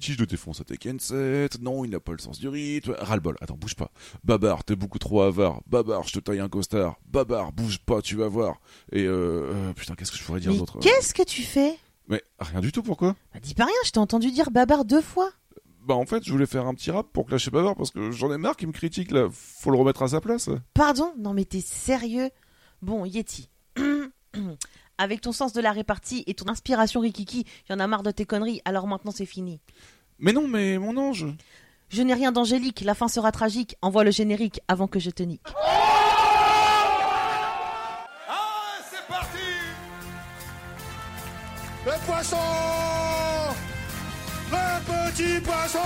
Oui, Yeti, je te défonce à Tekken 7. Non, il n'a pas le sens du rythme. Ras-le-bol. Attends, bouge pas. Babar, t'es beaucoup trop avare. Babar, je te taille un costard. Babar, bouge pas, tu vas voir. Et euh, euh, putain, qu'est-ce que je pourrais dire d'autre qu'est-ce que tu fais? Mais rien du tout, pourquoi? Bah, Dis pas rien, je t'ai entendu dire babar deux fois. Bah en fait, je voulais faire un petit rap pour clasher Babar parce que j'en ai marre qu'il me critique là. Faut le remettre à sa place. Pardon? Non mais t'es sérieux? Bon, Yeti. Avec ton sens de la répartie et ton inspiration rikiki, y en a marre de tes conneries, alors maintenant c'est fini. Mais non, mais mon ange. Je n'ai rien d'angélique, la fin sera tragique. Envoie le générique avant que je te nique. Ah, c'est parti Le poisson Le petit poisson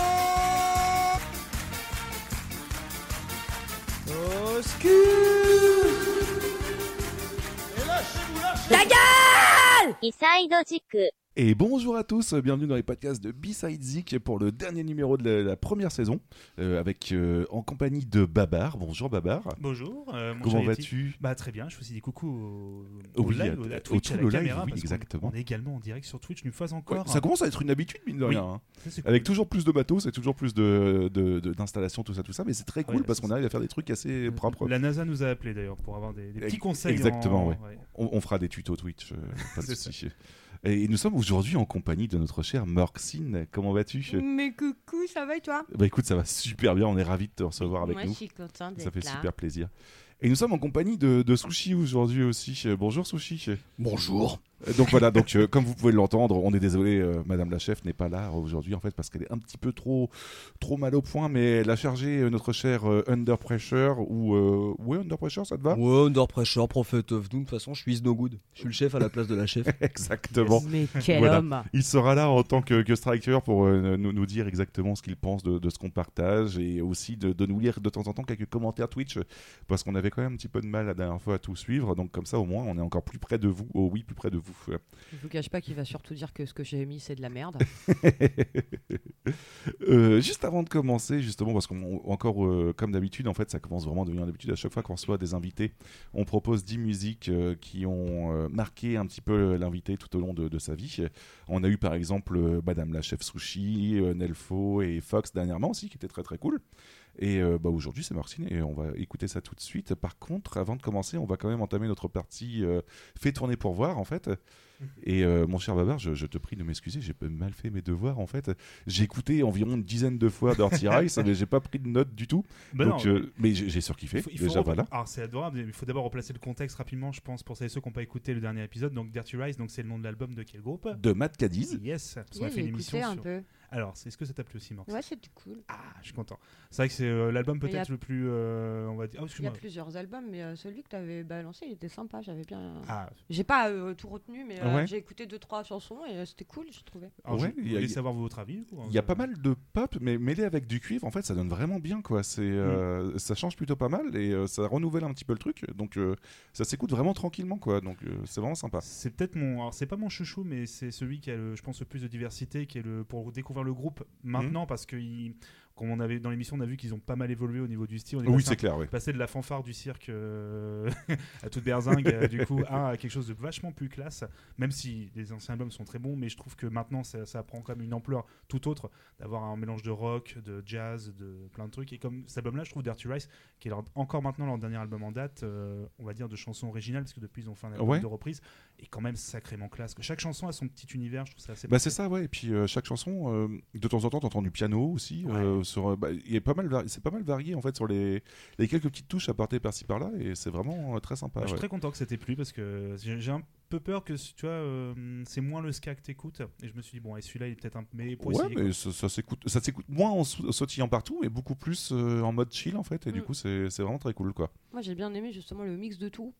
ダギャーイサイド軸。Et bonjour à tous, bienvenue dans les podcasts de B-Side Zik pour le dernier numéro de la, la première saison, euh, avec euh, en compagnie de Babar. Bonjour Babar. Bonjour. euh, mon Comment vas-tu? Bah très bien. Je faisais des coucous au, au live, à- à, au Twitch, tout à la le live, oui, exactement. On est également en direct sur Twitch une fois Ouais, encore. ça commence à être une habitude, mine de Oui. rien. hein. Ça, Avec toujours plus de bateaux, c'est toujours plus de d'installations, tout ça, tout ça, mais c'est très cool Ouais, parce qu'on arrive à faire des trucs assez propres. La NASA nous a appelé d'ailleurs pour avoir des, des petits conseils. exactement, en- ouais. On, on fera des tutos Twitch, pas de. Et nous sommes aujourd'hui en compagnie de notre cher Morxine. Comment vas-tu? Mais coucou, ça va et toi? Bah écoute, ça va super bien, on est ravis de te recevoir avec Moi, nous. je suis contente Ça fait là. super plaisir. Et nous sommes en compagnie de, de Sushi aujourd'hui aussi. Bonjour Sushi. Bonjour. Donc voilà, donc euh, comme vous pouvez l'entendre, on est désolé, euh, Madame la chef n'est pas là aujourd'hui en fait parce qu'elle est un petit peu trop trop mal au point, mais elle a chargé euh, notre cher euh, Under Pressure ou euh, ouais Under Pressure, ça te va? Ouais, Under Pressure, Prophet of Doom. De toute façon, je suis no good. Je suis le chef à la place de la chef. Exactement. Mais quel Voilà. homme Il sera là en tant que, que striker pour euh, nous, nous dire exactement ce qu'il pense de, de ce qu'on partage et aussi de, de nous lire de temps en temps quelques commentaires Twitch parce qu'on avait quand même un petit peu de mal la dernière fois à tout suivre. Donc comme ça au moins on est encore plus près de vous. Oh oui, plus près de vous. Je vous cache pas qu'il va surtout dire que ce que j'ai mis c'est de la merde. Euh, juste avant de commencer, justement, parce qu'on encore euh, comme d'habitude, en fait, ça commence vraiment à devenir une habitude. À chaque fois qu'on reçoit des invités, on propose 10 musiques euh, qui ont marqué un petit peu l'invité tout au long de, de sa vie. On a eu par exemple Madame la chef Sushi, Nelfo et Fox dernièrement aussi, qui était très très cool. Et euh, bah, aujourd'hui, c'est Martine et on va écouter ça tout de suite. Par contre, avant de commencer, on va quand même entamer notre partie euh, fait tourner pour voir, en fait. Et euh, mon cher Babar, je, je te prie de m'excuser, j'ai mal fait mes devoirs, en fait. J'ai écouté environ une dizaine de fois Dirty Rice, mais j'ai pas pris de notes du tout. Bah Donc, non, euh, mais j'ai surkiffé. il faut- il faut Déjà, voilà. Alors c'est adorable, mais il faut d'abord replacer le contexte rapidement, je pense, pour celles et ceux qui n'ont pas écouté le dernier épisode. Donc Dirty Rise, donc c'est le nom de l'album de quel groupe? De Matt Cadiz. Yes. Parce qu'on a fait une émission un sur. peu. Alors, c'est- est-ce que ça t'a plu aussi, Marc Ouais, c'était cool. Ah, je suis content. C'est vrai que c'est euh, l'album a- peut-être le plus, euh, on va dire. Ah, Il y a plusieurs albums, mais euh, celui que tu avais balancé, il était sympa. J'avais bien. Ah, J'ai pas euh, tout retenu, mais euh, Ouais. j'ai écouté deux trois chansons et euh, c'était cool, je trouvais. alors, Ouais, je il y a- voulais savoir votre avis. hein, Il y a pas mal de pop, mais mêlé avec du cuivre, en fait, ça donne vraiment bien, quoi. C'est, euh, ça change plutôt pas mal et euh, ça renouvelle un petit peu le truc. Donc, euh, ça s'écoute vraiment tranquillement, quoi. Donc, euh, c'est vraiment sympa. C'est peut-être mon. Alors, c'est pas mon chouchou, mais c'est celui qui a, le, je pense, le plus de diversité, qui est le pour découvrir le groupe maintenant, Mhm. parce que, il- comme on avait dans l'émission, on a vu qu'ils ont pas mal évolué au niveau du style. On est Oui, c'est clair, oui. passé de la fanfare du cirque euh, à toute berzingue, euh, du coup, à quelque chose de vachement plus classe. Même si les anciens albums sont très bons, mais je trouve que maintenant, ça, ça prend quand même une ampleur tout autre, d'avoir un mélange de rock, de jazz, de plein de trucs. Et comme cet album-là, je trouve Dirty Rice, qui est leur- encore maintenant leur dernier album en date, euh, on va dire de chansons originales, parce que depuis ils ont fait un album Ouais. de reprise, est quand même sacrément classe. Chaque chanson a son petit univers, je trouve ça assez Bah c'est ça, ouais. Et puis chaque chanson, de temps en temps, t'entends du piano aussi. Sur, euh, bah, il est pas mal, c'est pas mal varié en fait sur les, les quelques petites touches apportées par-ci par-là, et c'est vraiment euh, très sympa. Je suis ouais. très content que c'était plus parce que j'ai un peu peur que tu vois, euh, c'est moins le ska que t'écoutes. Et je me suis dit, bon, et celui-là, il est peut-être un peu. Mais pour Ouais, essayer, mais ça, ça s'écoute, ça s'écoute moins en sau- sautillant partout, mais beaucoup plus euh, en mode chill en fait. Et du Mm. coup, c'est c'est vraiment très cool, quoi. Moi, j'ai bien aimé justement le mix de tout.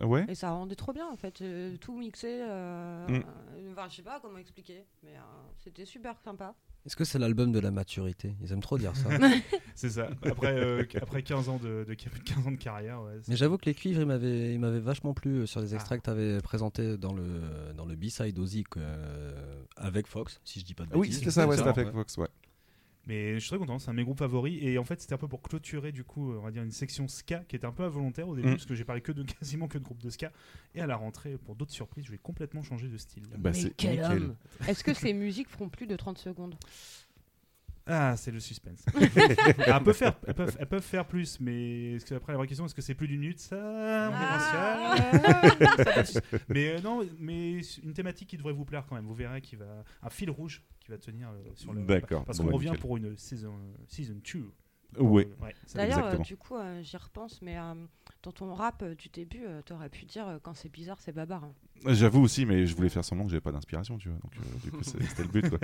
Ouais. Et ça rendait trop bien en fait. euh, tout mixé. euh, Mm. euh, Enfin, je sais pas comment expliquer, mais euh, c'était super sympa. Est-ce que c'est l'album de la maturité? Ils aiment trop dire ça. C'est ça. Après, euh, après 15 ans de, de, 15 ans de carrière, ouais, Mais j'avoue que les cuivres, ils m'avaient, ils m'avaient vachement plu euh, sur les Ah. extraits que tu avais présentés dans le, dans le B-side Ozzy euh, avec Fox, si je dis pas de Oui, bêtises. c'était ça, ouais, c'était avec Vox, ouais. Mais je suis très content, c'est un de mes groupes favoris. Et en fait, c'était un peu pour clôturer, du coup, on va dire une section ska qui était un peu involontaire au début, Mm. parce que j'ai parlé que de quasiment que de groupes de ska. Et à la rentrée, pour d'autres surprises, je vais complètement changer de style. Bah, Mais c'est quel homme Est-ce que ces musiques feront plus de 30 secondes? Ah, c'est le suspense. elles, peuvent faire, elles, peuvent, elles peuvent faire plus, mais est-ce que, après, la vraie question, est-ce que c'est plus d'une minute? Ça, on Ah. verra ça. Mais euh, non, mais une thématique qui devrait vous plaire quand même. Vous verrez qu'il va un fil rouge qui va tenir euh, sur le. D'accord. Parce Bon, qu'on bah, revient nickel. pour une saison season 2. Ouais. ouais ça- D'ailleurs, euh, du coup, euh, j'y repense, mais euh, dans ton rap euh, du début, euh, t'aurais pu dire euh, quand c'est bizarre, c'est babar. hein. J'avoue aussi, mais je voulais faire semblant que j'avais pas d'inspiration, tu vois. Donc, euh, du coup, c'est- c'était le but, quoi.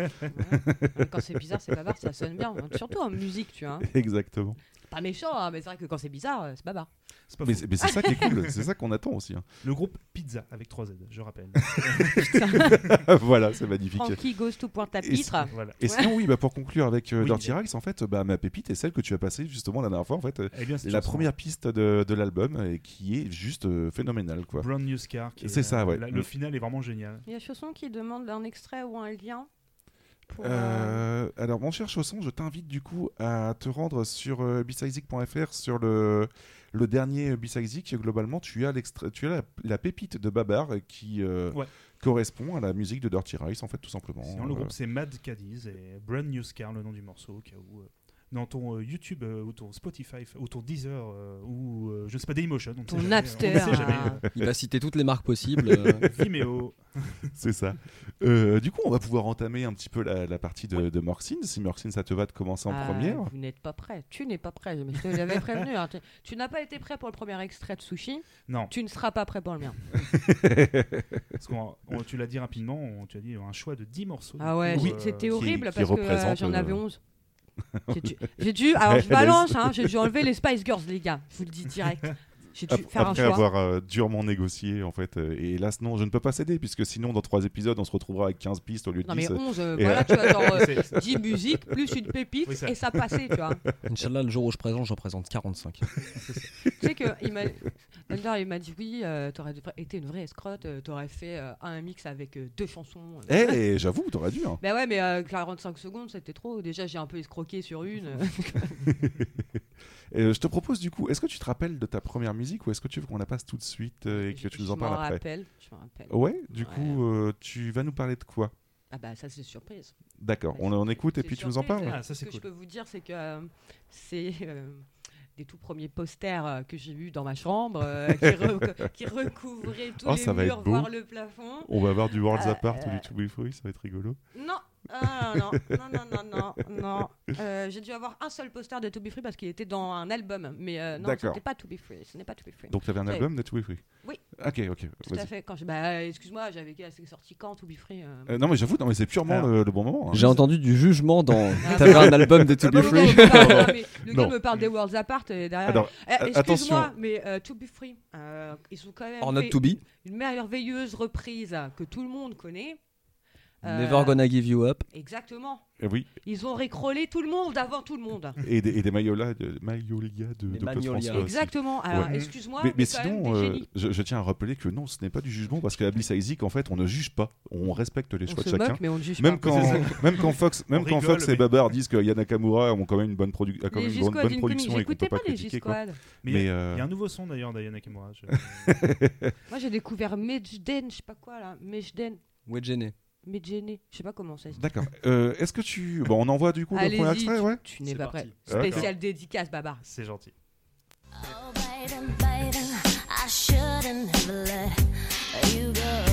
Quand c'est bizarre, c'est babar, ça sonne bien. Surtout en musique, tu vois. hein. Exactement. Pas méchant, hein, mais c'est vrai que quand c'est bizarre, c'est babar. C'est pas Mais c'est mais c'est ça qui est cool, c'est ça qu'on attend aussi. hein. Le groupe Pizza avec 3 Z, je rappelle. voilà, c'est magnifique. Frankie goes to Pointe-à-Pitre. Et voilà. Et sinon, oui, bah, pour conclure avec euh, Oui, Dirty Rags, en fait, bah, ma pépite est celle que tu as passée justement la dernière fois. En fait, euh, Eh bien, c'est la première piste de, de l'album et qui est juste euh, phénoménale, quoi. Brand New Scar. qui est, C'est ça, ouais. la- le Mm. final est vraiment génial. Il y a Chausson qui demande un extrait ou un lien. Euh, Euh, alors, mon cher Chausson, je t'invite du coup à te rendre sur euh, sur le, le dernier Bsizik. Globalement, tu as, l'extrait- tu as la, la pépite de Babar qui euh, Ouais. correspond à la musique de Dirty Rice, en fait, tout simplement. Sinon, le Euh, groupe c'est Mad Cadiz et Brand New Scar, le nom du morceau, au cas où. Dans ton euh, YouTube euh, ou ton Spotify ou ton Deezer euh, ou euh, je sais pas Dailymotion on Ton jamais, Napster. on jamais. Il va citer toutes les marques possibles. Vimeo C'est ça. Euh, du coup, on va pouvoir entamer un petit peu la, la partie de, de Morxine. Si Morxine, ça te va de commencer en Ah, première? Vous n'êtes pas prêt. Tu n'es pas prêt. mais Je te l'avais prévenu. hein. Tu, tu n'as pas été prêt pour le premier extrait de Sushi. non Tu ne seras pas prêt pour le mien. parce qu'on on- tu l'as dit rapidement on- tu as dit un choix de 10 morceaux Ah ouais, coup, euh, c'était qui- horrible qui parce que euh, j'en avais euh, 11. J'ai dû, alors je balance, hein, j'ai dû enlever les Spice Girls, les gars. Je vous le dis direct. J'ai dû Ap- faire un Après choix. avoir euh, durement négocié, en fait. euh, et hélas, non, je ne peux pas céder, puisque sinon, dans trois épisodes, on se retrouvera avec 15 pistes au lieu de Non 10. mais 11, euh, Et, voilà, tu vois, genre euh, c'est- 10 musiques plus une pépite Oui, ça- et ça passait, tu vois. Inch'Allah, le jour où je présente, j'en présente 45. tu sais que il m'a Thunder, il m'a dit oui, euh, t'aurais été une vraie escrotte, euh, t'aurais fait euh, un mix avec euh, deux chansons. euh. Eh, j'avoue, t'aurais dû. hein. Bah ouais, mais euh, 45 secondes, c'était trop. Déjà, j'ai un peu escroqué sur une. Euh, je te propose, du coup, est-ce que tu te rappelles de ta première musique ou est-ce que tu veux qu'on la passe tout de suite euh, et que Je- tu nous en parles m'en après rappelle, je m'en rappelle. Ouais, du Ouais. coup, euh, tu vas nous parler de quoi? Ah bah ça, c'est surprise. D'accord, on en écoute et puis tu nous en parles Ah, ça, Ce que cool. je peux vous dire, c'est que euh, c'est euh, des tout premiers posters que j'ai vus dans ma chambre euh, qui, reco- qui recouvraient tous Oh, les ça va murs, voire le plafond. On va avoir du Worlds Euh, Apart ou du To Be Free, ça va être rigolo. Non, ah, non, non, non, non, non, non. Euh, j'ai dû avoir un seul poster de To Be Free parce qu'il était dans un album, mais euh, non, D'accord. c'était pas To Be Free. Ce n'est pas To Be Free. Donc, tu avais un album de To Be Free Oui. Ok, ok. Tout à fait. Quand je... bah, excuse-moi, j'avais c'est sorti quand To Be Free euh? Euh, non, mais j'avoue, non, mais c'est purement le, le bon moment. hein. J'ai entendu du jugement dans. Ah, T'avais un album de To Ah, Be Free non, non, non, mais le gars me parle des Worlds Apart et derrière. Alors, Eh, Excuse-moi, mais euh, To Be Free, euh, ils ont quand même Or not fait to be. une merveilleuse reprise que tout le monde connaît. Euh, Never gonna give you up. Exactement. euh, oui, Ils ont récrolé tout le monde avant tout le monde. et des, et des Mayola de, Mayolia de, Des de Claude Magnolia. François aussi. Exactement. Alors, Ouais. excuse-moi, Mais, mais quand même sinon, des euh, génies. je, je tiens à rappeler que non, ce n'est pas du jugement parce qu'à Isaac, en fait, on ne juge pas, on respecte les On choix de se chacun. moque, mais on ne juge Même pas. quand, C'est même quand Fox, même quand rigole, Fox mais- et Babar disent que Yana Nakamura ont quand même une bonne, produ- a quand même une bonne, production et qu'on peut j'écoutais pas pas les critiquer. Quoi. G-Squad. mais Mais, il y a- euh, il y a un nouveau son d'ailleurs d'Aya Nakamura je- Moi, j'ai découvert Mejden, je sais pas quoi là. Mejden, Wedgene. Medjene, je sais pas comment ça se dit. D'accord. Euh, Est-ce que tu, bon, on envoie du coup le premier extrait, ouais. Tu n'es pas parti. prêt. Spécial dédicace, Babar. c'est gentil Oh, baby, baby, I shouldn't have let you go.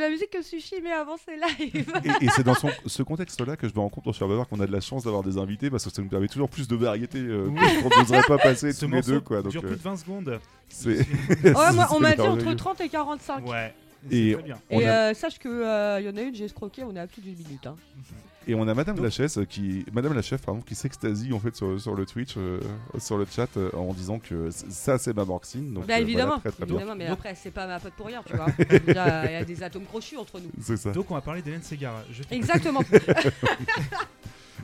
La musique que Sushi met avant ses lives. Et, et c'est dans son- ce contexte-là que je me rends compte sur Babar qu'on a de la chance d'avoir des invités parce que ça nous permet toujours plus de variété euh, qu'on n'oserait pas passer ce tous les deux, quoi. Donc, dure euh, plus de 20 secondes c'est. Ouais, moi, on m'a dit entre merveilleux. 30 et 45. ouais Et- C'est très bien. On Et a- euh, sache que euh, il y en a une, j'ai escroqué, on est à plus d'une minute. Hein. Et on a Madame Donc- la chef qui, Madame la chef, pardon, qui s'extasie en fait sur, sur le Twitch, euh, sur le chat, euh, en disant que ça c'est ma Morxine. Donc bah euh, évidemment, voilà, très, très bien. évidemment, mais après c'est pas ma pote pour rien, tu vois. Il y a des atomes crochus entre nous. C'est ça. Donc on va parler d'Hélène t'écoute. Exactement.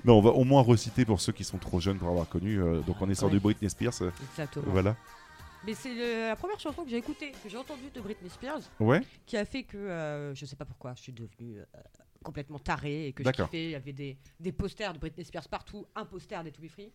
Non, on va au moins reciter pour ceux qui sont trop jeunes pour avoir connu. euh, donc on est sur Ouais. du Britney Spears. euh, Exactement. voilà. Mais c'est la première chanson que j'ai écoutée, que j'ai entendue de Britney Spears, Ouais. qui a fait que euh, je sais pas pourquoi, je suis devenue euh, complètement tarée et que je kiffais. Il y avait des, des posters de Britney Spears partout, un poster des To Be Free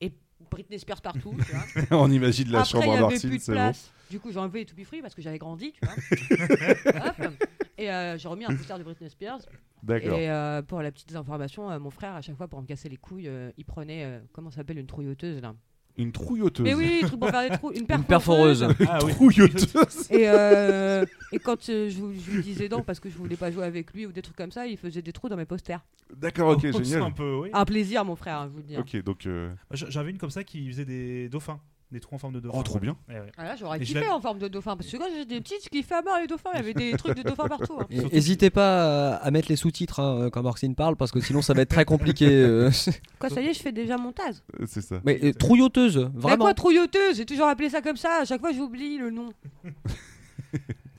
et Britney Spears partout. tu vois. on imagine la Après, chambre à c'est bon. place. Du coup, j'ai enlevé les To Be Free parce que j'avais grandi, tu vois. Hop. Et euh, j'ai remis un poster de Britney Spears. D'accord. Et euh, pour la petite information, euh, mon frère, à chaque fois pour me casser les couilles, il prenait, comment ça s'appelle, une trouilloteuse là? Une trouilloteuse. Mais oui, truc pour faire des trous, une Une perforeuse. Ah oui. Trouilloteuse. Et, euh, et quand euh, je, vous- je lui disais non parce que je voulais pas jouer avec lui ou des trucs comme ça, il faisait des trous dans mes posters. D'accord, ok, Oh, génial. un peu, oui. Un plaisir, mon frère, je vous le dis. Ok, donc. euh, J'avais une comme ça qui faisait des dauphins. Des trous en forme de dauphin. Oh, trop bien. Ouais, ouais. Ah là, j'aurais kiffé en forme de dauphin parce que quand j'étais des petites, je kiffais à mort les dauphins. Il y avait des trucs de dauphins partout. hein. N'hésitez pas à, mettre les sous-titres hein, quand Morxine parle parce que sinon ça va être très compliqué. euh. Quoi, ça y est, je fais déjà montage. euh, C'est ça. Mais euh, trouilloteuse, Mais vraiment. quoi, trouilloteuse? J'ai toujours appelé ça comme ça. À chaque fois, j'oublie le nom.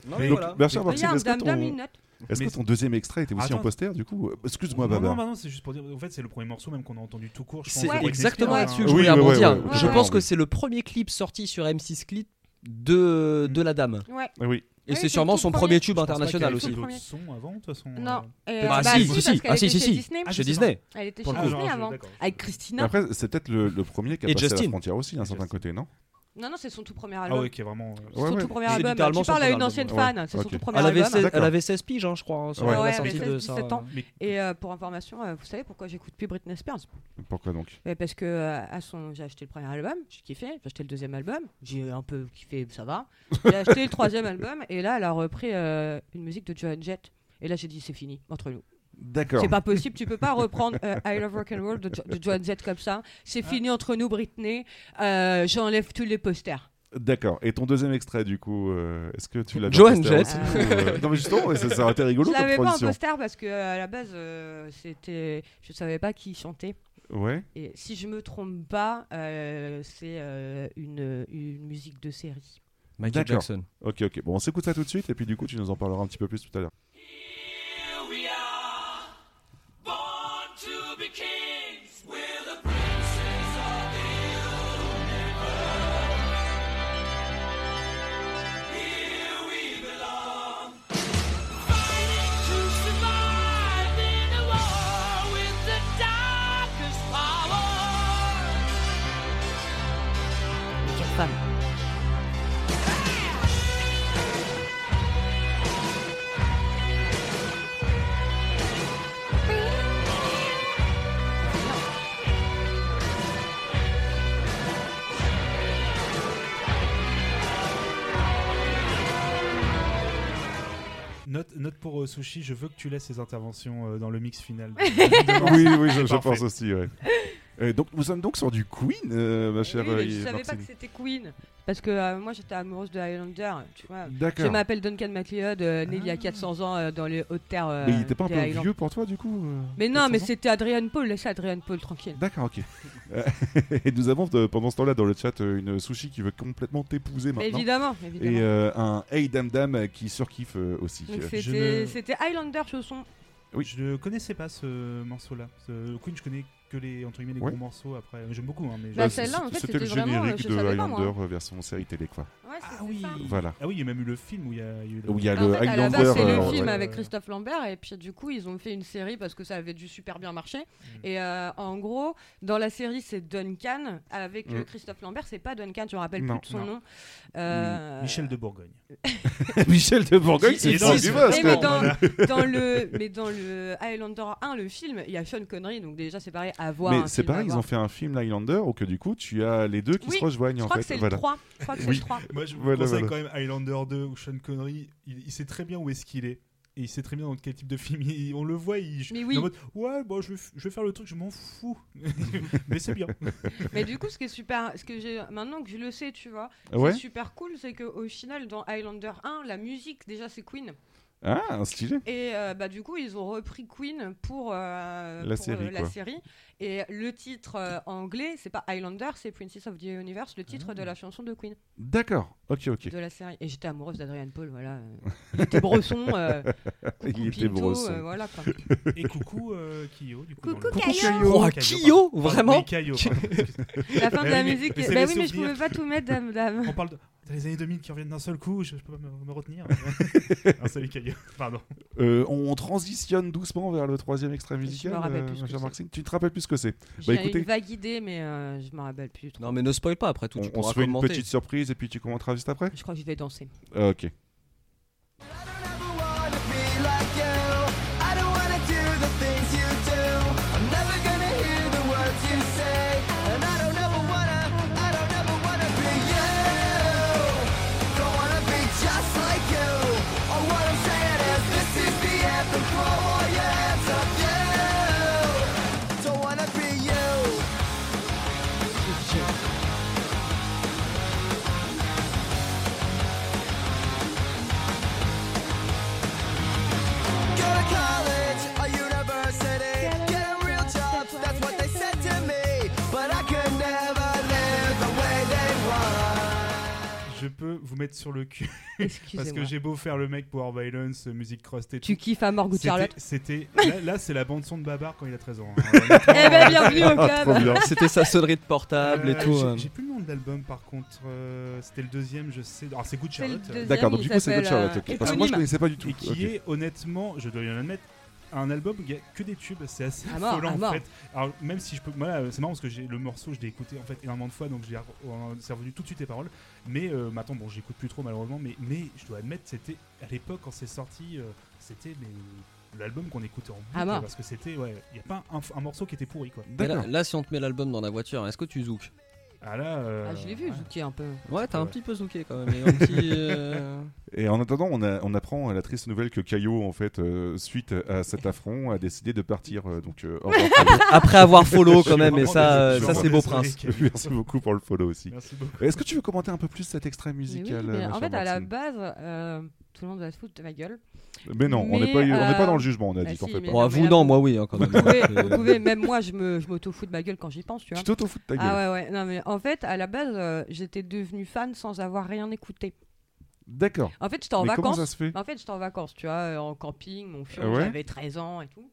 Non, Mais mais Donc, voilà. Bernard Morxine, Regarde, dame, dame, une note. Est-ce que ton deuxième extrait était aussi en Attends. poster du coup? Excuse-moi, Baba. non, non, c'est juste pour dire. En fait, c'est le premier morceau même qu'on a entendu tout court. C'est exactement là-dessus hein. que je Oui, voulais ouais, rebondir. ouais, ouais, je pense que c'est le premier clip sorti sur M6 Clip de, de la dame. Ouais. Ah Oui. Et Oui, c'est sûrement son premier. premier tube Je international aussi. d'autres sons avant, de toute façon. Non. euh. Bah, bah, si, si, si, Ah, si, était si, chez si. Disney. Ah, Chez Disney. Elle était chez Ah, Disney je- avant. Avec Christina. Après, c'est peut-être le, le premier qui a Et passé Justin. la frontière aussi d'un Et certain Justin. côté, non? Non, non, c'est son tout premier Ah album. ouais, qui est vraiment. euh, Son Ouais, tout ouais. premier album. Tu son parles à une album, ancienne ouais. fan. C'est son tout premier Elle avait, album. 16, d'accord. elle avait 16 piges, hein, je crois, hein, sur Ouais. la Ouais, sortie elle avait de 16, ça. 17 ans. Mais Et euh, pour information, euh, vous savez pourquoi j'écoute plus Britney Spears? Pourquoi donc? Parce que euh, à son, j'ai acheté le premier album, j'ai kiffé. J'ai acheté le deuxième album, j'ai un peu kiffé, ça va. J'ai acheté le troisième album et là, elle a repris euh, une musique de Joan Jett. Et là, j'ai dit c'est fini entre nous. D'accord. C'est pas possible, tu peux pas reprendre euh, I Love Rock and Roll de, de Joan Jett comme ça. C'est fini entre nous, Britney. Euh, J'enlève tous les posters. D'accord. Et ton deuxième extrait, du coup, euh, est-ce que tu l'as Joan Jett. euh, Non, mais justement, ça, ça aurait été rigolo Je l'avais pas en poster parce que à la base, euh, c'était, je savais pas qui chantait. Ouais. Et si je me trompe pas, euh, c'est euh, une, une musique de série. Michael. Jackson. Ok, ok. Bon, on s'écoute ça tout de suite, et puis du coup, tu nous en parleras un petit peu plus tout à l'heure. Quelle Note, note pour euh, Sushi, je veux que tu laisses ces interventions euh, dans le mix final. oui, oui, je, pense aussi, ouais. Euh, donc, nous sommes donc sur du Queen, euh, ma chère Oui, mais euh, je savais pas que c'était Queen. Parce que euh, moi j'étais amoureuse de Highlander. Tu vois. Je D'accord. m'appelle Duncan MacLeod, euh, né il y a 400 ans euh, dans les hautes terres. euh, Mais il était pas un peu Highlands. vieux pour toi, du coup euh, Mais non, 400 mais ans c'était Adrian Paul. Laisse Adrian Paul tranquille. D'accord, ok. Et nous avons euh, pendant ce temps-là dans le chat une sushi qui veut complètement t'épouser maintenant. évidemment, évidemment. Et euh, un Hey Dam Dam qui surkiffe euh, aussi. Je c'était ne- Highlander chanson. Oui. Je ne connaissais pas ce morceau-là. Ce Queen, je connais que les, entre guillemets, les Ouais. gros morceaux après. J'aime beaucoup, hein, mais Bah, celle-là, en fait, C'était le générique je de. Highlander euh, version série télé, quoi. Ouais, Ah oui. ça. Voilà. Ah oui, il y a même eu le film où il y a, eu le- Où il y a En le fait, à la Highlander. c'est le euh, film ouais. avec Christophe Lambert et puis du coup ils ont fait une série parce que ça avait dû super bien marcher. Et euh, en gros, dans la série c'est Duncan avec euh, Mm. Christophe Lambert, c'est pas Duncan, je me rappelle Non. plus de son Non. nom. Euh, Michel de Bourgogne. Michel de Bourgogne, c'est est dans du mais dans le mais dans le Highlander 1 le film il y a Sean Connery donc déjà c'est pareil à voir Mais c'est pareil, ils ont fait un film Highlander où que du coup tu as les deux qui Oui, se rejoignent je en crois fait. que c'est voilà. le 3 je crois que c'est Oui. le 3 Moi, je vous Voilà, conseille voilà. quand même Highlander 2 où Sean Connery, il, il sait très bien où est-ce qu'il est. et il sait très bien dans quel type de film il- on le voit. Il, Mais oui. en mode, ouais, bon, je, vais, je vais faire le truc, je m'en fous. mais c'est bien. Mais du coup, ce qui est super, ce que j'ai maintenant que je le sais, tu vois, Ouais. c'est super cool, c'est qu'au final, dans Highlander 1, la musique, déjà, c'est Queen. Ah, stylé. Et euh, bah, du coup, ils ont repris Queen pour, euh, La pour, série, euh, la série. Et le titre euh, anglais, c'est pas Highlander, c'est Princess of the Universe, le titre Ah. de la chanson de Queen, D'accord. Ok, ok. de la série. Et j'étais amoureuse d'Adrian Paul, voilà. Il était bresson. euh, Il était bresson. euh, voilà, quoi. Et coucou euh, Kyo, du coup. Coucou, Caillot. Oh, Kyo, vraiment Oui, pardon. La fin de la musique. Bah oui, mais je pouvais pas tout mettre, dame. dame. On parle de t'as les années 2000 qui reviennent d'un seul coup, je, je peux pas me, me retenir. ah, salut Caillot, pardon. Euh, on transitionne doucement vers le troisième extrait musical. me rappelle euh, plus ce ma que chère c'est. Maxime. Tu te rappelles plus ce que c'est? J'ai écoutez- une vague idée, mais euh, je me rappelle plus trop. Non, mais ne spoil pas après tout. On, tu on se fait une petite surprise et puis tu commenteras juste après? Je crois que je vais danser. Euh, Ok. Je peux vous mettre sur le cul parce que j'ai beau faire le mec Power Violence, euh, musique crust et Tu tout. kiffes à mort Good Charlotte c'était- là, là, c'est la bande son de Babar quand il a 13 ans. hein. Eh ben, bienvenue au Ah, trop club bien. C'était sa sonnerie de portable et Euh, tout. j'ai- euh. J'ai plus le nom de l'album par contre. euh, c'était le deuxième, je sais. Alors c'est Good Charlotte. euh. D'accord, donc du coup c'est Good Charlotte. euh, ok. Parce que moi je connaissais pas du tout. Et qui est honnêtement, je dois bien admettre, un album où il y a que des tubes. C'est assez À mort, affolant à mort. en fait. Alors même si je peux, voilà, c'est marrant parce que j'ai le morceau, je l'ai écouté en fait énormément de fois, donc j'ai c'est revenu tout de suite les paroles. Mais euh, maintenant, bon, j'écoute plus trop malheureusement, mais mais je dois admettre, c'était à l'époque quand c'est sorti, euh, c'était mais l'album qu'on écoutait en boucle parce que c'était ouais, il y a pas un, un morceau qui était pourri quoi. Mais là, D'accord. là, si on te met l'album dans la voiture, est-ce que tu zouk Ah là, euh, Ah, je l'ai vu, ouais. Zouki un peu. Ouais, t'as un petit peu zouké quand même. un petit, euh, Et en attendant, on, a- on apprend la triste nouvelle que Caillot, en fait, euh, suite à cet affront, a décidé de partir. euh, donc, euh. Après avoir follow quand même, et ça, euh, ça c'est beau prince. Merci beaucoup pour le follow aussi. Merci beaucoup. Est-ce que tu veux commenter un peu plus cet extrait oui, musical en fait, à la base, euh, tout le monde va se foutre de ma gueule. Mais non, on n'est Mais, pas, on n'est pas euh, dans le jugement, on a bah dit qu'on si, fait pas. Bon, vous non, moi oui, hein, quand même. Vous pouvez, Euh, vous pouvez- même moi, je me, je m'auto-fous de ma gueule quand j'y pense, tu vois. Tu t'auto-fous de ta gueule. Ah ouais, ouais. Non, mais en fait, à la base, euh, j'étais devenue fan sans avoir rien écouté. D'accord. En fait, j'étais en Mais comment vacances. ça se fait? En fait, j'étais en vacances, tu vois, euh, en camping, mon fion, Ah ouais? j'avais 13 ans et tout.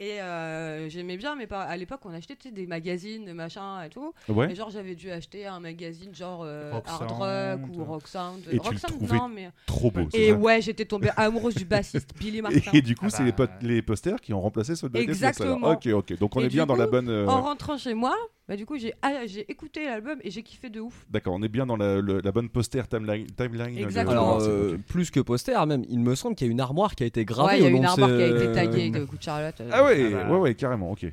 Et euh, j'aimais bien, mais pas- à l'époque, on achetait tu sais, des magazines, des machins et tout. Ouais. Et genre, j'avais dû acheter un magazine genre euh, Rock Hard Sound. Rock ou Rock Sound. Et tu Rock le Sound, trouvais non, mais. Trop beau. Et ouais, j'étais tombée amoureuse du bassiste Billy Martin. Et du coup, Ah c'est les, bah. po- les posters qui ont remplacé ceux de alors. Exactement. Ok, ok. Donc on Et est bien dans la coup, bonne. euh, En rentrant chez moi, bah, du coup, j'ai ah, j'ai écouté l'album et j'ai kiffé de ouf. D'accord, on est bien dans la, le- la bonne poster timeline. timeline de- Exactement. Alors, euh, plus que poster, même, il me semble qu'il y a une armoire qui a été gravée. ouais, il y a au une de armoire qui a été taguée de coup de Charlotte. euh, Ah ouais, Ah bah. ouais, ouais, carrément, ok.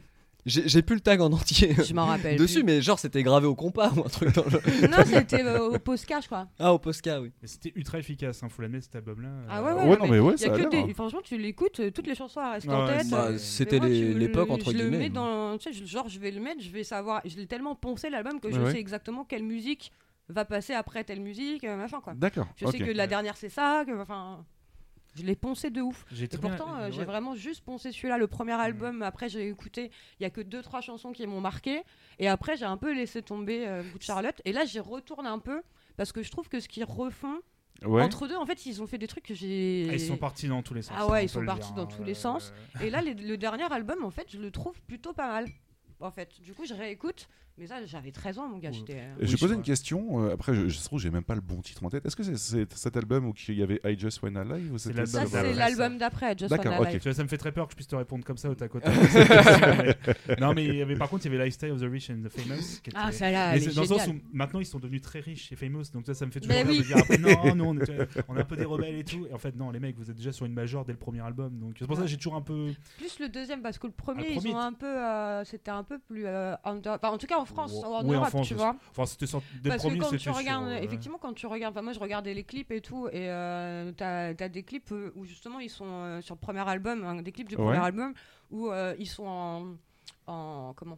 J'ai j'ai plus le tag en entier Je m'en rappelle. dessus, plus. mais genre c'était gravé au compas ou un truc dans le. Non, c'était euh, au Posca, je crois. Ah, au Posca, oui. Mais c'était ultra efficace, hein, faut l'admettre cet album-là. Ah ouais, Ouais, ouais, non, mais ouais, Il y ça a a que des... hein. Franchement, tu l'écoutes, euh, toutes les chansons restent Ah en tête. Bah, euh, c'était l'époque, le- entre Je le guillemets. mets dans. Tu sais, je- genre, je vais le mettre, je vais savoir. Je l'ai tellement poncé l'album que je Ouais. sais exactement quelle musique va passer après telle musique, euh, machin quoi. D'accord. Je sais que la dernière c'est ça, que. Enfin. Je l'ai poncé de ouf. Et pourtant, euh, j'ai vraiment juste poncé celui-là, le premier album. Après, j'ai écouté, il y a que deux trois chansons qui m'ont marqué. Et après, j'ai un peu laissé tomber euh, Good Charlotte. Et là, j'y retourne un peu parce que je trouve que ce qu'ils refont Ouais. entre deux, en fait, ils ont fait des trucs que j'ai. Ah, ils sont partis dans tous les sens. Ah ouais, ils on sont partis dire, dans hein, tous les sens. Et là, les- le dernier album, en fait, je le trouve plutôt pas mal. En fait, du coup, je réécoute. Mais ça, j'avais 13 ans, mon gars. J'étais, euh, Oui, je une question. euh, après, je, je trouve, j'ai même pas le bon titre en tête. Est-ce que c'est c'est cet album où il y avait I Just Wanna Live ou c'était l'album Ça, ça c'est d'après, l'album d'après, Just D'accord, Wanna ok. Live. Tu vois, ça me fait très peur que je puisse te répondre comme ça au tac au tac. Non, mais il y avait, par contre, il y avait Lifestyle of the Rich and the Famous. Qui était... Ah, celle-là, Mais c'est dans le sens géniale. où maintenant ils sont devenus très riches et famous, donc ça, ça me fait toujours Mais rire oui. de dire après non, non, on est, on est un peu des rebelles et tout. Et en fait, non, les mecs, vous êtes déjà sur une major dès le premier album, donc c'est pour ça que j'ai toujours un peu. Plus le deuxième, parce que le premier, Ah, le premier, ils ont un peu. euh, C'était un peu plus. euh, under- Enfin, en tout cas, en France, en ouais, en Europe, France, tu vois. Enfin, c'était sorti des Parce que premiers, quand c'était tu regardes, sur, euh, effectivement, quand tu regardes, enfin, moi je regardais les clips et tout, et euh, t'as as des clips euh, où justement ils sont euh, sur le premier album, hein, des clips du Ouais. premier album où euh, ils sont en, en comment?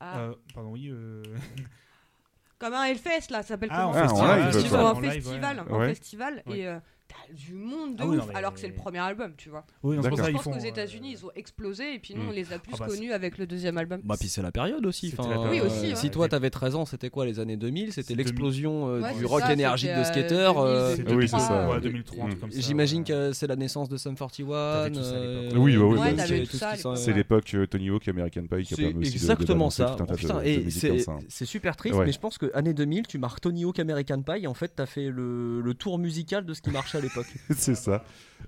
Ah, euh, pardon, oui. euh, Comme un Hellfest là, ça s'appelle Ah, en comment Ah, en Ils sont ouais. festival, en festival, Ouais. et euh, t'as du monde de Ah oui, ouf, non, mais- alors que c'est le premier album, tu vois. Oui, non, Je pense font. qu'aux euh, États-Unis ils ont explosé, et puis nous on les a plus Ah bah, connus avec le deuxième album. Bah puis c'est la période aussi. C'était enfin, la période. Oui, aussi, euh, ouais. Si toi t'avais 13 ans, c'était quoi les années 2000 C'était l'explosion euh, Ouais, du rock ça, énergique de skater. euh, 2000, Oui, c'est ça. 2003, Ouais, euh, 2003, un truc comme ça. J'imagine ouais. que c'est la naissance de Sum 41. T'avais tout ça à euh, l'époque. Oui, t'avais c'est- l'époque. Tony Hawk, American Pie qui a permis aussi exactement ça. c'est super triste, mais je pense que année 2000, tu marques Tony Hawk American Pie et en fait, t'as fait le, le tour musical de ce qui marchait à l'époque. c'est ça.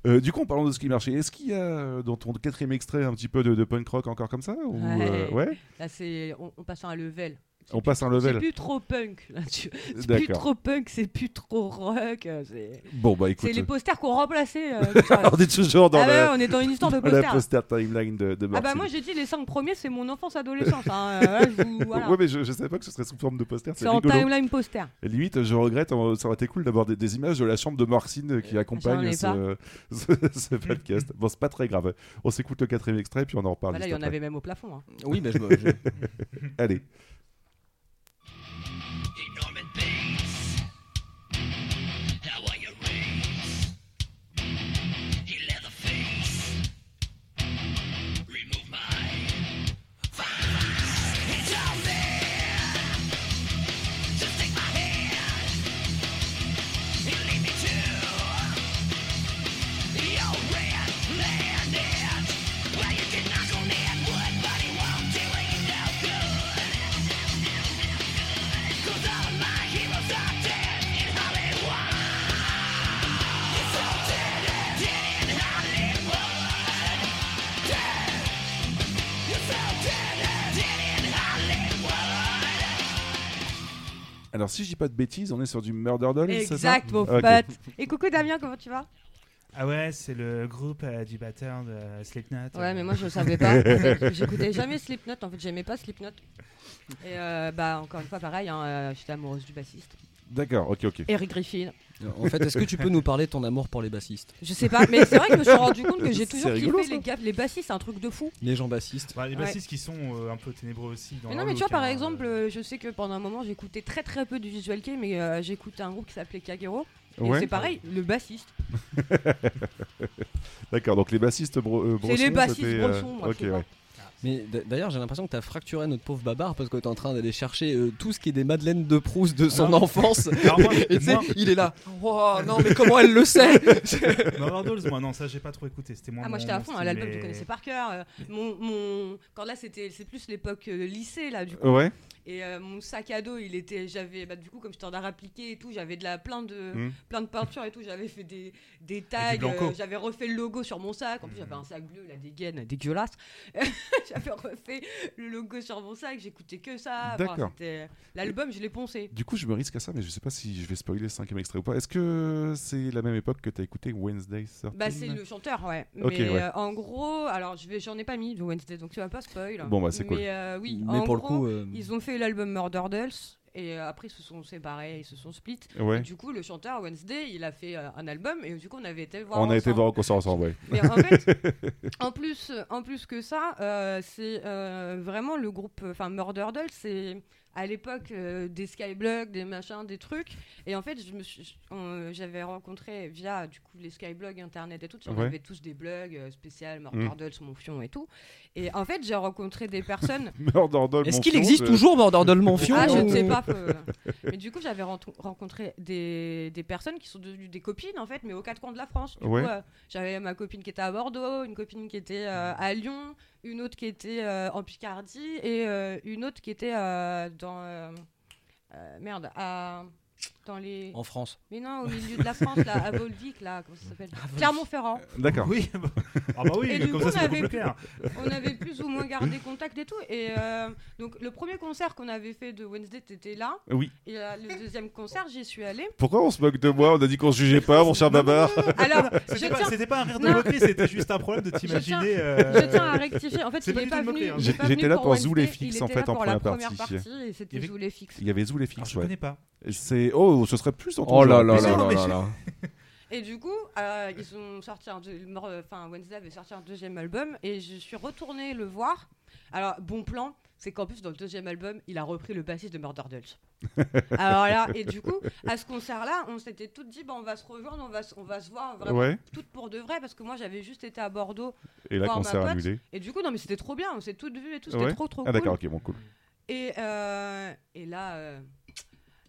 Euh, du coup, en parlant de ce qui marchait, est-ce qu'il y a euh, dans ton quatrième extrait un petit peu de, de punk rock encore comme ça ou, euh, Ouais. ouais? Là c'est, on, on passe à un level. C'est On plus- passe un C'est level. plus trop punk là. tu- C'est plus trop punk, c'est plus trop rock. euh, C'est Bon, bah écoute. c'est les posters qu'on remplacé. euh, on est toujours dans, ah le- ouais, on est dans une histoire de dans la posters. poster timeline de, de Ah bah moi j'ai dit les 5 premiers c'est mon enfance adolescence. Hein. euh, là, je vous- voilà. Ouais, mais je, je savais pas que ce serait sous forme de poster. C'est c'est en rigolo. timeline poster. Et limite, je regrette, euh, ça aurait été cool d'avoir des, des images de la chambre de Marcine qui accompagne ce, ce, ce podcast. Bon, c'est pas très grave. On s'écoute le quatrième extrait, puis on en reparle. Bah là il y en après. avait même au plafond. hein. Oui, mais je, me- je- Allez. Alors, si je dis pas de bêtises, on est sur du Murder Doll, c'est ça Exact mon Ok. pote. Et coucou Damien comment tu vas? Ah ouais, c'est le groupe euh, du batteur de Slipknot. Ouais euh, mais moi je savais pas. J'écoutais jamais Slipknot en fait j'aimais pas Slipknot. Et euh, bah encore une fois pareil hein, euh, j'étais amoureuse du bassiste. D'accord, ok, ok. Eric Griffin. En fait, est-ce que tu peux nous parler de ton amour pour les bassistes Je sais pas mais c'est vrai que je me suis rendu compte que j'ai toujours rigolo, kiffé ça. les gars les bassistes c'est un truc de fou. Les gens bassistes bah, les Ouais. bassistes qui sont euh, un peu ténébreux aussi. Dans Mais leur non mais tu vois par exemple euh, je sais que pendant un moment j'écoutais très très peu du Visual Kei mais euh, j'écoutais un groupe qui s'appelait Kagero. Et Ouais. c'est pareil le bassiste. D'accord, donc les bassistes bro euh, C'est les bassistes c'était, euh, Brosson, moi, je Ok, ouais. Mais d'ailleurs, j'ai l'impression que t'as fracturé notre pauvre babar parce que t'es en train d'aller chercher euh, tout ce qui est des Madeleines de Proust de son Non. enfance. Moi, Et tu sais, moi- il est là. Wow, non, mais comment elle le sait? Dolls, moi non, ça j'ai pas trop écouté. C'était moins Ah moi j'étais à fond, l'album mais- tu connaissais par cœur. euh, mon, mon... Quand là c'était c'est plus l'époque euh, lycée là du coup. Ouais, Et euh, mon sac à dos il était j'avais bah, du coup comme j'étais en art appliqué et tout j'avais de la plein de Hmm. plein de peintures et tout j'avais fait des, des tags euh, j'avais refait le logo sur mon sac en plus j'avais un sac bleu là des gaines dégueulasses j'avais refait le logo sur mon sac j'écoutais que ça D'accord. c'était- l'album je l'ai poncé. Du coup, je me risque à ça, mais je sais pas si je vais spoiler le cinquième extrait ou pas. Est-ce que c'est la même époque que t'as écouté Wednesday 13 Bah c'est le chanteur ouais. Mais ouais. euh, en gros alors je vais j'en ai pas mis de Wednesday donc tu vas pas spoil. Bon, bah, c'est cool. Mais euh, oui Mais en pour gros, le coup, euh, Ils ont fait l'album Murder Dolls et euh, après ils se sont séparés, ils se sont split. Et du coup, le chanteur Wednesday, il a fait euh, un album et du coup, on avait été voir. On a été ensemble. voir au concert ensemble, ouais. Mais en fait, en plus, en plus que ça, euh, c'est euh, vraiment le groupe, enfin Murder Dolls, c'est à l'époque euh, des skyblogs, des machins, des trucs. Et en fait, j'avais rencontré via du coup les skyblogs internet et tout. On Ouais. avait tous des blogs euh, spécial Murder Mm. Mon fion et tout. Et en fait, j'ai rencontré des personnes. Murder Doll, Est-ce mon qu'il fion, existe toujours Murder Doll Monfion Ah, je ne sais pas. faut- Mais du coup, j'avais rencontré des, des personnes qui sont devenues des copines, en fait, mais aux quatre coins de la France. Du Ouais. coup, euh, j'avais ma copine qui était à Bordeaux, une copine qui était euh, à Lyon, une autre qui était euh, en Picardie et euh, une autre qui était euh, dans. merde, à. Dans les. En France. Mais non, au milieu de la France, là, à Volvic, là, comment ça s'appelle? Clermont-Ferrand. D'accord. Oui, ah bah oui, Et du comme coup, ça on c'est beaucoup avait plus on avait plus ou moins gardé contact et tout. Et euh, donc, le premier concert qu'on avait fait de Wednesday, t'étais là. Oui. Et euh, le deuxième concert, j'y suis allée. Pourquoi on se moque de moi? On a dit qu'on se jugeait pas, mon cher Babar. Alors, C'était pas, tiens, c'était pas un rire de moquerie, c'était juste un problème de t'imaginer. euh, je tiens à rectifier. En fait, C'est il pas n'est pas venu. hein. j'étais là pour Zoulé Wednesday, Fix, il en fait, en la première partie. c'était Il y avait- Zoulé Fix. Il y avait Zoulé alors, Fix, je connais pas. C'est oh, ce serait plus dans ton Oh là genre. là là là là là. Et du coup, euh, ils ont sorti un deux- enfin Wednesday avait sorti un deuxième album et je suis retournée le voir. Alors bon plan, c'est qu'en plus dans le deuxième album, il a repris le bassiste de Murder Dulce. Alors là, et du coup, à ce concert-là, on s'était toutes dit, bah, on va se rejoindre, on va, se- on va se voir vraiment Ouais. toutes pour de vrai parce que moi j'avais juste été à Bordeaux Et là, voir ma concert pote. annulé. et du coup non mais c'était trop bien, on s'est toutes vues et tout, c'était Ouais. trop trop Ah cool. d'accord, ok, bon, cool. Et, euh, et là, euh,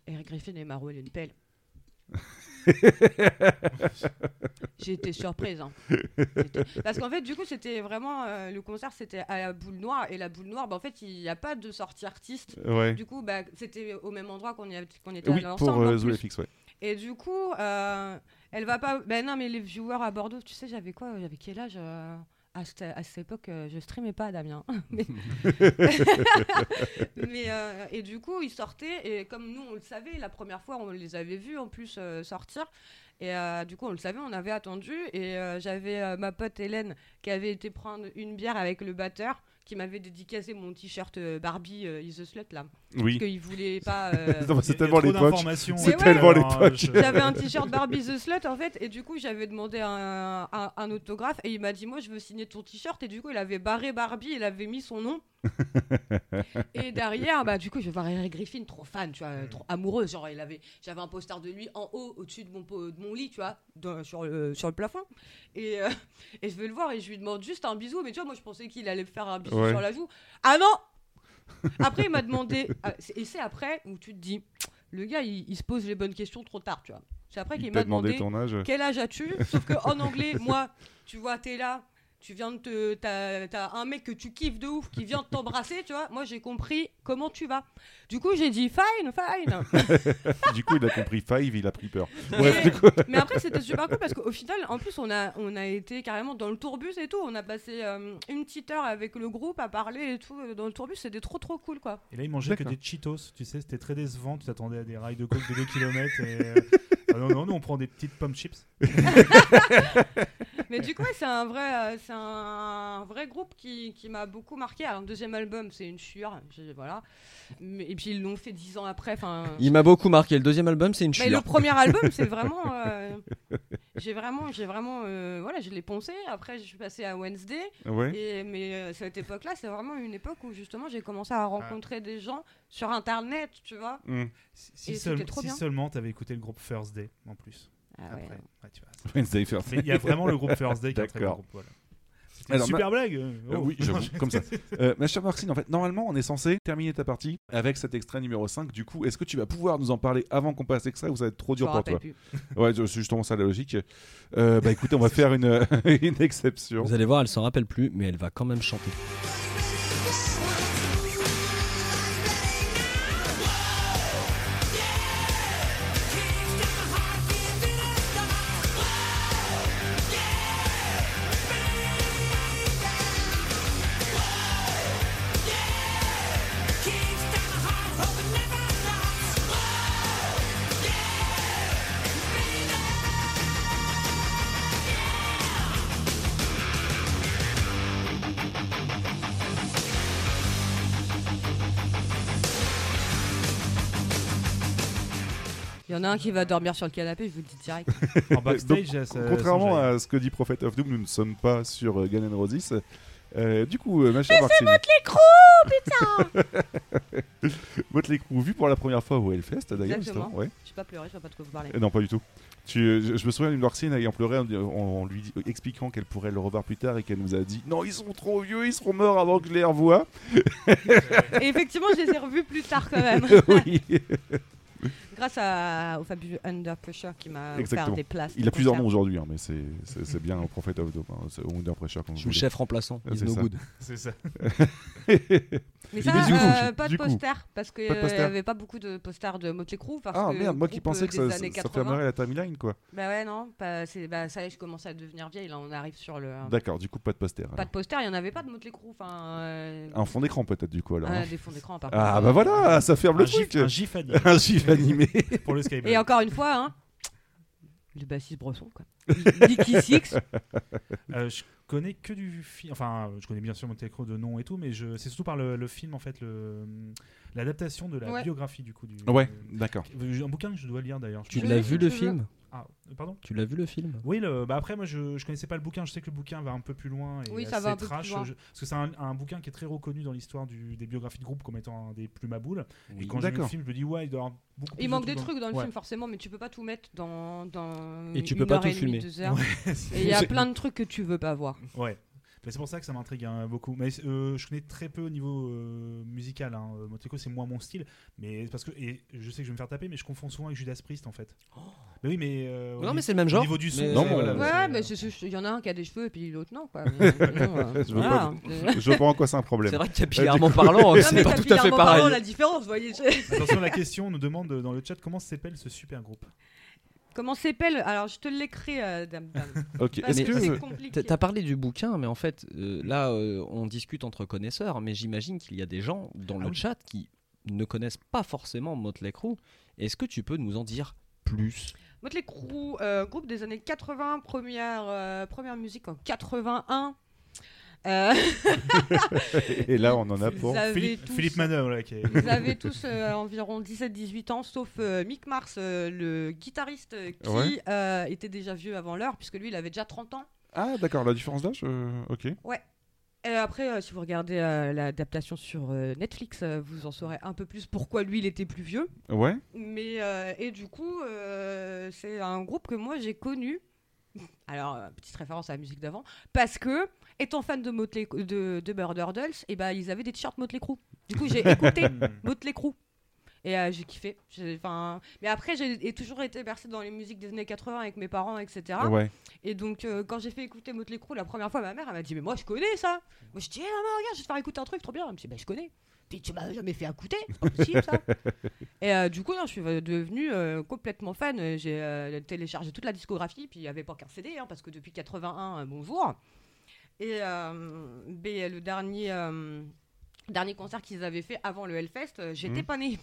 Eric Griffin et Maro une pelle. J'ai été surprise. hein. Parce qu'en fait, du coup, c'était vraiment. euh, le concert, c'était à la boule noire. Et la boule noire, bah, en fait, il n'y a pas de sortie artiste. Ouais. Du coup, bah, c'était au même endroit qu'on y avait- qu'on était Oui, pour ensemble. en euh, plus. Ouais. Et du coup, euh, elle va pas. Ben non, mais les viewers à Bordeaux, tu sais, j'avais quoi J'avais quel âge euh, à, cette, à cette époque euh, Je streamais pas, Damien. mais mais, euh, et du coup, ils sortaient. Et comme nous, on le savait, la première fois, on les avait vus en plus euh, sortir. Et euh, du coup, on le savait, on avait attendu. Et j'avais ma pote Hélène qui avait été prendre une bière avec le batteur qui m'avait dédicacé mon t-shirt euh, Barbie euh, Is the Slut là. Oui. Parce qu'il voulait pas. euh, c'est a tellement trop l'époque. d'informations. C'est Mais ouais. tellement Alors, l'époque. je- J'avais un t-shirt Barbie the Slut en fait, et du coup j'avais demandé un, un- un autographe et il m'a dit moi je veux signer ton t-shirt et du coup il avait barré Barbie, il avait mis son nom. et derrière bah du coup je vais voir Eric Griffin, trop fan, tu vois, trop amoureux, genre il avait, j'avais un poster de lui en haut au-dessus de mon, de mon lit, tu vois, sur, le, sur le plafond. Et, euh, et je vais le voir et je lui demande juste un bisou, mais tu vois moi je pensais qu'il allait me faire un bisou Ouais. sur la joue. Ah non Après il m'a demandé, ah, et c'est après où tu te dis, le gars il, il se pose les bonnes questions trop tard, tu vois. C'est après Il qu'il m'a demandé demandé ton âge. quel âge as-tu? Sauf que en anglais, moi, tu vois, t'es là, tu viens de te. T'as t'as un mec que tu kiffes de ouf qui vient de t'embrasser, tu vois. Moi, j'ai compris comment tu vas. Du coup, j'ai dit fine, fine. Du coup, il a compris Five, il a pris peur. Mais- Bref, coup. Mais après, c'était super cool parce qu'au final, en plus, on a, on a été carrément dans le tourbus et tout. On a passé euh, une petite heure avec le groupe à parler et tout euh, dans le tourbus. C'était trop, trop cool, quoi. Et là, il mangeait que D'accord. des Cheetos, tu sais, c'était très décevant. Tu t'attendais à des rails de coke de 2 km. Et, euh, ah non, non, nous, on prend des petites pommes chips. Mais du coup, ouais, c'est un vrai, euh, c'est un vrai groupe qui, qui m'a beaucoup marqué. Alors, le deuxième album, c'est une chure, je- voilà. Mais, et puis ils l'ont fait dix ans après. Enfin, Il m'a beaucoup marqué. Le deuxième album, c'est une mais le premier album, c'est vraiment, euh, j'ai vraiment, j'ai vraiment, euh, voilà, je l'ai poncé. Après, je suis passée à Wednesday. Ouais. Et mais euh, cette époque-là, c'est vraiment une époque où justement j'ai commencé à rencontrer des gens sur Internet, tu vois. Hmm. Si, si Et seul- c'était trop si bien. seulement t'avais écouté le groupe First Day en plus. Ah ouais. Après, ouais, tu vois. Wednesday First. Mais il y a vraiment le groupe First Day qui est un très groupe. Voilà. C'était une Alors, super blague. euh, Euh, oh. oui, j'avoue, comme ça. Euh, ma chère Marcine, en fait, normalement, on est censé terminer ta partie avec cet extrait numéro 5. Du coup, est-ce que tu vas pouvoir nous en parler avant qu'on passe l'extrait ou ça va être trop dur pour toi plus. Ouais, c'est justement ça la logique. Euh, bah écoutez, on va faire une, une exception. Vous allez voir, elle s'en rappelle plus, mais elle va quand même chanter. En a un qui va dormir sur le canapé, je vous le dis direct. En backstage, Donc, ça- contrairement ça à ce que dit Prophet of Doom, nous ne sommes pas sur euh, Gun N' Roses. Euh, du coup, euh, ma chère Martine. Motley Crue, vu pour la première fois au Hellfest d'ailleurs, Exactement. justement. Ouais. J'ai pas pleuré, je vois pas de quoi vous parlez. Euh, Non, pas du tout. Tu, je, je me souviens d'une Martine ayant pleuré en, en- en lui dit- expliquant qu'elle pourrait le revoir plus tard et qu'elle nous a dit Non, ils sont trop vieux, ils seront morts avant que je les revoie. Et effectivement, je les ai revus plus tard quand même. oui. Grâce à, au fabuleux Under Pressure qui m'a offert des places. Il a plusieurs noms aujourd'hui, hein, mais c'est- bien au Prophet of Dope, hein, Under Pressure. Vous Je suis le chef remplaçant. C'est no ça. good. C'est ça. Mais Mais ça, du coup, euh, pas de coup, poster, parce qu'il pas de n'y avait pas beaucoup de posters de Motley Crue. Parce Ah que merde, moi qui pensais euh, que ça, ça, années ça 80. fermerait la timeline, quoi. Bah ouais, non, pas- bah, ça y est, je commence à devenir vieille, là on arrive sur le... D'accord, du coup, pas de poster. Pas alors. de poster, il n'y en avait pas de Motley Crue. Enfin, euh, Un fond d'écran, peut-être, du coup, alors. ah, hein. des fonds d'écran, par Ah, bah voilà, ça ferme le un, truc. un gif animé Un gif animé. pour le Skype. Et encore une fois, hein, le bassiste Bresson, quoi. Nicky Six. Euh, je connais que du film. Enfin, je connais bien sûr Crue de nom et tout, mais je... c'est surtout par le, le film, en fait, le... l'adaptation de la Ouais. biographie du coup. Du... Ouais, d'accord. Un bouquin que je dois lire d'ailleurs. Tu l'as vu le film? Ah, pardon Tu l'as vu le film? Oui, le... bah après, moi je... je connaissais pas le bouquin. Je sais que le bouquin va un peu plus loin. Et Oui, ça va un peu trash. plus loin. Je- Parce que c'est un, un bouquin qui est très reconnu dans l'histoire du... des biographies de groupe comme étant un des plus maboules. Et quand j'ai vu le film, je me dis, ouais, il doit y avoir beaucoup plus Il de manque des dans- trucs dans le Ouais. film, forcément, mais tu peux pas tout mettre dans. dans Et tu une peux pas heure tout et demie, filmer. deux heures. C'est- Et il y a plein de trucs que tu veux pas voir. Ouais. Mais c'est pour ça que ça m'intrigue hein, beaucoup. Mais euh, je connais très peu au niveau euh, musical. Hein. Euh, Motley Crue, c'est moins mon style. Mais parce que et je sais que je vais me faire taper, mais je confonds souvent avec Judas Priest en fait. Mais oui, mais euh, au Non, mais c'est le même au genre. niveau du son, mais- Non, c'est- moi, voilà, euh, Ouais, mais il y en a un qui a des cheveux et puis l'autre non. Quoi. Mais euh, Je. Je vois pas en quoi c'est un problème. C'est vrai que capillairement parlant, Non, c'est pas tout à fait parlant, pareil. la différence, vous voyez. Attention, la question nous demande dans le chat comment s'appelle ce super groupe? Comment s'appelle Alors, je te l'écris, euh, dame. dame. Ok, Parce que que. c'est T'as- compliqué. T'as parlé du bouquin, mais en fait, euh, là, euh, on discute entre connaisseurs, mais j'imagine qu'il y a des gens dans Ah le oui. chat qui ne connaissent pas forcément Motley Crue. Est-ce que tu peux nous en dire plus? Motley Crue, euh, groupe des années 80, première, euh, première musique en 81. Euh, Et là, on en a pour. Philippe, tous- Philippe Manœuvre, là, qui est- Vous avez tous euh, environ 17-18 ans, sauf euh, Mick Mars, euh, le guitariste qui Ouais. euh, était déjà vieux avant l'heure, puisque lui, il avait déjà 30 ans. Ah, d'accord, la différence d'âge euh, Ok. Et après, euh, si vous regardez euh, l'adaptation sur euh, Netflix, euh, vous en saurez un peu plus pourquoi lui, il était plus vieux. Ouais. Mais, euh, et du coup, euh, c'est un groupe que moi, j'ai connu. Alors, euh, petite référence à la musique d'avant. Parce que, étant fan de, Motley, de, de Murder Dolls, et ben, ils avaient des t-shirts Motley Crue. Du coup, j'ai écouté Motley Crue. Et euh, j'ai kiffé. J'ai- 'fin, Mais après, j'ai ai toujours été bercée dans les musiques des années 80 avec mes parents, etc. Ouais. Et donc, euh, quand j'ai fait écouter Motley Crue la première fois, ma mère, elle m'a dit Mais moi, je connais ça. Moi, je dis Eh, maman, regarde, je vais te faire écouter un truc trop bien. Elle me dit Bah, je connais. Puis tu m'as jamais fait écouter, c'est pas possible ça. et euh, du coup, non, je suis devenue euh, complètement fan. J'ai euh, téléchargé toute la discographie, puis il n'y avait pas qu'un CD, hein, parce que depuis 81, euh, bonjour. Et le dernier, euh, dernier concert qu'ils avaient fait avant le Hellfest, j'étais Mhm. pas née.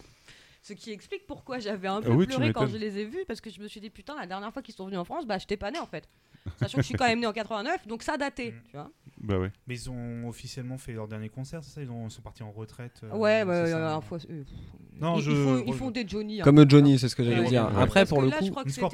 Ce qui explique pourquoi j'avais un peu Ah oui, tu pleuré quand je les ai vus, parce que je me suis dit, putain, la dernière fois qu'ils sont venus en France, bah, j'étais pas née en fait. Sachant que je suis quand même née en 89, donc ça datait, Mhm. tu vois. Bah ouais. Mais ils ont officiellement fait leur dernier concert, c'est ça? Ils, ont- ils sont partis en retraite. euh, ouais, ça, euh, un fois- euh, Non, ils, je- ils font, ils font des Johnny. hein. Comme Johnny, c'est ce que j'allais Ouais, dire. ouais. Après, Parce pour le là, je coup, crois que Une cet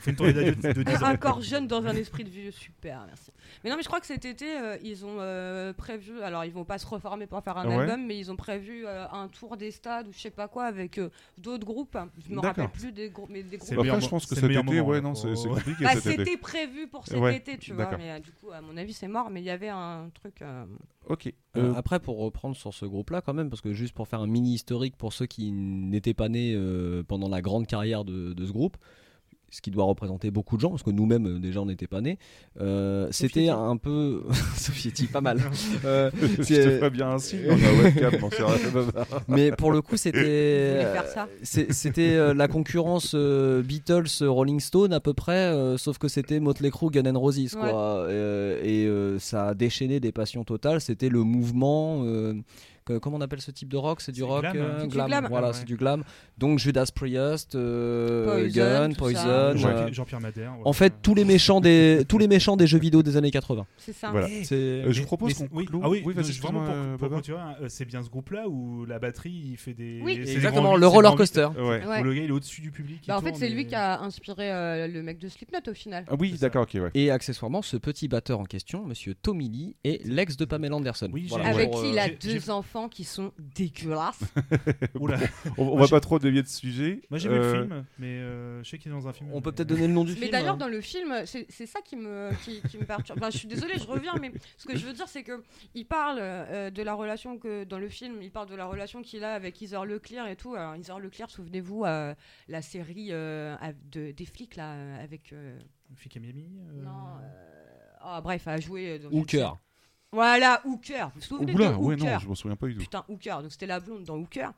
fait une tournée d'adulte de 10 ans. un corps jeune dans un esprit de vieux, super, merci. Mais non, mais je crois que cet été, euh, ils ont euh, prévu, alors ils vont pas se reformer pour faire un Ouais. album, mais ils ont prévu euh, un tour des stades ou je sais pas quoi avec euh, d'autres groupes. Je me rappelle plus des groupes, mais des groupes. Après, je pense que c'est cet été, moment, ouais, non, c'est compliqué Bah, c'était prévu pour cet Ouais, été, tu vois, mais euh, du coup, à mon avis, c'est mort, mais il y avait un truc. euh, Ok. Euh, Euh, après, pour reprendre sur ce groupe-là, quand même, parce que juste pour faire un mini historique pour ceux qui n'étaient pas nés euh, pendant la grande carrière de, de ce groupe, ce qui doit représenter beaucoup de gens, parce que nous-mêmes, euh, déjà, on n'était pas nés, euh, c'était un peu. Sofietti, pas mal. Euh, je te ferais bien la webcam. Mais pour le coup, c'était. C'est- C'était euh, la concurrence euh, Beatles, euh, Rolling Stone à peu près, euh, sauf que c'était Motley Crue, Guns N' Roses quoi. Ouais. Euh, et euh, ça a déchaîné des passions totales. C'était le mouvement. Que- comment on appelle ce type de rock? C'est du rock glam, euh, hein. C'est du glam. Voilà, Ouais. c'est du glam. Donc Judas Priest, euh, Poison, Gun, Poison. ça. Jean- euh, Jean-Pierre Madère. en fait, tous les méchants des tous les méchants des jeux vidéo des années 80. C'est ça. Voilà. Euh, je Mais- propose qu'on oui. Ah oui, oui, non, vraiment pour, pour hein, c'est bien ce groupe-là où la batterie il fait des. Oui. Exactement le roller coaster. le gars il est au-dessus du public. Bah, en fait, c'est lui qui a inspiré le mec de Slipknot au final. Ah oui, d'accord, ok. Et accessoirement, ce petit batteur en question, Monsieur Tommy Lee, est l'ex de Pamela Anderson. Avec qui il a deux enfants. Enfants qui sont dégueulasses. Oula. On, on va pas trop dévier de sujet. Moi j'ai vu Euh, le film, mais euh, je sais qu'il est dans un film. On peut mais- peut-être donner le nom du Mais film. d'ailleurs, hein. dans le film, c'est ça qui me, qui, qui me perturbe. Enfin, je suis désolée, je reviens, mais ce que je veux dire, c'est que il parle euh, de la relation que dans le film, il parle de la relation qu'il a avec Heather Leclerc et tout. Alors, Leclerc, souvenez-vous, euh, la série euh, de, des flics là, euh, avec. euh, Flic à Miami. euh, Non. euh, Ah, bref, à jouer Hooker. Voilà, Hooker. Vous vous souvenez Oula, de ouais, Hooker non, je m'en souviens pas du tout. Putain, Hooker. Donc c'était la blonde dans Hooker.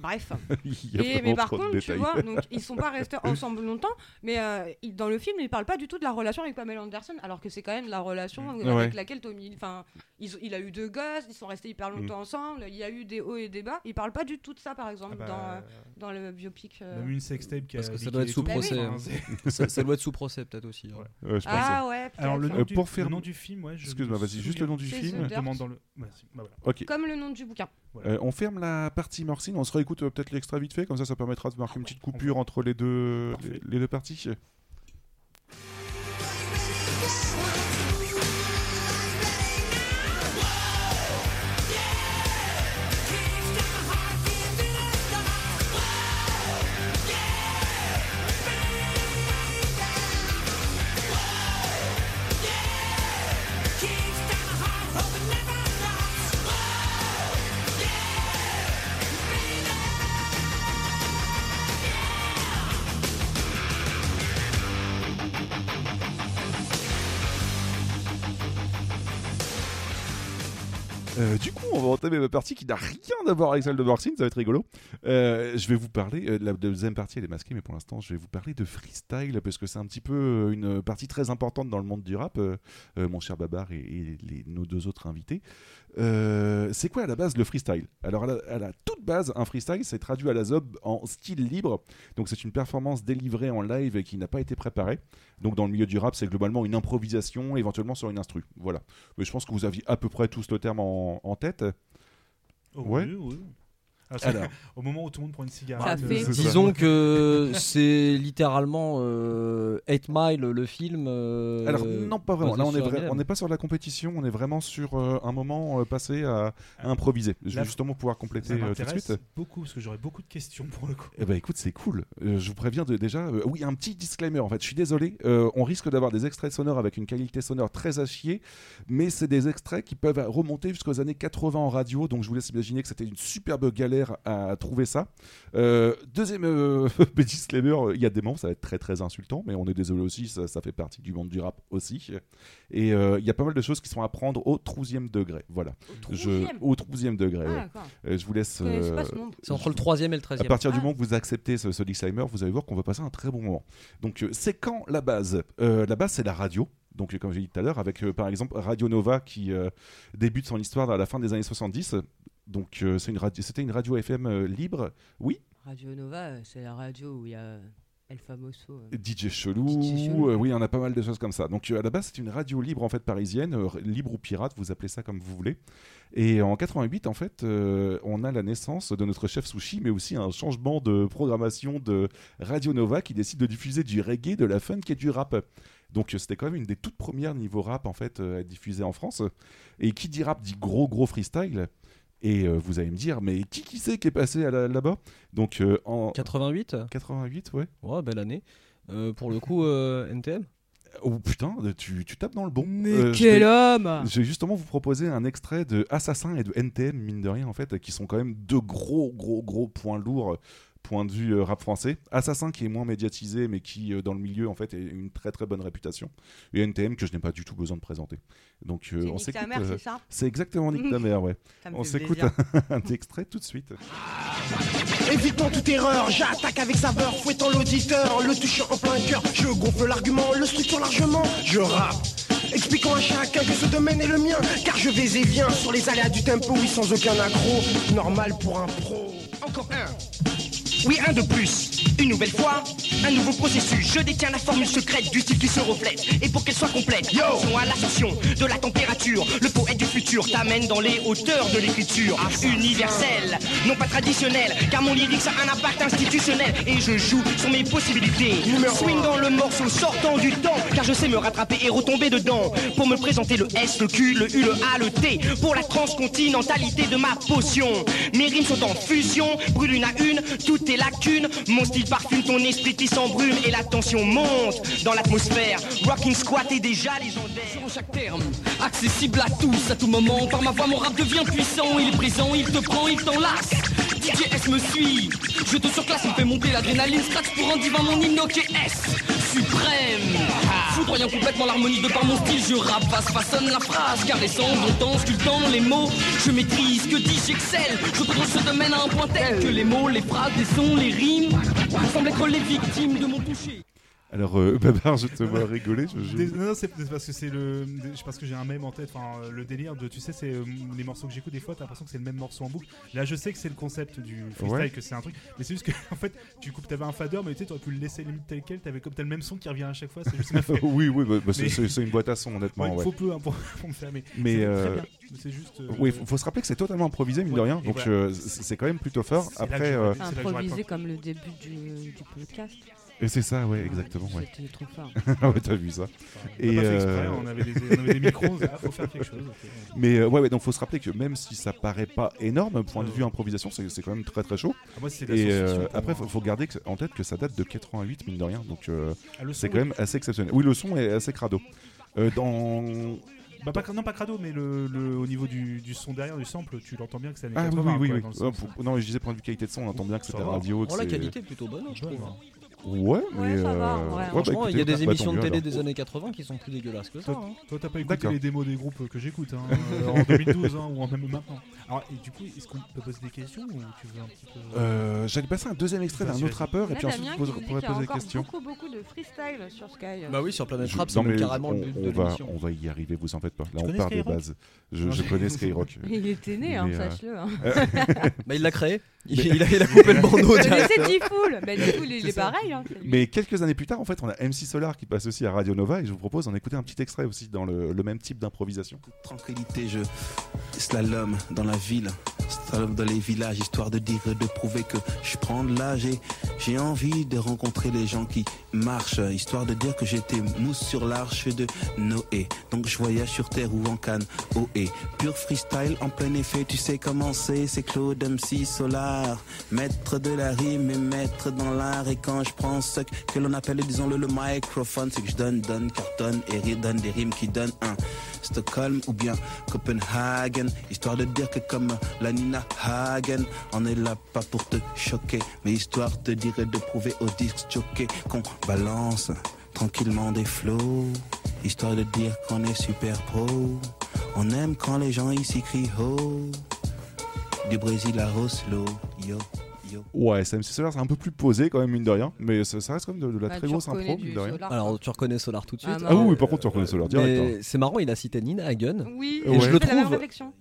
Bref. Il y a Et, mais par contre, tu vois, donc, ils sont pas restés ensemble longtemps, mais euh, il- dans le film, ils parlent pas du tout de la relation avec Pamela Anderson, alors que c'est quand même la relation euh, Ouais. avec laquelle Tommy. Enfin, il a eu deux gosses, ils sont restés hyper longtemps Mm. ensemble, il y a eu des hauts et des bas. Ils parlent pas du tout de ça, par exemple, ah bah, dans, euh, dans le biopic. euh. Même une sextape qui a Parce que ça doit être sous procès, hein. c'est- ça, ça doit être sous procès peut-être aussi. hein. Ouais. Ouais, je pense. Ah ouais, Alors le nom, Euh, du, pour faire- le nom du film, ouais. Excuse-moi, vas-y, juste le nom du film. Bah. Comme le nom du bouquin. Euh, on ferme la partie morcine, on se réécoute euh, peut-être l'extrait vite fait, comme ça ça permettra de marquer une petite coupure entre les deux, les deux parties. Euh, du coup, on va entamer ma partie qui n'a rien à voir avec celle de boxing, ça va être rigolo. Euh, je vais vous parler, euh, la deuxième partie elle est masquée, mais pour l'instant, je vais vous parler de freestyle parce que c'est un petit peu euh, une partie très importante dans le monde du rap, mon cher Babar et, nos deux autres invités. C'est quoi à la base le freestyle? Alors, à la, à la toute base, un freestyle, c'est traduit à la zob en style libre. Donc, c'est une performance délivrée en live et qui n'a pas été préparée. Donc, dans le milieu du rap, c'est globalement une improvisation, éventuellement sur une instru. Voilà. Mais je pense que vous aviez à peu près tous le terme en, en tête. Oh, Ouais. oui, oui. Ah, Alors, Au moment où tout le monde prend une cigarette. fait- euh. Disons que c'est littéralement euh, 8 Mile le film. euh, alors non, pas vraiment. Là, on est on n'est pas sur la compétition, on est vraiment sur euh, un moment euh, passé à, à improviser. Je vais justement pouvoir compléter euh, tout de suite. beaucoup parce que j'aurais beaucoup de questions pour le coup. Eh ben écoute, c'est cool. Euh, je vous préviens de, déjà. euh, oui, un petit disclaimer. En fait, je suis désolé. euh, on risque d'avoir des extraits sonores avec une qualité sonore très à chier, mais c'est des extraits qui peuvent remonter jusqu'aux années 80 en radio. Donc je vous laisse imaginer que c'était une superbe galère à trouver ça. Euh, deuxième euh, petit disclaimer. Il y a des moments, ça va être très très insultant, mais on est désolé aussi. Ça, ça fait partie du monde du rap aussi. Et euh, il y a pas mal de choses qui sont à prendre au 12e degré. Voilà. Au Je, trouzième. au 12e degré. Ah, ouais. Euh, je vous laisse. Euh, ce. C'est entre le 3 et le 13 à partir du Ah. moment que vous acceptez ce, ce disclaimer, vous allez voir qu'on va passer un très bon moment. Donc, c'est quand la base? Euh, La base, c'est la radio. Donc, comme j'ai dit tout à l'heure, avec euh, par exemple Radio Nova qui euh, débute son histoire à la fin des années 70. Donc, euh, c'est une radio- c'était une radio FM euh, libre. Oui, Radio Nova, euh, c'est la radio où il y a El Famoso. DJ Chelou. DJ Chelou. oui, on a pas mal de choses comme ça. Donc, à la base, c'est une radio libre en fait parisienne, libre ou pirate, vous appelez ça comme vous voulez. Et en 88, en fait, euh, on a la naissance de notre chef sushi, mais aussi un changement de programmation de Radio Nova qui décide de diffuser du reggae, de la funk et du rap. Donc c'était quand même une des toutes premières niveau rap en fait à être diffusée en France. Et qui dit rap dit gros gros freestyle. Et euh, vous allez me dire, mais qui qui c'est qui est passé à la- là-bas? Donc euh, en 88 88, ouais. Ouais, belle année. Euh, pour le coup, euh, NTM Oh putain, tu, tu tapes dans le bon. Mais Euh, je quel vais- homme Je vais justement vous proposer un extrait de Assassin et de NTM, mine de rien, en fait, qui sont quand même deux gros, gros, gros points lourds, euh, point de vue euh, rap français. Assassin qui est moins médiatisé, mais qui, euh, dans le milieu, en fait, a une très très bonne réputation. Et NTM que je n'ai pas du tout besoin de présenter. Donc, euh, C'est on s'écoute. mère, euh, c'est ça? c'est exactement Nick ta mère, ouais. On s'écoute un extrait tout de suite. Évitant toute erreur, j'attaque avec saveur, fouettant l'auditeur, le touchant en plein cœur. Je gonfle l'argument, le structure largement, je rappe. Expliquant à chacun que ce domaine est le mien, car je vais et viens sur les aléas du tempo, oui, sans aucun accro. Normal pour un pro. Encore un. Oui, un de plus. Une nouvelle fois, un nouveau processus. Je détiens la formule secrète du style qui se reflète. Et pour qu'elle soit complète, yo, à l'ascension de la température, le poète du futur t'amène dans les hauteurs de l'écriture universelle, non pas traditionnelle, car mon lyrique a un impact institutionnel et je joue sur mes possibilités. Swing dans le morceau, sortant du temps, car je sais me rattraper et retomber dedans. Pour me présenter le S, le Q, le U, le A, le T, pour la transcontinentalité de ma potion. Mes rimes sont en fusion, brûle une à une, toutes tes lacunes. Mon style parfume ton esprit qui s'embrume et la tension monte dans l'atmosphère. Rocking squat est déjà légendaire. Sur chaque terme, accessible à tous, à tout moment. Par ma voix, mon rap devient puissant. Il est présent, il te prend, il t'enlace. Me suit, je te surclasse, il fait monter l'adrénaline. Scratch pour un divin, mon hymne, S. Suprême, foudroyant complètement l'harmonie de par mon style. Je rappe, face, façonne la phrase, caressant, montant, sculptant les mots. Je maîtrise, que dis, j'excelle. Je contrôle ce domaine à un point tel que les mots, les phrases, les sons, les rimes semblent être les victimes de mon toucher. Alors, euh, Babar, je te vois rigoler. Je, Non, non, c'est parce que c'est le. Je parce que j'ai un même en tête. Enfin, euh, le délire de. Tu sais, c'est euh, les morceaux que j'écoute des fois. T'as l'impression que c'est le même morceau en boucle. Là, je sais que c'est le concept du freestyle, Ouais. que c'est un truc. Mais c'est juste que en fait, tu coupes. T'avais un fader, mais tu sais, t'aurais pu le laisser limite tel quel. T'avais comme t'as le même son qui revient à chaque fois. C'est juste. oui, oui, bah, bah, c'est Mais- c'est- c'est une boîte à son, honnêtement. Il ouais. faut peu hein, pour, pour me faire. Mais, Mais, c'est euh, juste. euh, Oui, faut, faut se rappeler que c'est totalement improvisé, mine de rien. Donc, voilà. c'est quand même plutôt fort. Après, Improvisé comme le début du podcast. Et c'est ça, ouais, exactement. Ouais. C'était trop fort. Ah ouais, t'as vu ça. On a Et, pas fait euh, exprès, on avait des, on avait des micros. Il faut faire quelque chose. Mais euh, ouais, ouais, donc faut se rappeler que même si ça paraît pas énorme, point de vue improvisation, c'est c'est quand même très très chaud. Ah, moi, c'est Et euh, après, moi. faut, faut garder en tête que ça date de 88, mine de rien. Donc euh, Ah, c'est quand même assez exceptionnel. Oui, le son est assez crado. Euh, dans Bah, pas, non, pas crado, mais le, le- au niveau du, du son derrière, du sample, tu l'entends bien que c'est années ah oui 80. oui oui, quoi, oui. dans le sens. pour- non, je disais point de vue qualité de son, on entend bien que Ça c'était va. radio. Oh, la c'est- qualité est plutôt bonne, je trouve. Hein. Ouais, mais ça va, euh, ouais. bah, Franchement, il y a des bah, émissions tant de mieux, télé alors. des années 80 qui sont plus dégueulasses que ça. hein. Toi, t'as pas écouté D'accord. les démos des groupes que j'écoute hein, euh, en 2012 hein, ou en même maintenant. Alors, et du coup, est-ce qu'on peut poser des questions ou tu veux un petit peu. Euh, J'allais passer un deuxième extrait d'un Vas-y, autre vas-y. rappeur et Là, puis ensuite Damien vous qui nous dit pourrez qu'il y a poser des encore questions. beaucoup, beaucoup de freestyle sur Sky. Bah oui, sur Planet Je- Rap, c'est non, même mais carrément on, le but de on va, l'émission. on va y arriver, vous en faites pas. Là, on connais part des Skyrock bases. Je, Non, je je- connais Skyrock. Il était né, hein, Mais, euh, sache-le. Hein. Bah, il l'a créé. Il, Mais- il a, il a coupé le bandeau c'est G-Fool. G-Fool, il C'est est pareil. Hein. Mais quelques années plus tard, en fait, on a MC Solar qui passe aussi à Radio Nova et je vous propose d'en écouter un petit extrait aussi dans le, le même type d'improvisation. Tranquillité, je slalom dans la ville, dans les villages, histoire de dire, de prouver que je prends de l'âge et j'ai envie de rencontrer les gens qui marchent, histoire de dire que j'étais mousse sur l'arche de Noé. Donc je voyage sur terre ou en canne, oh et pur freestyle en plein effet, tu sais comment c'est, c'est Claude MC Solar, maître de la rime et maître dans l'art. Et quand je prends ce que l'on appelle, disons-le, le microphone, c'est que je donne, donne, cartonne et donne des rimes qui donnent un Stockholm ou bien Copenhagen, histoire de dire que comme la Nina Hagen, on est là pas pour te choquer, mais histoire de dire et de prouver aux disques choqués qu'on balance tranquillement des flots, histoire de dire qu'on est super pro. On aime quand les gens ici crient ho, du Brésil à Oslo, yo. yo. Ouais, Solar, c'est un peu plus posé quand même, mine de rien, mais ça, ça reste quand même de, de la Bah, très grosse impro, mine de rien. Solar. Alors, tu reconnais Solar tout de suite. Ah, Ah oui, par contre, tu reconnais Solar direct. Hein. c'est marrant, il a cité Nina Hagen. Oui, Et je le fait la même trouve- réflexion.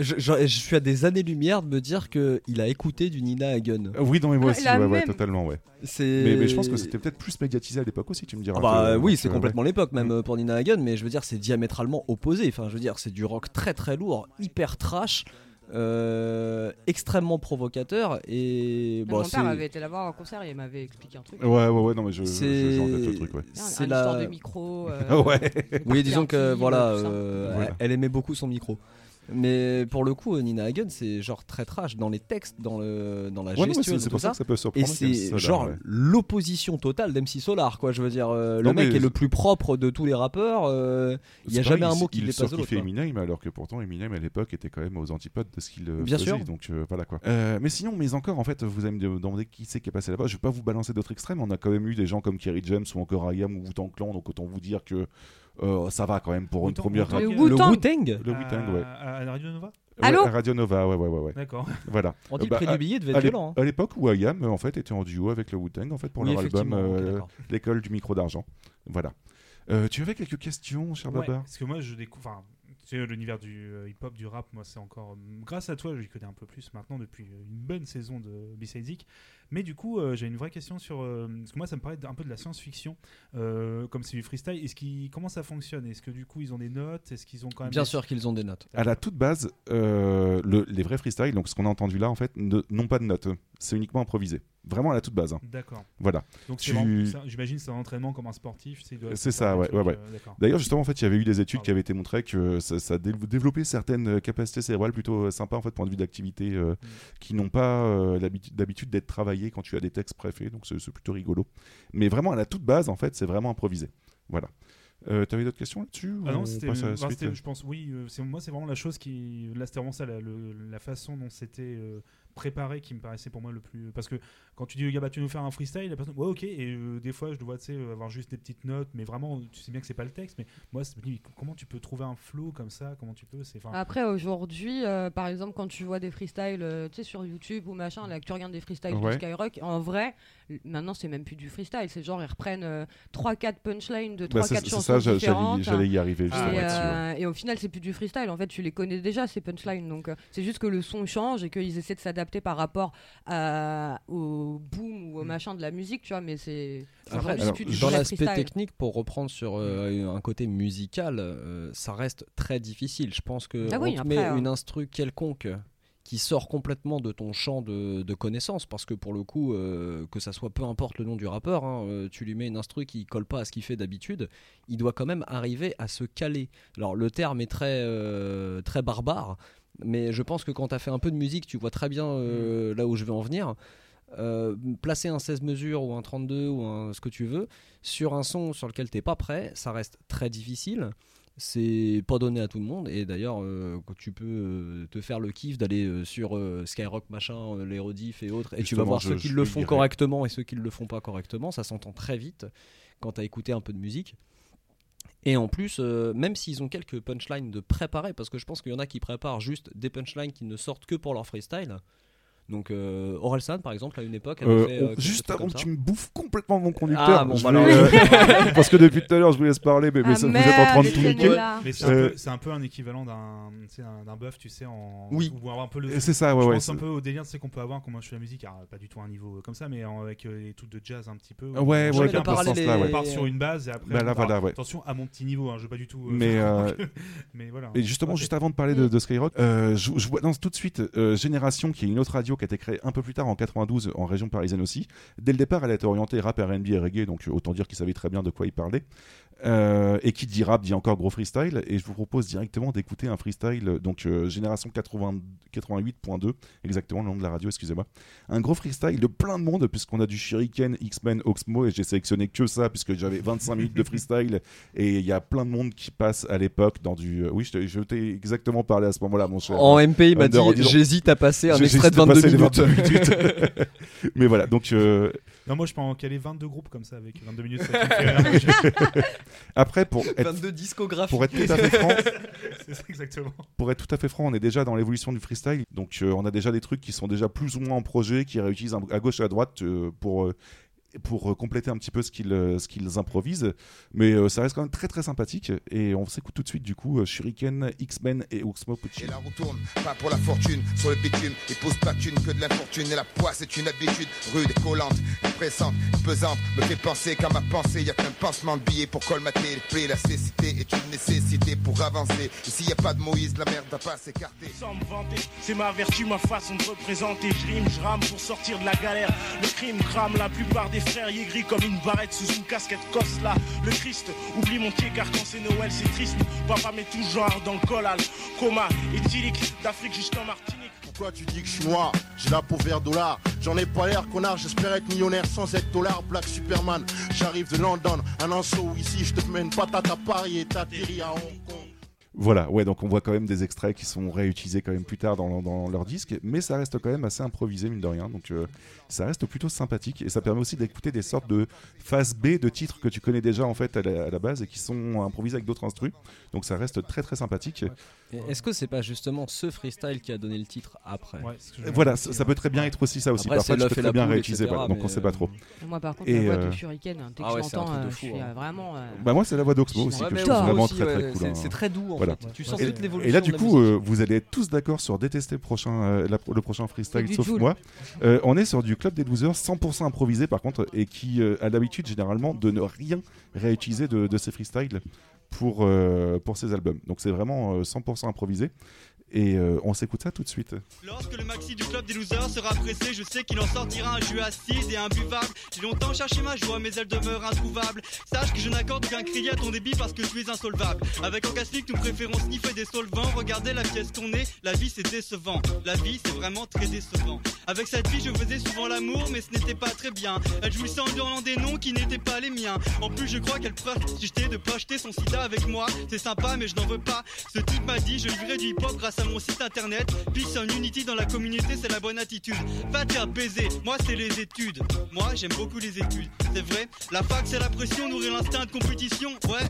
Je, je- je suis à des années-lumière de me dire qu'il a écouté du Nina Hagen. Oui, non, mais moi aussi, ouais, totalement, ouais. Mais, mais je pense que c'était peut-être plus médiatisé à l'époque aussi, tu me diras. Ah bah que- oui, c'est ouais. complètement l'époque, même Mm. euh, pour Nina Hagen, mais je veux dire, c'est diamétralement opposé. Enfin, je veux dire, c'est du rock très très lourd, hyper trash, euh, extrêmement provocateur et bon, Mon père avait été la voir en concert et il m'avait expliqué un truc. Ouais, ouais, ouais, non, mais je, c'est ouais. C'est la histoire de micro. euh, ouais. Oui, disons que voilà, euh, elle aimait beaucoup son micro. Mais pour le coup, Nina Hagen, c'est genre très trash dans les textes, dans, le, dans la Ouais, gestion, c'est c'est pour ça ça. que ça peut Et surprendre. c'est ça, là, genre ouais. l'opposition totale d'MC Solar, quoi. Je veux dire, euh, le mec est le plus propre de tous les rappeurs. euh, il y a C'est jamais un mot il- qui il dépasse l'autre, quoi. Eminem, alors que pourtant Eminem à l'époque était quand même aux antipodes de ce qu'il euh, Bien faisait. sûr. Donc euh, voilà quoi. Mais sinon, mais encore, en fait, vous allez me demander qui c'est qui est passé là-bas. Je vais pas vous balancer d'autres extrêmes. On a quand même eu des gens comme Kerry James ou encore IAM ou Wu-Tang Clan. Donc autant vous dire que euh, ça va quand même pour une Wu-Tang- première. Wu-Tang, Le euh, Le Wu-Tang. Le Wu-Tang, ouais. À, à la Radio Nova Ouais, Allô à Radio Nova, ouais, ouais, ouais. ouais. D'accord. Voilà. On dit Euh, bah, le prix du billet devait À être violent. hein. à l'époque où IAM en fait était en duo avec le Wu-Tang en fait pour Oui, leur album euh, l'école du micro d'argent. Voilà. Euh, tu avais quelques questions, cher Ouais, Babar parce que moi, je découvre. Enfin, Tu sais, l'univers du euh, hip-hop, du rap, moi, c'est encore. euh, grâce à toi, j'y connais un peu plus maintenant depuis euh, une bonne saison de Zik. Mais du coup, euh, j'ai une vraie question sur. euh, parce que moi, ça me paraît un peu de la science-fiction, euh, comme c'est du freestyle. Est-ce comment ça fonctionne? Est-ce que du coup, ils ont des notes? Est-ce qu'ils ont quand même. Bien des- sûr qu'ils ont des notes. À la toute base, euh, le- les vrais freestyles, donc ce qu'on a entendu là, en fait, n'ont pas de notes. C'est uniquement improvisé. Vraiment à la toute base. hein. D'accord. Voilà. Donc, Tu- j'imagine que c'est un entraînement comme un sportif. c'est ça, ouais, ouais, ouais. euh, d'accord. D'ailleurs, justement, en fait, il y avait eu des études qui avaient été montrées que ça, ça dé- développait certaines capacités cérébrales plutôt sympas, en fait, point de vue d'activité, euh, qui n'ont pas euh, l'habitude- d'habitude d'être travaillées quand tu as des textes préfaits, donc c'est plutôt rigolo. Mais vraiment, à la toute base, en fait, c'est vraiment improvisé. Voilà. Euh, T'avais d'autres questions là-dessus Ah non, on c'était, je pense, oui, euh, moi c'est vraiment la chose qui, là c'était vraiment ça, la, le- la façon dont c'était euh, préparé qui me paraissait pour moi le plus, parce que quand tu dis le gars bah tu veux nous faire un freestyle, la personne, ouais ok, et euh, des fois je dois tu sais avoir juste des petites notes, mais vraiment tu sais bien que c'est pas le texte, mais moi je me dis, comment tu peux trouver un flow comme ça, comment tu peux, c'est, enfin, Après, aujourd'hui, euh, par exemple, quand tu vois des freestyles euh, tu sais, sur YouTube ou machin, là, que tu regardes des freestyles Ouais. de Skyrock, en vrai, maintenant, c'est même plus du freestyle. C'est genre, ils reprennent 3-4 punchlines de Bah, 3-4 c'est c'est chansons ça, différentes. j'allais j'allais y arriver Et, justement là-dessus. ouais. euh, et au final, c'est plus du freestyle. En fait, tu les connais déjà, ces punchlines. Donc, euh, c'est juste que le son change et qu'ils essaient de s'adapter par rapport à- au boom ou au machin de la musique, tu vois. Mais c'est. c'est Après, aujourd'hui, alors, c'est plus du dans l'aspect freestyle. technique, pour reprendre sur euh, un côté musical, euh, ça reste très difficile. Je pense que Ah oui, on te après, met euh, une instru quelconque qui sort complètement de ton champ de, de connaissances, parce que pour le coup, euh, que ça soit peu importe le nom du rappeur, hein, euh, tu lui mets une instru qui colle pas à ce qu'il fait d'habitude, il doit quand même arriver à se caler. Alors le terme est très, euh, très barbare, mais je pense que quand tu as fait un peu de musique, tu vois très bien euh, là où je vais en venir. Euh, placer un 16 mesures ou un 32 ou un, ce que tu veux sur un son sur lequel t'es pas prêt, ça reste très difficile. C'est pas donné à tout le monde et d'ailleurs euh, tu peux euh, te faire le kiff d'aller euh, sur euh, Skyrock machin, les rediff et autres et tu vas voir je- ceux qui le le font dirais. correctement et ceux qui le font pas correctement, ça s'entend très vite quand t'as écouté un peu de musique. Et en plus, euh, même s'ils ont quelques punchlines de préparer, parce que je pense qu'il y en a qui préparent juste des punchlines qui ne sortent que pour leur freestyle. Donc euh, Orelsan par exemple à une époque avait Euh, fait, on- euh, juste avant que tu me bouffes complètement mon conducteur, Ah, bon, bah euh, parce que depuis tout à l'heure je vous laisse parler, mais, mais Ah, ça- vous êtes en train de tout c'est niquer. mais c'est, un peu, c'est un peu un équivalent d'un, buff, tu sais, en, Oui. ou un peu le, Et C'est ça, ouais, je ouais. pense un c'est- peu au délire tu sais, qu'on peut avoir quand moi je fais la musique, alors, pas du tout à un niveau comme ça, mais avec euh, les trucs de jazz un petit peu. Ouais, ouais, est- ouais. on part sur une base et après. Bah là, on part- voilà, ouais. Attention à mon petit niveau, hein, je veux pas du tout. Mais, voilà. Et justement, juste avant de parler de, Skyrock, je, vois tout de suite Génération, qui est une autre radio qui a été créée un peu plus tard en 92 en région parisienne aussi. Dès le départ, elle a été orientée rap, R&B et reggae, donc euh, autant dire qu'ils savaient très bien de quoi ils parlaient. Euh, et qui dit rap dit encore gros freestyle. Et je vous propose directement d'écouter un freestyle, donc euh, Génération 80 88.2, exactement le nom de la radio, excusez-moi. Un gros freestyle de plein de monde, puisqu'on a du Shuriken, X-Men, Oxmo, et j'ai sélectionné que ça, puisque j'avais 25 minutes de freestyle. Et il y a plein de monde qui passe à l'époque dans du. euh, Oui, je t'ai- exactement parlé à ce moment-là, mon cher. En MP, il m'a dit j'hésite à passer un extrait de j'hésite à 22 passer les minutes. 22 minutes. Mais voilà, donc euh, Non, moi je peux en caler 22 groupes comme ça avec 22 minutes. ça. après, pour être, 22 discographies. pour être tout à fait franc, C'est ça exactement. pour être tout à fait franc, on est déjà dans l'évolution du freestyle. Donc euh, on a déjà des trucs qui sont déjà plus ou moins en projet, qui réutilisent à gauche et à droite euh, pour. Pour euh, compléter un petit peu ce qu'ils euh, ce qu'ils improvisent, mais euh, ça reste quand même très très sympathique. Et on s'écoute tout de suite du coup Shuriken, X-Men et Oxmo Puccino. Et la roue tourne, pas pour la fortune, sur le bitume, il pose pas thune que de l'infortune. Et la poisse c'est une habitude, rude et collante, pressante, pesante, me fait penser qu'à ma pensée, y a qu'un pansement de billets pour colmater les plaies. La cécité est une nécessité pour avancer. Et s'il y a pas de Moïse, la merde va pas s'écarter. sans me vanter. C'est ma vertu, ma façon de représenter. Je rime, je rame pour sortir de la galère. Le crime crame la plupart des frères y gris comme une barrette sous une casquette là Le Christ, oublie mon pied car quand c'est Noël c'est triste. Papa met tout genre dans le collal. Coma, éthylique, d'Afrique jusqu'en Martinique. Pourquoi tu dis que je suis noir J'ai la peau vert dollar. J'en ai pas l'air, connard. J'espère être millionnaire sans être dollar. Black Superman. J'arrive de London. Un anseau ici. Je te mets une patate à Paris et t'atterris à Hong Kong. Voilà, ouais, donc on voit quand même des extraits qui sont réutilisés quand même plus tard dans, dans leur disque, mais ça reste quand même assez improvisé, mine de rien. Donc euh, ça reste plutôt sympathique et ça permet aussi d'écouter des sortes de phase B de titres que tu connais déjà en fait à la, à la base et qui sont improvisés avec d'autres instrus. Donc ça reste très très sympathique. Est-ce que c'est pas justement ce freestyle qui a donné le titre après Ouais, me Voilà, ça, peut très bien être aussi ça aussi. Après, Parfois, tu peux très la bien réutiliser, voilà, donc on sait pas euh, trop. Moi, par contre, Et, la voix euh, de Shuriken, dès que ah je ouais, l'entends, euh, suis hein. euh, vraiment. euh, Bah moi c'est la voix d'Oxmo aussi que je trouve vraiment aussi, très très ouais, cool. c'est- hein. C'est très doux en Voilà. fait. Tu sens Et, toute l'évolution. et là, du coup, euh, vous allez être tous d'accord sur détester le prochain, euh, la- le prochain freestyle, sauf moi. Euh, on est sur du club des losers 100% improvisé, par contre, et qui euh, a l'habitude généralement de ne rien réutiliser de, ses freestyles pour, euh, pour ses albums. Donc c'est vraiment euh, 100% improvisé. Et euh, on s'écoute ça tout de suite. Lorsque le maxi du club des losers sera pressé, je sais qu'il en sortira un jeu acide et imbuvable. J'ai longtemps cherché ma joie, mais elle demeure introuvable. Sache que je n'accorde aucun crédit à ton débit parce que tu es insolvable. Avec Orgasmic, nous préférons sniffer des solvants. Regardez la pièce qu'on est, la vie c'est décevant. La vie c'est vraiment très décevant. Avec cette fille, je faisais souvent l'amour, mais ce n'était pas très bien. Elle jouissait en hurlant des noms qui n'étaient pas les miens. En plus, je crois qu'elle projetait de projeter son sida avec moi. C'est sympa, mais je n'en veux pas. Ce type m'a dit, je vivrai du hip-hop grâce à mon site internet. Peace and unity dans la communauté, c'est la bonne attitude. Va te faire baiser, moi c'est les études. Moi j'aime beaucoup les études, c'est vrai. La fac c'est la pression, nourrir l'instinct de compétition, ouais.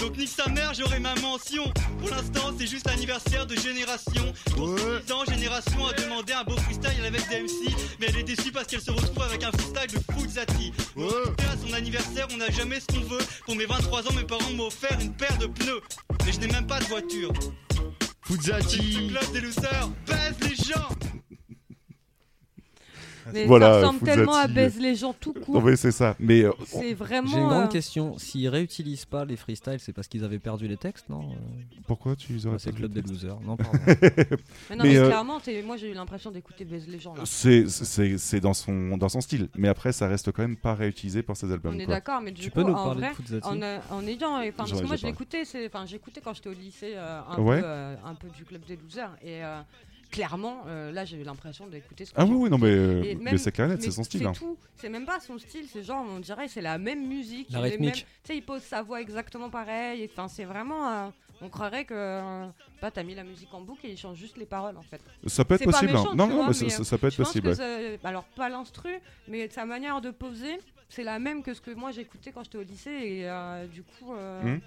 Donc nique sa mère, j'aurai ma mention. Pour l'instant, c'est juste l'anniversaire de génération. Pour 10 ans, génération a demandé un beau freestyle avec des MC, mais elle est déçue parce qu'elle se retrouve avec un freestyle de Fuzati. Récupérer à son anniversaire, on n'a jamais ce qu'on veut. Pour mes 23 ans, mes parents m'ont offert une paire de pneus. Mais je n'ai même pas de voiture. Fuzati. Le club des losers baise les gens. Mais Voilà, ça ressemble Fuzati. tellement à Baise les gens tout court. Oui, c'est ça. Mais euh, C'est vraiment. J'ai une grande euh, question. S'ils réutilisent pas les freestyles, c'est parce qu'ils avaient perdu les textes, non Euh, pourquoi tu les aurais C'est pas Club des Losers. Non, pardon. Mais non, Mais, mais euh, clairement, moi j'ai eu l'impression d'écouter Baise les gens là. C'est c'est- c'est dans son, dans son style. Mais après, ça reste quand même pas réutilisé pour ses albums. On est d'accord, mais du Tu coup, peux nous en parler de vrai, en, euh, en ayant, parce que moi déjà je l'écoutais, c'est, enfin j'écoutais quand j'étais au lycée euh, un, Ouais. peu, euh, un peu du club des losers et euh, clairement euh, là j'ai eu l'impression d'écouter ce que Ah oui, oui, non, mais, euh, mais même- c'est clair et net, mais c'est son style. C'est hein. tout, c'est même pas son style, c'est genre on dirait c'est la même musique, La rythmique. Tu sais, il pose sa voix exactement pareil. Enfin, c'est vraiment, euh, on croirait que euh, pas t'as mis la musique en boucle et il change juste les paroles en fait. Ça peut être possible. hein. Non, non, mais ça, mais, ça- ça peut être possible. que ça- alors pas l'instru, mais sa manière de poser, c'est la même que ce que moi j'écoutais quand j'étais au lycée et euh, du coup. euh, Hmm.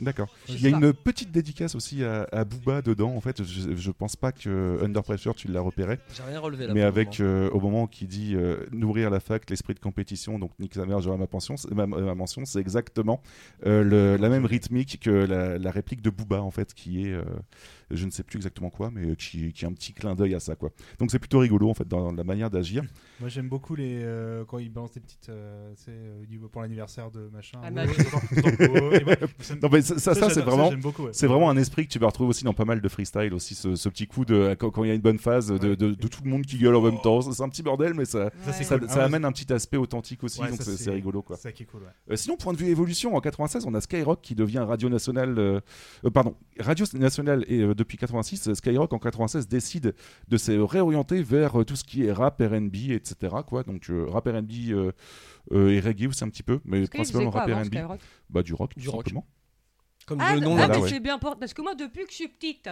D'accord. Il y a une petite dédicace aussi à, à Booba dedans. En fait, je, je pense pas que Under Pressure tu l'as repéré. J'ai rien relevé là. Mais avec moment. euh, au moment qui dit euh, nourrir la fac, l'esprit de compétition, donc nique sa mère, j'aurai ma pension, c'est- ma, ma mention, c'est exactement euh, le- la même rythmique que la, la réplique de Booba en fait, qui est, euh, je ne sais plus exactement quoi, mais qui, qui est un petit clin d'œil à ça quoi. Donc c'est plutôt rigolo en fait dans la manière d'agir. Moi j'aime beaucoup les euh, quand ils balancent des petites euh, euh, du- pour l'anniversaire de machin. Ah, Ouais, bah, ça me- Non, mais ça, ça, ça, c'est vraiment, j'aime beaucoup, ouais. c'est vraiment un esprit que tu vas retrouver aussi dans pas mal de freestyle aussi, ce, ce petit coup de quand, il y a une bonne phase de, de- de tout le monde qui gueule en même temps. C'est un petit bordel, mais ça, Ça, c'est ça, cool. ça Ah amène un petit aspect authentique aussi, Ouais, donc ça, c'est rigolo quoi. c'est ça qui est cool, ouais. Euh, sinon, point de vue évolution, en 96, on a Skyrock qui devient Radio Nationale. euh, euh, pardon, Radio Nationale et euh, depuis 86, Skyrock en 96 décide de se réorienter vers euh, tout ce qui est rap, R&B, etc. Quoi. Donc euh, rap, R&B euh, euh, et reggae aussi un petit peu, mais principalement rap, R&B. Bah du rock, Du tout rock. simplement. Comme Ah, le nom ah, ouais. c'est bien important parce que moi depuis que je suis petite,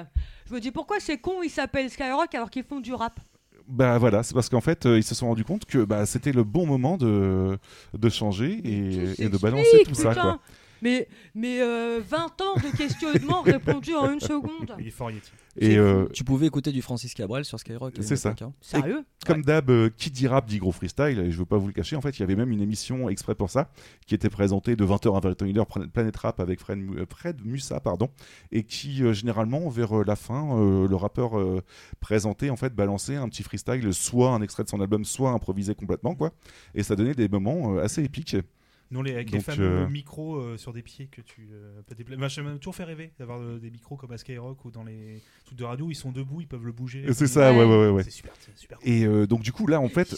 je me dis pourquoi c'est con ils s'appellent Skyrock alors qu'ils font du rap? Bah voilà, c'est parce qu'en fait, euh, ils se sont rendus compte que bah, c'était le bon moment de, de changer et, et de balancer tout ça. Quoi. Mais, mais euh, 20 ans de questionnement répondus en une seconde. Il est fort Yeti. Et euh. Tu pouvais écouter du Francis Cabrel sur Skyrock. C'est ça. hein. Sérieux Comme d'hab, euh, qui dit rap dit gros freestyle, et je veux pas vous le cacher, en fait, il y avait même une émission exprès pour ça, qui était présentée de 20h à 21h, Planète Rap avec Fred, euh, Fred Mussa, pardon, et qui, euh, généralement, vers euh, la fin, euh, le rappeur euh, présentait, en fait, balançait un petit freestyle, soit un extrait de son album, soit improvisé complètement, quoi, et ça donnait des moments euh, assez épiques. Non, les, avec les Donc, fameux euh, micros euh, sur des pieds que tu euh. Moi, ça m'a toujours fait rêver d'avoir euh, des micros comme à Skyrock ou dans les trucs de radio. Ils sont debout, ils peuvent le bouger. C'est ça, ouais, ouais, ouais. ouais. C'est super. Et euh, donc, du coup, là, en fait,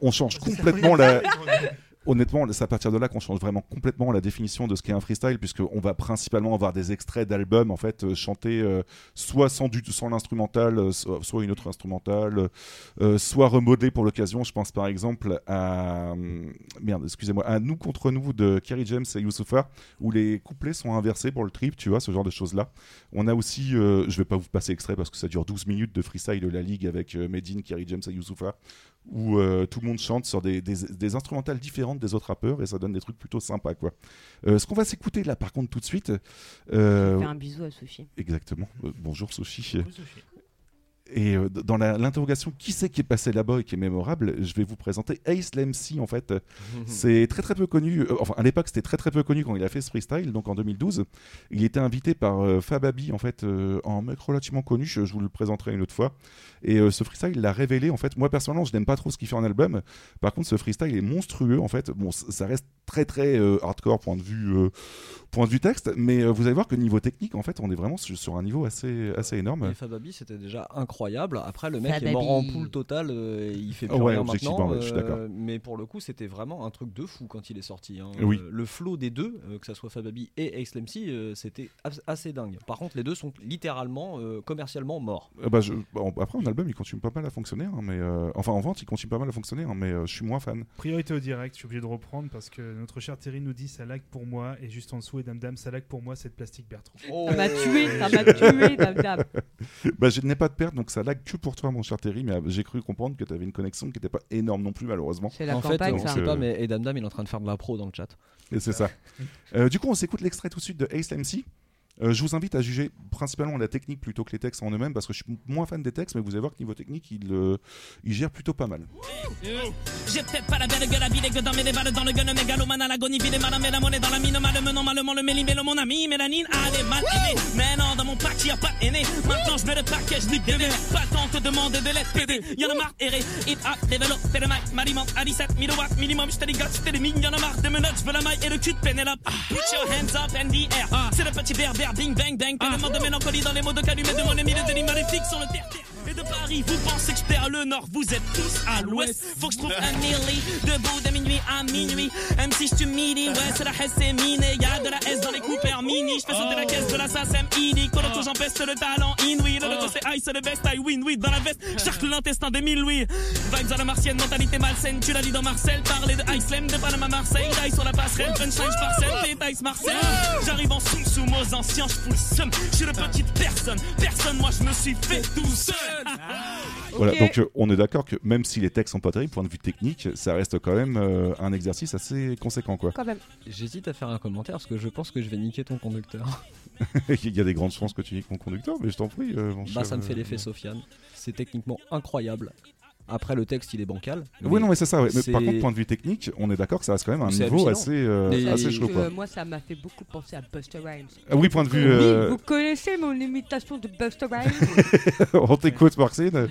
on change complètement la. Honnêtement, c'est à partir de là qu'on change vraiment complètement la définition de ce qu'est un freestyle, puisqu'on va principalement avoir des extraits d'albums en fait euh, chantés euh, soit sans du sans l'instrumental, euh, soit, une autre instrumentale, soit remodelés pour l'occasion. Je pense par exemple à hum, à Nous contre nous de Kerry James et Youssoufa, où les couplets sont inversés pour le trip, tu vois, ce genre de choses là. On a aussi, euh, je vais pas vous passer extrait parce que ça dure 12 minutes de freestyle de la ligue avec Medine, Kerry James et Youssoufa où tout le monde chante sur des, des, des instrumentales différentes des autres rappeurs et ça donne des trucs plutôt sympas quoi. Euh, ce qu'on va s'écouter là par contre tout de suite, euh, Fais un bisou à Sophie. exactement. Euh, bonjour Sophie. Coucou, Sophie. Et euh, dans l'interrogation qui c'est qui est passé là-bas et qui est mémorable, je vais vous présenter Ace Lemcy en fait. C'est très très peu connu. euh, enfin, à l'époque, c'était très très peu connu quand il a fait ce freestyle, donc en 2012. Il était invité par euh, Fab Abi en fait, euh, un mec relativement connu. Je, je vous le présenterai une autre fois. Et euh, ce freestyle il l'a révélé en fait. Moi personnellement, je n'aime pas trop ce qu'il fait en album. Par contre, ce freestyle est monstrueux en fait. Bon, ça reste très très hardcore point de vue point vue texte, mais euh, vous allez voir que niveau technique, en fait, on est vraiment sur, un niveau assez assez énorme. Et Fababi, c'était déjà incroyable. Après, le mec Fababi. est mort en poule totale. euh, il fait plus Ouais, rien maintenant. ouais, je suis euh, d'accord. mais pour le coup, c'était vraiment un truc de fou quand il est sorti. hein. Oui. Euh, le flow des deux, euh, que ça soit Fababi et Ace Lemcy, euh, c'était as- assez dingue. Par contre, les deux sont littéralement euh, commercialement morts. Euh, bah, je- bon, après, en album, il continue pas mal à fonctionner, hein, mais euh, enfin en vente, il continue pas mal à fonctionner, hein, mais euh, je suis moins fan. Priorité au direct, je suis obligé de reprendre parce que notre cher Terry nous dit ça lag pour moi et juste en dessous et dame dame ça lag pour moi c'est de plastique Bertrand. Ça m'a tué, ça m'a tué, dame dame. bah, je n'ai pas de perte, donc ça lag que pour toi, mon cher Terry, mais euh, j'ai cru comprendre que tu avais une connexion qui n'était pas énorme non plus, malheureusement. C'est la en campagne, fait, pas, mais Edam Dam, il est en train de faire de la pro dans le chat. Et c'est ça. Euh, du coup, on s'écoute l'extrait tout de suite de Ace MC. Euh, je vous invite à juger principalement la technique plutôt que les textes en eux-mêmes, parce que je suis moins fan des textes, mais vous allez voir que niveau technique, il, euh, il gère plutôt pas mal. J'ai peut-être pas la belle gueule à vider que dans mes balles dans le gun mégalomane à l'agonie vide mal mais la monnaie dans la mine mal menant malement le méli mélo mon ami mélanine allez mal aimé mais non dans mon pack y a pas aîné. Maintenant je mets le package des verres. pas de te demander de l'être PD y'en a marre erré. Hit up développé le mic m'alimente à 17 000 watts minimum. J'te les gars j'te les mines y'en a marre de menottes je veux la maille et le cul de Pénélope. Put your hands up and the air. C'est le petit berbère bing bang bang tellement de mélancolie dans les mots de calumet de mon ami les délits maléfiques sur le terre et de Paris, vous pensez que je perds le nord, vous êtes tous à l'ouest. Faut que je trouve un Nearly, debout de minuit à minuit. Même si je suis midi, ouais, c'est la Hesse c'est miné. Y'a de la S dans les Cooper Mini. Je fais sauter la caisse de la SACEM ID. Coloto, j'empeste le talent inouï. Le loto, c'est ice, c'est le best, I win, oui, dans la veste. Charcle l'intestin des mille louis. Vibes à la martienne, mentalité malsaine. Tu l'as dit dans Marcel. Parler de Iceland, de Panama Marseille. Die sur la passerelle, punchline, parcelle. Dice Marcel. J'arrive en soum soum aux anciens, je fous le seum. Je suis le petite personne. Personne, moi, je me suis fait tout seul. Voilà, donc euh, on est d'accord que même si les textes sont pas terribles, point de vue technique, ça reste quand même euh, un exercice assez conséquent, quoi. Quand même. J'hésite à faire un commentaire parce que je pense que je vais niquer ton conducteur. Il y a des grandes chances que tu niques mon conducteur, mais je t'en prie. euh, mon Bah, cher, ça me fait euh, l'effet Sofiane. C'est techniquement incroyable. Après, le texte, il est bancal. Oui, non, mais c'est ça. ouais. Mais par contre, point de vue technique, on est d'accord que ça reste quand même un niveau assez, euh, assez chaud, quoi. Euh, moi, ça m'a fait beaucoup penser à Buster Rhymes. Ah oui, point de vue, Oui, euh, vous connaissez mon imitation de Buster Rhymes on t'écoute, Marcine.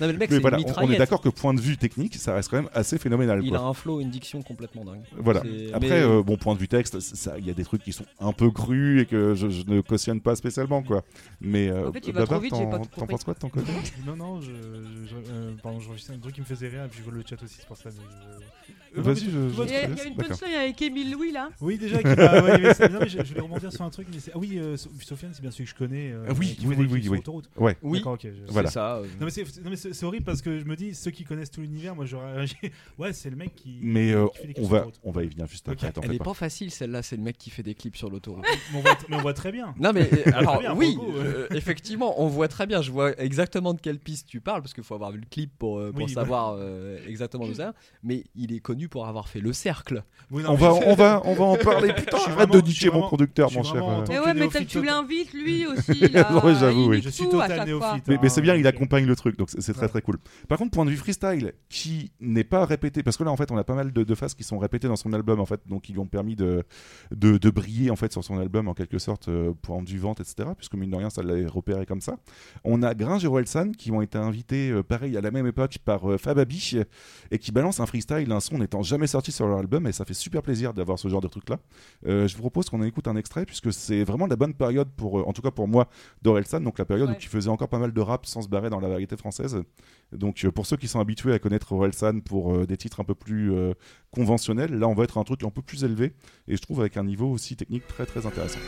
Non, mais le mec, Mais voilà, on- on, est d'accord que point de vue technique, ça reste quand même assez phénoménal. Il quoi. a un flow, une diction complètement dingue. Voilà. Après, mais- euh, bon, point de vue texte, il y a des trucs qui sont un peu crus et que je, je ne cautionne pas spécialement, quoi. Mais euh, En fait, il va trop vite, j'ai pas quoi de ton côté Non, non, je, je, euh, pardon, je réfléchissais à un truc qui me faisait rire et puis je vois le chat aussi, c'est pour ça. Mais. Vas-y, Non, mais je- Il y a, une punchline avec Émile Louis là. Oui, déjà, qui bah, ouais, mais c'est- non, mais je, je voulais rebondir sur un truc. Mais c'est- ah oui, euh, So- Sofiane, c'est bien celui que je connais. euh, Ah oui, qui oui, fait oui, oui, sur oui. autoroute. Ouais. Oui, D'accord, ok. je- Voilà. c'est ça. euh, Non mais c'est non, mais c'est- c'est horrible parce que je me dis ceux qui connaissent tout l'univers, moi j'aurais réagi. Ouais, c'est le mec qui. Mais euh, qui fait des on, clips va, on va y venir juste après. Elle est pas. facile celle-là, c'est le mec qui fait des clips sur l'autoroute. mais, on voit, très bien. Non mais euh, alors oui, euh, effectivement, on voit très bien. Je vois exactement de quelle piste tu parles parce qu'il faut avoir vu le clip pour, euh, pour Oui, savoir euh, exactement de ça. Mais il est connu pour avoir fait le cercle. Oui, non, On va, je- on va, on va en parler. Putain, Je suis arrête de vraiment- suis niquer mon producteur, mon cher. en euh. Mais ouais, mais tu l'invites lui aussi là. Ouais, j'avoue, oui. Je suis total néophyte. Mais, mais c'est bien, hein, il accompagne le truc, donc c'est très Ouais. très cool. Par contre, point de vue freestyle, qui n'est pas répété, parce que là en fait on a pas mal de, de phases qui sont répétées dans son album en fait, donc qui lui ont permis de, de, de briller en fait sur son album en quelque sorte, euh, point de vue vente, etc. Puisque mine de rien ça l'avait repéré comme ça. On a Gringe et Orelsan qui ont été invités euh, pareil à la même époque par euh, Fab Abi et qui balancent un freestyle, un son jamais sorti sur leur album et ça fait super plaisir d'avoir ce genre de truc là. Euh, je vous propose qu'on en écoute un extrait puisque c'est vraiment la bonne période pour, euh, en tout cas pour moi, d'Orelsan, donc la période Ouais. où il faisait encore pas mal de rap sans se barrer dans la variété française. Donc euh, pour ceux qui sont habitués à connaître Orelsan pour des titres un peu plus conventionnels, là on va être un truc un peu plus élevé et je trouve avec un niveau aussi technique très très intéressant.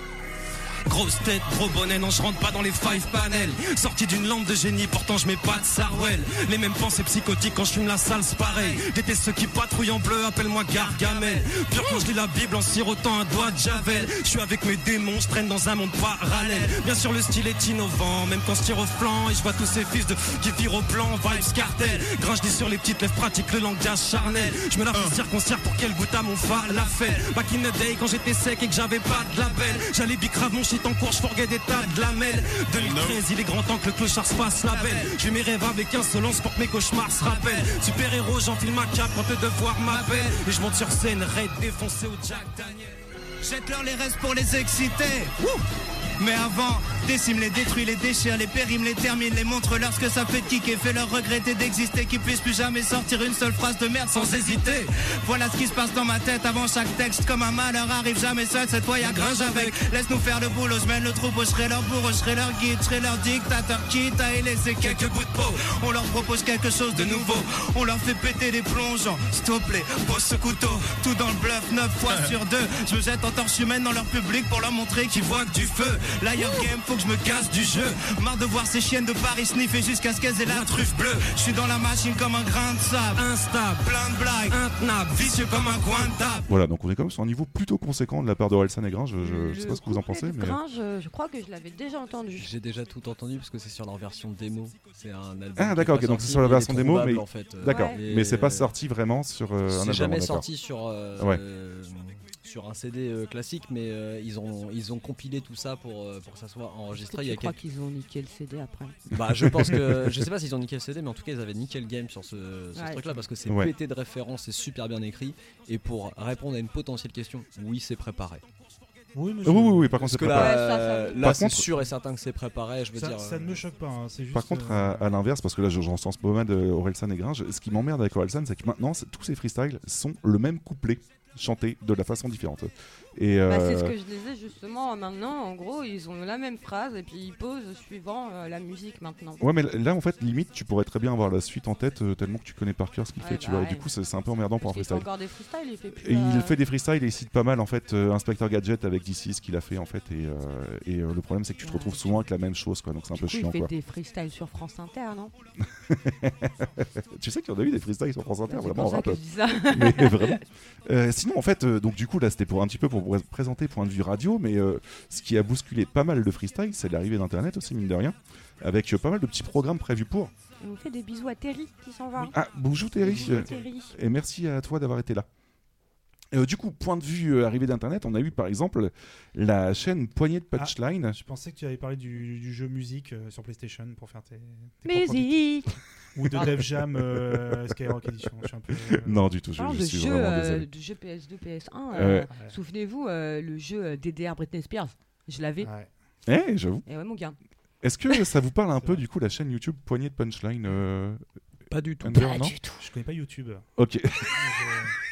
Grosse tête, gros bonnet, non je rentre pas dans les five panels. Sorti d'une lampe de génie, pourtant je mets pas de Sarwell. Les mêmes pensées psychotiques quand je fume la salle, c'est pareil. Déteste ceux qui patrouillent en bleu, appelle-moi Gargamel. Pur quand je lis la Bible en sirotant un doigt de Javel. Je suis avec mes démons, je traîne dans un monde parallèle. Bien sûr le style est innovant, même quand je tire au flanc Et je vois tous ces fils de qui virent au plan, vibes cartel. Gringe dis sur les petites lèvres pratiques, le langage charnel. Je me la fais circoncire pour qu'elle goûte à mon falafel. Back in the day quand j'étais sec et que j'avais pas de label J'allais bicrave mon shit en cours, je forget des tas de lamelles. 2013, il est grand temps que le clochard se fasse la belle. J'ai mes rêves avec insolence pour que mes cauchemars se rappellent. Super héros, j'enfile ma cape quand le devoir m'appelle. Et je monte sur scène, raid défoncé au Jack Daniel. Jette-leur les restes pour les exciter. Wouh mais avant, décime les détruis, les déchire, les périme, les termine, les montre-leur ce que ça fait de kicker, fais-leur regretter d'exister, qu'ils puissent plus jamais sortir une seule phrase de merde sans hésiter. Voilà ce qui se passe dans ma tête avant chaque texte, comme un malheur arrive jamais seul, cette fois y'a gringe avec. Laisse-nous faire le boulot, je mène le troupeau, je serai leur bourreau, je serai leur guide, je serai leur dictateur, quitte à y laisser quelques bouts de peau. On leur propose quelque chose de nouveau, on leur fait péter des plongeons, s'il te plaît, pose ce couteau, tout dans le bluff, 9 fois sur 2. Je me jette en torche humaine dans leur public pour leur montrer qu'ils voient que du feu. L'ailleurs game, faut que je me casse du jeu. Marre de voir ces chiennes de Paris sniffer jusqu'à ce qu'elles aient la truffe bleue. Je suis dans la machine comme un grain de sable, instable, plein de blagues, intenable, vicieux comme un coin de table. Voilà, donc on est quand même sur un niveau plutôt conséquent de la part de Orelsan et Gringe. Je, je, je sais pas ce que vous en pensez, mais. Gringe, euh, je crois que je l'avais déjà entendu. J'ai déjà tout entendu parce que c'est sur leur version démo. C'est un album. Ah d'accord, pas ok, donc c'est sur la version démo, mais en fait, euh, d'accord, mais c'est pas sorti vraiment sur euh, un C'est album. jamais d'accord. sorti sur euh, Ouais. euh, sur un CD euh, classique, mais euh, ils ont ils ont compilé tout ça pour euh, pour que ça soit enregistré. Il y Tu a crois quelques- qu'ils ont niqué le CD après Bah, je pense que je sais pas s'ils ont niqué le CD, mais en tout cas ils avaient niqué le game sur ce, ce Ouais. truc-là parce que c'est Ouais. pété de références, c'est super bien écrit. Et pour répondre à une potentielle question, oui, c'est préparé. Oui, mais Oui, oui, oui, par contre, que c'est préparé. Euh, là, Par c'est contre- sûr et certain que c'est préparé. Je veux ça, dire. ça ne me choque pas. hein, c'est juste, Par contre, euh, à, à l'inverse, parce que là, je- j'en sens pas mal de Orelsan et Gringe, ce qui m'emmerde avec Orelsan, c'est que maintenant, tous ces freestyles sont le même couplet chanté de la façon différente. Et Bah, c'est ce euh, que je disais justement maintenant. En gros, ils ont la même phrase et puis ils posent suivant euh, la musique maintenant. Ouais, mais là, en fait, limite, tu pourrais très bien avoir la suite en tête euh, tellement que tu connais par cœur ce qu'il Ouais, fait, tu bah vois. Et du coup, c'est un peu emmerdant pour un Parce qu'il fait freestyle. encore des freestyles, il fait plus. Et il fait des freestyles et il cite pas mal en fait Inspector Gadget avec DC ce qu'il a fait en fait et, et le problème c'est que tu te retrouves souvent avec la même chose quoi donc c'est un peu coup, chiant il fait quoi. des freestyles sur France Inter, non? Tu sais qu'il y en a eu des freestyles sur France Inter C'est vraiment en rap. mais vraiment. Sinon en fait donc du coup là c'était pour un petit peu pour vous présenter point de vue radio mais euh, ce qui a bousculé pas mal de freestyle c'est l'arrivée d'internet aussi mine de rien avec euh, pas mal de petits programmes prévus pour. On fait des bisous à Terry qui s'en va. Ah bonjour Terry et merci à toi d'avoir été là. Euh, du coup, point de vue euh, arrivée d'Internet, on a eu par exemple la chaîne Poignée de Punchline. Je pensais que tu avais parlé du, du jeu musique euh, sur PlayStation pour faire tes. Musique. Ou de Def Jam euh, Skyrock Edition. Je suis un peu. euh, Non, du tout, je, je de suis jeux, vraiment euh, désolé. de jeux PS2, PS1, Ouais. euh, souvenez-vous euh, le jeu euh, DDR Britney Spears. Je l'avais. Eh, j'avoue. Et ouais, mon gars. Est-ce que ça vous parle un peu du coup la chaîne YouTube Poignée de Punchline euh, Pas du tout. Under, Pas non du tout. Je connais pas YouTube. Ok.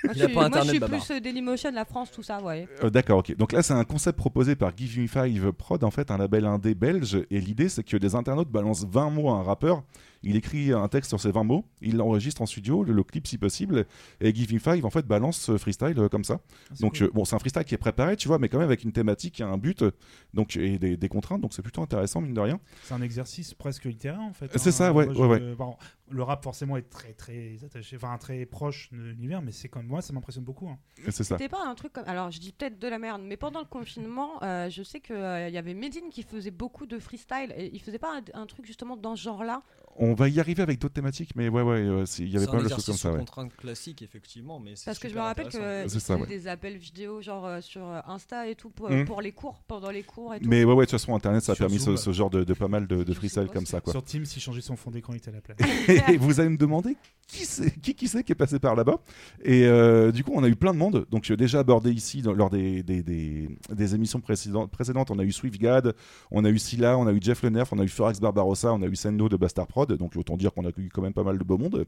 Moi, je a suis, pas moi, je suis plus euh, Dailymotion, la France, tout ça, ouais. Euh, D'accord, ok. Donc là, c'est un concept proposé par Give Me Five Prod, en fait, un label indé belge. Et l'idée, c'est que des internautes balancent 20 mots à un rappeur. Il écrit un texte sur ces 20 mots, il l'enregistre en studio, le, le clip si possible, et Give Me Five, en fait, balance ce freestyle euh, comme ça. c'est Donc, cool. euh, bon, c'est un freestyle qui est préparé, tu vois, mais quand même avec une thématique, et un but, donc, et des, des contraintes, donc c'est plutôt intéressant, mine de rien. C'est un exercice presque littéraire en fait. C'est hein. ça, ouais, ouais, ouais. bon, le rap forcément est très très attaché, enfin très proche de l'univers, mais c'est comme moi, ça m'impressionne beaucoup. hein. C'est ça. C'était pas un truc comme. Alors, je dis peut-être de la merde, mais pendant le confinement, euh, je sais qu'il y avait Medine qui faisait beaucoup de freestyle. Et il faisait pas un, un truc justement dans ce genre-là On va y arriver avec d'autres thématiques, mais ouais, ouais, euh, c'est- il y avait C'est pas mal de choses comme ça, ouais. contrainte classique, effectivement, mais c'est Parce que je me rappelle C'est faisait ouais. des appels vidéo, genre euh, sur euh, Insta et tout, pour, Mhm. pour les cours, pendant les cours et tout. Mais ouais, ouais, de toute façon, Internet, ça a permis ce, Zoom. ce genre de, de pas mal de, de freestyle comme ça, quoi. Sur Teams, s'il changeait son fond d'écran, il était à la place. et vous allez me demander qui c'est qui, qui c'est qui est passé par là-bas. Et euh, du coup, on a eu plein de monde. Donc, euh, déjà abordé ici dans- lors des, des, des- des émissions précédentes, précédentes, on a eu SwiftGad, on a eu Scylla, on a eu Jeff Lenerf, on a eu Forax Barbarossa, on a eu Sendo de Bastard Prod. Donc, autant dire qu'on a eu quand même pas mal de beau monde.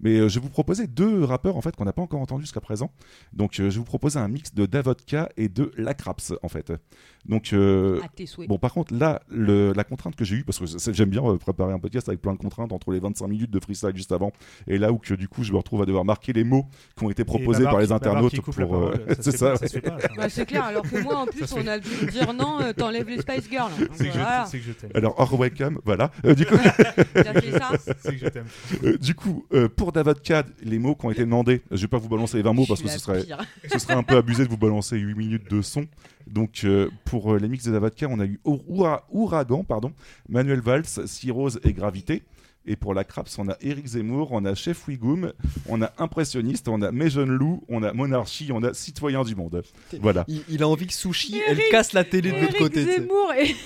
Mais euh, je vais vous proposer deux rappeurs en fait qu'on n'a pas encore entendu jusqu'à présent. Donc, euh, je vais vous proposer un mix de Davodka et de Lacraps en fait. Donc, euh, À tes souhaits. bon, par contre, là, le- la contrainte que j'ai eue, parce que j'aime bien euh, préparer un podcast avec plein de contraintes entre les 25 minutes de freestyle juste avant et là où que du coup je me retrouve à devoir marquer les mots qui ont été proposés Babar par les internautes la pour. euh, c'est ça. Bah, c'est clair, alors que moi en plus on a dû me dire non, euh, t'enlèves les Spice Girls. Que je- que je. Alors, hors webcam, voilà. Euh, du coup, C'est que je t'aime. Euh, du coup, euh, pour Davodka, les mots qui ont été demandés, je vais pas vous balancer les 20 mots parce que ce serait, ce serait un peu abusé de vous balancer 8 minutes de son. Donc, euh, pour les mix de Davodka, on a eu Oura- Ouragan, pardon, Manuel Valls, Cyrose et Gravité. Et pour la Craps, on a Eric Zemmour, on a Chef Wigoum, on a Impressionniste, on a Mes Jeunes Loups, on a Monarchie, on a Citoyen du Monde. Voilà. Il, il a envie que Sushi, elle casse la télé de l'autre côté. Zemmour et.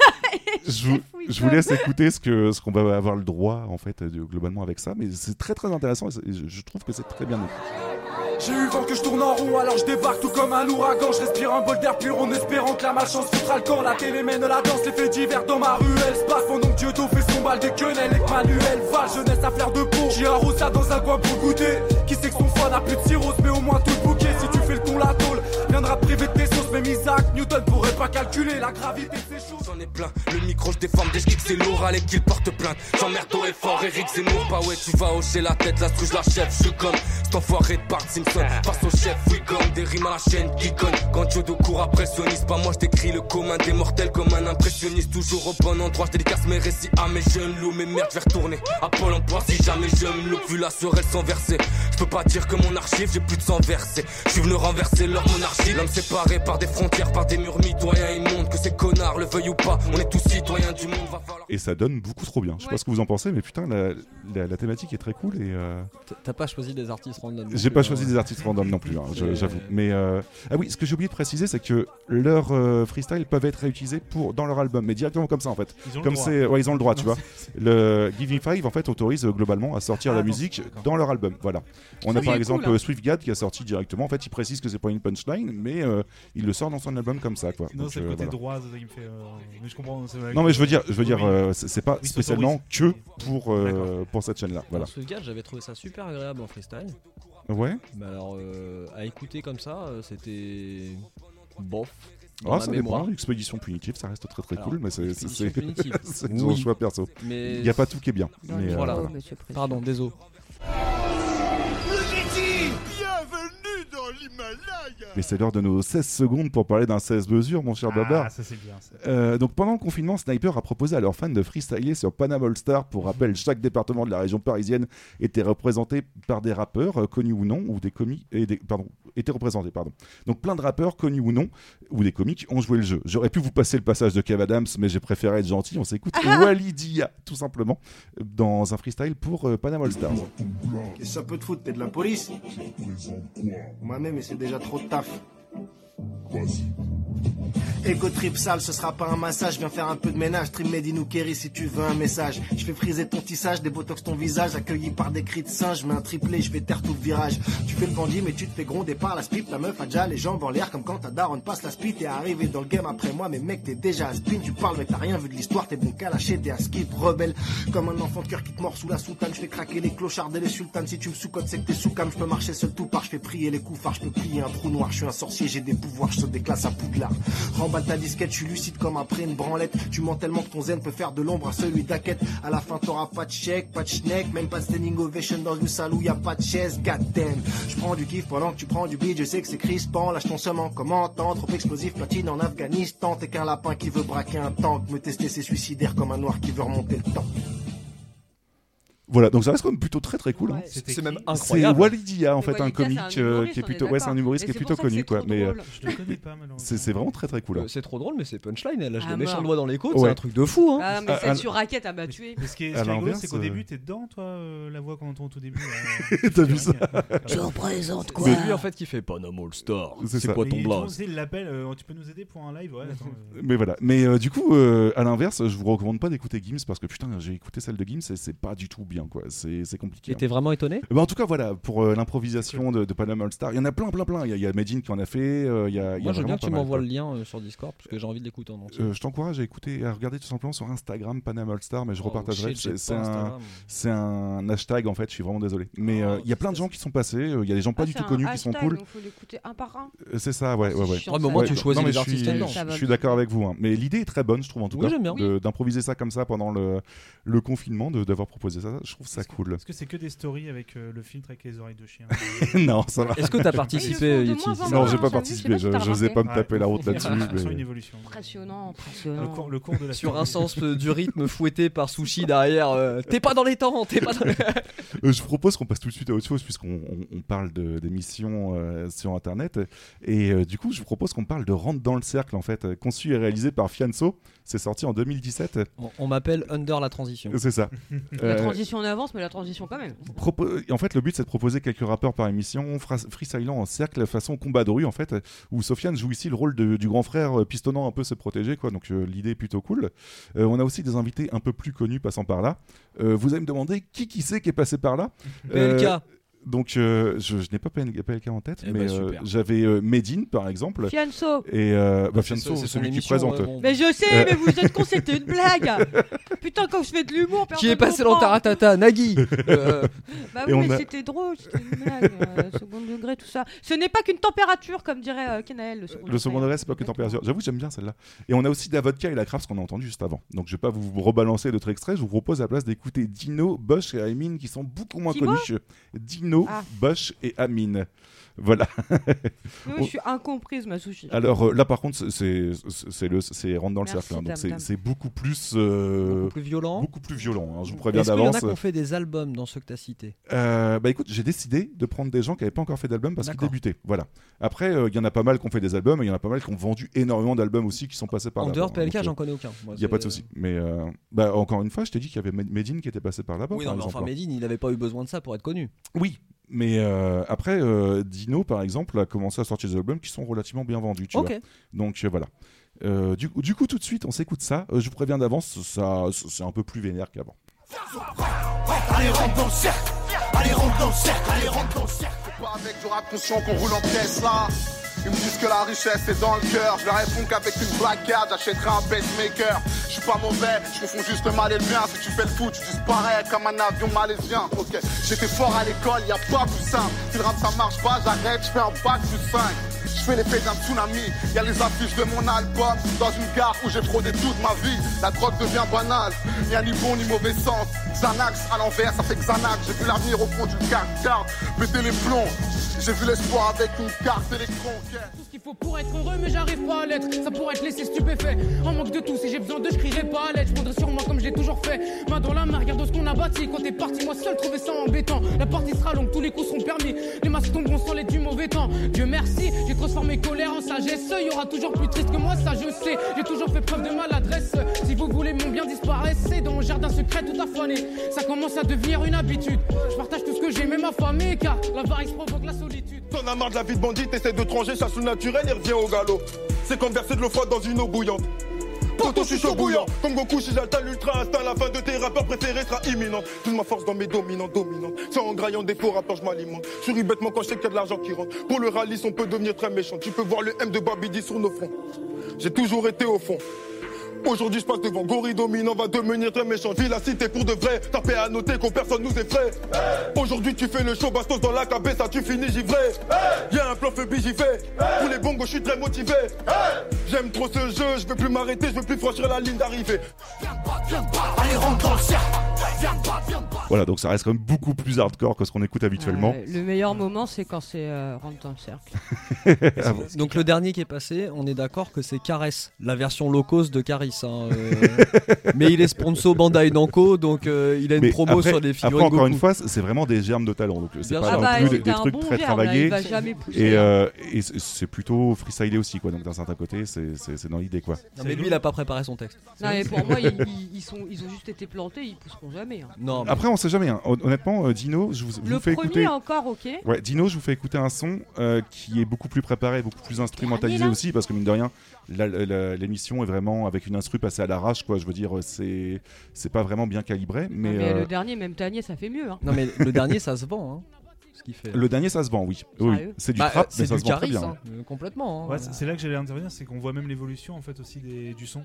Je vous, je vous laisse écouter ce que ce qu'on va avoir le droit en fait de- globalement avec ça, mais c'est très très intéressant et je, je trouve que c'est très bien écrit. J'ai eu vent que je tourne en rond, alors je débarque tout comme un ouragan. Je respire un bol d'air pur en espérant que la malchance foutra le camp. La télé mène la danse, les faits divers dans ma ruelle. Passe pendant que Dieudo fait son bal des quenelles et Manuel va jeunesse à fleur de peau. J'ai un rosa dans un coin pour goûter. Qui sait que son foie n'a plus de cirrhose, mais au moins tout le bouquet. Si tu fais le con, la viendra priver de tes sauces. Même Isaac Newton pourrait pas calculer la gravité de ces choses. J'en ai plein, le micro je déforme dès je kick c'est l'oral et qu'il porte plainte. J'emmerde haut et fort, Eric Zemmour, pas ouais tu vas hocher la tête, la je la chef, je suis comme cet enfoiré de Simpson. Face au chef, oui comme des rimes à la chaîne qui conne Quand Jodo court impressionniste, pas moi je décris le commun des mortels comme un impressionniste. Toujours au bon endroit, je dédicace mes récits à mes jeunes loups. Mais merde, je vais retourner à Pôle emploi si jamais je me loupe Vu la sorelle sans verser, je peux pas dire que mon archive j'ai plus de sang versé. Je suis venu renverser leur monarchie, l'homme séparé par des frontières, par des murs mitoyens immondes Que ces connards le veuillent ou pas, on est tous citoyens du monde, va falloir Et ça donne beaucoup trop bien. Je sais pas ce que vous en pensez, mais putain, la, la- la thématique est très cool et. euh, T'as- pas choisi des artistes random. J'ai pas hein. choisi des artistes random non plus, hein, j'avoue. Mais euh, ah oui, ce que j'ai oublié de préciser, c'est que leurs euh, freestyles peuvent être réutilisés pour dans leur album, mais directement comme ça en fait. Ils ont le comme droit. c'est, ouais, ils ont le droit, tu Non, vois. Le Give Me Five en fait autorise euh, globalement à sortir Ah, la musique dans leur album. Voilà. On a par cool, exemple hein. euh, Swift Gad qui a sorti directement. En fait, il précise que c'est pas une punchline, mais euh, il le sort dans son album comme ça, quoi. Non, Donc, c'est le côté voilà. droit, ça, il me fait. Mais je comprends. c'est vrai Non, que- mais je veux dire, je veux dire, euh, c'est pas Oui, spécialement que pour euh, pour cette chaîne-là. Voilà. Alors, ce gars, j'avais trouvé ça super agréable en freestyle. Ouais. Mais alors, euh, à écouter comme ça, c'était. bof. Ah, ça dépend. Expédition punitive, ça reste très très Alors, cool, mais c'est c'est Oui. choix perso. Mais- Il n'y a pas tout qui est bien. Non, mais, euh, voilà. voilà. Pardon, désolé. Mais c'est l'heure de nos 16 secondes pour parler d'un 16 mesures, mon cher Ah, Babar. ça, c'est bien, ça. Euh, donc pendant le confinement, Sniper a proposé à leurs fans de freestyler sur Panama All Star. Pour rappel, chaque département de la région parisienne était représenté par des rappeurs, euh, connus ou non, ou des comiques, et des, pardon, était représenté, pardon. Donc plein de rappeurs, connus ou non, ou des comiques, ont joué le jeu. J'aurais pu vous passer le passage de Kev Adams, mais j'ai préféré être gentil. On s'écoute Walidia, tout simplement, dans un freestyle pour euh, Panama All Stars. Que ça peut te foutre T'es de la police Moi-même, et c'est déjà trop de taf. Ego trip sale, ce sera pas un massage, viens faire un peu de ménage. Trim Made in ou Kerry si tu veux un message. Je fais friser ton tissage, des botox ton visage, accueilli par des cris de singe. Mets un triplé, je vais taire tout le virage. Tu fais le bandit, mais tu te fais gronder par la spip. Ta meuf a déjà les jambes en l'air, comme quand ta daronne passe la spit. T'es arrivé dans le game après moi, mais mec, t'es déjà à spin. Tu parles, mais t'as rien vu de l'histoire, t'es bon qu'à lâcher, t'es à skip, rebelle. Comme un enfant de cœur qui te mord sous la soutane. Je fais craquer les clochards et les sultanes. Si tu me sous-codes, c'est que t'es sous cam. Je peux marcher seul tout par, je fais prier les coups. Je peux plier un trou noir, je suis un sorcier, j'ai des pouvoirs, je saute des classes à Poudlard. Remballe ta disquette, je suis lucide comme après une branlette. Tu mens tellement que ton zen peut faire de l'ombre à celui d'Aquette. À la fin, t'auras pas de chèque, pas de schneck, même pas de standing ovation dans une salle où y a pas de chaise. Je prends du kiff pendant que tu prends du beat, je sais que c'est crispant. Lâche ton seum en commentant, trop explosif, platine en Afghanistan. T'es qu'un lapin qui veut braquer un tank. Me tester, c'est suicidaire comme un noir qui veut remonter le temps. Voilà, donc ça reste quand même plutôt très très cool. hein. C'est même C'est incroyable. Walidia en fait, un Walidia, c'est comique un euh, qui est plutôt, ouais, c'est un humoriste qui est c'est plutôt connu c'est quoi. Mais euh, drôle. Je le connais pas, malheureusement. c'est c'est vraiment très très cool. hein. Euh, C'est trop drôle, mais c'est punchline. Elle lâche des méchants doigts dans les côtes. Ouais. C'est un truc de fou. Hein. Ah, mais Ah, celle ah, sur raquette, elle m'a tué. Mais ce qui est, À rigolo, c'est qu'au début, t'es dedans, toi, la voix qu'on entend au tout début. T'as vu C'est ça vrai. Je représente quoi C'est lui en fait qui fait Panama All Star. C'est C'est quoi ton blaze l'appelle, euh, tu peux nous aider pour un live Mais voilà. Mais du coup, à l'inverse, je vous recommande pas d'écouter Gims parce que putain, j'ai écouté celle de Gims et c'est pas du tout bien quoi. C'est compliqué. Et hein. t'es vraiment étonné? Bah, en tout cas, voilà, pour euh, l'improvisation de, de Panama All Star, il y en a plein, plein, plein. Il y a, il y a Medine qui en a fait. euh, il y a, il Moi, je veux bien que tu m'envoies le lien euh, sur Discord parce que j'ai envie de l'écouter en entier. Euh, je t'encourage à écouter, à regarder tout simplement sur Instagram Panama All Star, mais je Oh, repartagerai. C'est un, Instagram. c'est un hashtag en fait. Je suis vraiment désolé. Mais Oh, euh, il y a plein de gens qui sont passés. Il y a des gens pas Ah, du tout connus qui sont cool. donc faut l'écouter un par un. C'est ça, ouais, ouais, ouais. Ouais, au moins, tu choisis les je artistes suis, je- bien. d'accord avec vous. hein. Mais l'idée est très bonne, je trouve en tout cas, bien. d'improviser ça comme ça pendant le, le confinement, d'avoir proposé ça. Je trouve ça cool. Est-ce que c'est que des stories avec euh, le filtre avec les oreilles de chien non, ça va. Est-ce que t'as participé, Yeti c'est Non, j'ai pas participé. je n'osais pas me taper la route on là-dessus. mais- une évolution. Impressionnant, Le impressionnant. cours, le cours de la Sur un sens euh, du rythme fouetté par Sushi derrière. euh, T'es pas dans les temps, t'es pas dans les... Je vous propose qu'on passe tout de suite à autre chose puisqu'on on, on parle d'émissions sur internet et du coup je vous propose qu'on parle de Rentre dans le cercle en fait conçu et réalisé par Fianso c'est sorti en 2017 On, m'appelle Under la transition. c'est ça La transition en avance, mais la transition quand même. Propo- En fait, le but c'est de proposer quelques rappeurs par émission, freestylant en cercle façon combat de rue en fait, où Sofiane joue ici le rôle de- du grand frère euh, pistonnant un peu se protéger quoi. Donc euh, l'idée est plutôt cool. Euh, on a aussi des invités un peu plus connus passant par là. Euh, vous allez me demander qui qui c'est qui est passé par là? PLK. Donc euh, je, je n'ai pas PLK, en tête, Eh mais ben, euh, j'avais euh, Medine par exemple. Fianso. Et euh, bah, Ah, c'est Fianso, c'est celui qui présente. bon. Mais je sais, mais vous êtes con, c'était une blague Putain, quand je fais de l'humour, Qui est passé dans. Taratata Nagui Euh, Bah Et oui, mais a- c'était drôle, c'était une blague, euh, second degré, tout ça. Ce n'est pas qu'une température, comme dirait euh, Kenaël, le second Le second degré, c'est pas que température. J'avoue, j'aime bien celle-là. Et on a aussi de la vodka et la craft, ce qu'on a entendu juste avant. Donc, je vais pas vous rebalancer d'autres extraits. Je vous propose à la place d'écouter Dino, Bosch et Amine, qui sont beaucoup moins connus. Dino, Ah. Bosch et Amine. Voilà. Oui, je suis incomprise, ma sushi. Alors euh, là, par contre, c'est- c'est c'est le c'est rentre dans le Merci, cercle. hein. dame, c'est beaucoup plus euh, Beaucoup plus violent. beaucoup plus violent. hein. Je vous préviens Est-ce qu'il y en a d'avance. qui ont fait des albums dans ceux que tu as cités Euh, bah écoute, j'ai décidé de prendre des gens qui n'avaient pas encore fait d'album parce qu'ils débutaient. Voilà. Après, euh, il y en a pas mal qui ont fait des albums et il y en a pas mal qui ont vendu énormément d'albums aussi qui sont passés par En là. dehors de Donc, PLK, j'en connais aucun. Il n'y a pas de souci. Mais euh, bah, encore une fois, je t'ai dit qu'il y avait Med- Medine qui était passé par là-bas. Oui, par non, mais enfin, Medine, il n'avait pas eu besoin de ça pour être connu. Oui, mais euh, après, euh, Dino, par exemple, a commencé à sortir des albums qui sont relativement bien vendus. Tu vois. Donc euh, voilà. Euh, du, coup- du coup, tout de suite, on s'écoute ça. Euh, je vous préviens d'avance, ça, c'est un peu plus vénère qu'avant. Allez, rentre dans le cercle. Allez, rentre dans le cercle. Allez, rentre dans le cercle. C'est pas avec du rap conscient qu'on roule en pièces là. Ils me disent que la richesse est dans le cœur. Je leur réponds qu'avec une black card, j'achèterai un pacemaker. Je suis pas mauvais, je confonds juste le mal et le bien. Si tu fais le fou, tu disparais comme un avion malaisien. Ok, j'étais fort à l'école, y a pas plus simple. Si le rap ça marche pas, j'arrête, je fais un bac plus 5. Je fais l'effet d'un tsunami, y a les affiches de mon album. Dans une gare où j'ai fraudé toute ma vie. La drogue devient banale, y a ni bon ni mauvais sens. Xanax à l'envers, ça fait Xanax. J'ai vu l'avenir au fond du car Mettez les plombs, j'ai vu l'espoir avec une carte ok. Tout ce faut pour être heureux, mais j'arrive pas à l'être. Ça pourrait te laisser stupéfait. En manque de tout, si j'ai besoin d'eux, je crierai pas à l'aide. Je prendrai sur moi comme j'ai toujours fait. Main dans la main, regarde ce qu'on a bâti. Quand t'es parti, moi seul, trouvais ça embêtant. La partie sera longue, tous les coups seront permis. Les masques tomberont sans l'aide du mauvais temps. Dieu merci, j'ai transformé colère en sagesse. Il y aura toujours plus triste que moi, ça je sais. J'ai toujours fait preuve de maladresse. Si vous voulez mon bien disparaissez dans mon jardin secret tout affané. Ça commence à devenir une habitude. Je partage tout ce que j'ai, même affamé, car l'avarice provoque la solitude. T'en as marre de la vie de bandit, t'essaies de trancher, chasse le reviens au galop. C'est comme verser de l'eau froide dans une eau bouillante. Poto, je suis chaud bouillant. Comme Goku, si j'atteins l'ultra instinct, la fin de tes rappeurs préférés sera imminente. Toute ma force dans mes dominants, dominantes. C'est en graillant des faux rappeurs, je m'alimente. Je bêtement quand je sais qu'il y a de l'argent qui rentre. Pour le rallye, on peut devenir très méchant. Tu peux voir le M de Babidi sur nos fronts. J'ai toujours été au fond. Aujourd'hui, je passe devant Gorille dominant, va devenir très méchant. Vis la cité pour de vrai. T'as fait à noter qu'on personne nous effraie. Aujourd'hui, tu fais le show, bastos dans la cabessa, tu finis givré. Y'a un plan phobie, j'y vais. Pour les bongos, je suis très motivé. J'aime trop ce jeu, je veux plus m'arrêter, je veux plus franchir la ligne d'arrivée. Allez, rentre dans le cercle. Viens pas, viens pas. Voilà, donc ça reste quand même beaucoup plus hardcore que ce qu'on écoute habituellement. Ouais, le meilleur moment, c'est quand c'est euh, rentre dans le cercle. Ah bon. Donc le dernier qui est passé, on est d'accord que c'est Caress, la version low cost de Caris. hein, euh, mais il est sponsor Bandai Namco, donc euh, il a une Mais promo après, sur les après, figurines encore une fois, c'est vraiment des germes de talent. Donc, c'est pas Ah bah, plus des, des trucs bon très germe, travaillés. il va jamais pousser, et et c'est- plutôt freestylé aussi, quoi. Donc, d'un certain côté, c'est dans l'idée, quoi. Non, mais lui, il a pas préparé son texte. Non, mais pour moi, ils, ils- ils sont, ils ont juste été plantés, ils pousseront jamais. hein. Non, Après, on sait jamais. hein. Hon- Honnêtement, euh, Dino, je vous, je Le vous fais premier écouter. encore, ok. Ouais, Dino, je vous fais écouter un son euh, qui est beaucoup plus préparé, beaucoup plus instrumentalisé aussi, parce que mine de rien, l'émission est vraiment avec une instru passée à l'arrache, quoi. Je veux dire, c'est c'est pas vraiment bien calibré, mais, Non, mais euh, le dernier, même Tanier, ça fait mieux. Hein. Non, mais le dernier, ça se vend. Hein, fait. le dernier, ça se vend, oui. oui. C'est du Bah, trap, c'est mais ça du se vend très bien. hein, complètement. hein. Ouais, c'est c'est là que j'allais intervenir, c'est qu'on voit même l'évolution en fait aussi des, du son.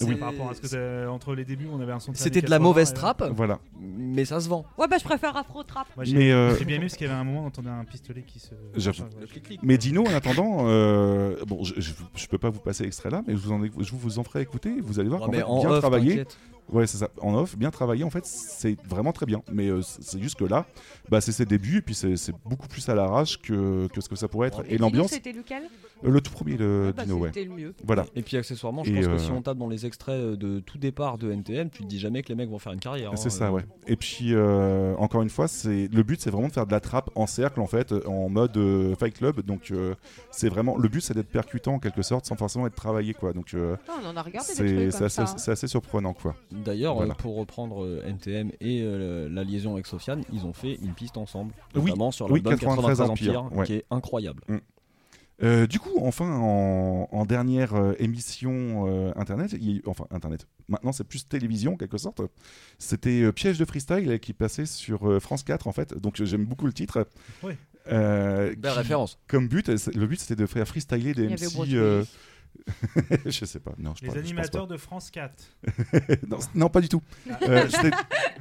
Oui. Par rapport à ce que entre les débuts, on avait un son. C'était de la 80, mauvaise et- trappe, Voilà. mais ça se vend. Ouais, bah je préfère Afro Trap. Moi, j'ai Mais, euh, j'ai bien aimé parce qu'il y avait un moment où on entendait un pistolet qui se. J'avoue. Ouais, ouais. Mais Dino, en attendant, euh, bon, je, je, je peux pas vous passer l'extrait là, mais je vous en, je vous en ferai écouter. Vous allez voir qu'en mais fait, en bien off, travaillé. t'inquiète. Ouais, c'est ça. En off, bien travaillé. En fait, c'est vraiment très bien. Mais euh, c'est juste que là, bah, c'est ses débuts et puis c'est c'est beaucoup plus à l'arrache que, que ce que ça pourrait être. Et, Dino, l'ambiance. C'était lequel? Le tout premier, le Ah bah, Dino, ouais. le mieux. Voilà. Et puis accessoirement, je Et, pense que euh, si on tape dans les extraits euh, de tout départ de NTM, tu te dis jamais que les mecs vont faire une carrière. C'est hein, ça, euh. ouais. Et puis, euh, encore une fois, c'est le but, c'est vraiment de faire de la trappe en cercle, en fait, en mode euh, Fight Club. Donc, euh, c'est vraiment le but, c'est d'être percutant en quelque sorte, sans forcément être travaillé, quoi. Donc, euh, Putain, on en a regardé des c'est assez, hein. assez surprenant, quoi. D'ailleurs, Voilà. euh, pour reprendre euh, NTM et euh, la liaison avec Sofiane, ils ont fait une piste ensemble, Oui, notamment sur oui, l'album 93 93 Empire, Empire, ouais. qui est incroyable. Mm. Euh, du coup, enfin, en, en dernière euh, émission euh, internet, il enfin internet. Maintenant, c'est plus télévision en quelque sorte. C'était euh, Piège de freestyle qui passait sur euh, France 4 en fait. Donc j'aime beaucoup le titre. Oui. Euh, Belle qui- référence. Comme but, le but c'était de faire freestyler des MC. Je sais pas. Non, je Les pense- je animateurs pas. de France 4. non, pas du tout. Ah. Euh,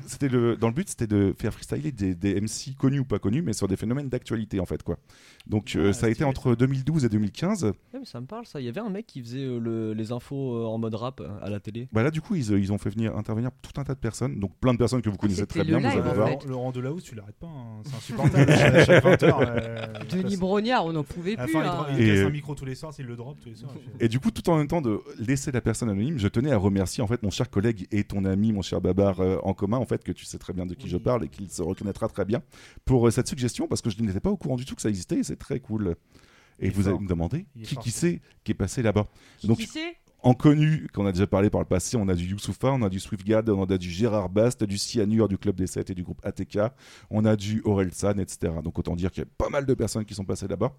c'était- le, dans le but, c'était de faire freestyler des, des MC connus ou pas connus, mais sur des phénomènes d'actualité en fait quoi. Donc euh, ça a été entre 2012 et 2015. Ouais, mais ça me parle ça. Il y avait un mec qui faisait euh, le- les infos en mode rap à la télé. Bah là, du coup, ils, ils ont fait venir intervenir tout un tas de personnes, donc plein de personnes que vous connaissez c'était très le bien. vous live, en voir. fait. Laurent, Delahousse, tu l'arrêtes pas, hein, c'est insupportable. à chaque 20 heures, il Denis Brognard, on n'en pouvait plus. hein. il Et, casse un micro tous les soirs, il le drop tous les soirs. Et du coup, tout en même temps de laisser la personne anonyme, je tenais à remercier en fait mon cher collègue et ton ami, mon cher Babar, euh, en commun, en fait, que tu sais très bien de qui je parle et qu'il se reconnaîtra très bien pour euh, cette suggestion, parce que je n'étais pas au courant du tout que ça existait et c'est très cool. Et vous fort. allez me demander qui, fort, qui ce c'est qui est passé là-bas. Qui- Donc, qui c'est? En connu, qu'on a déjà parlé par le passé, on a du Youssoufa, on a du Swiftgad, on a du Gérard Bast, du Cyanure du Club des 7 et du groupe ATK, on a du Orelsan, etc. Donc autant dire qu'il y a pas mal de personnes qui sont passées là-bas.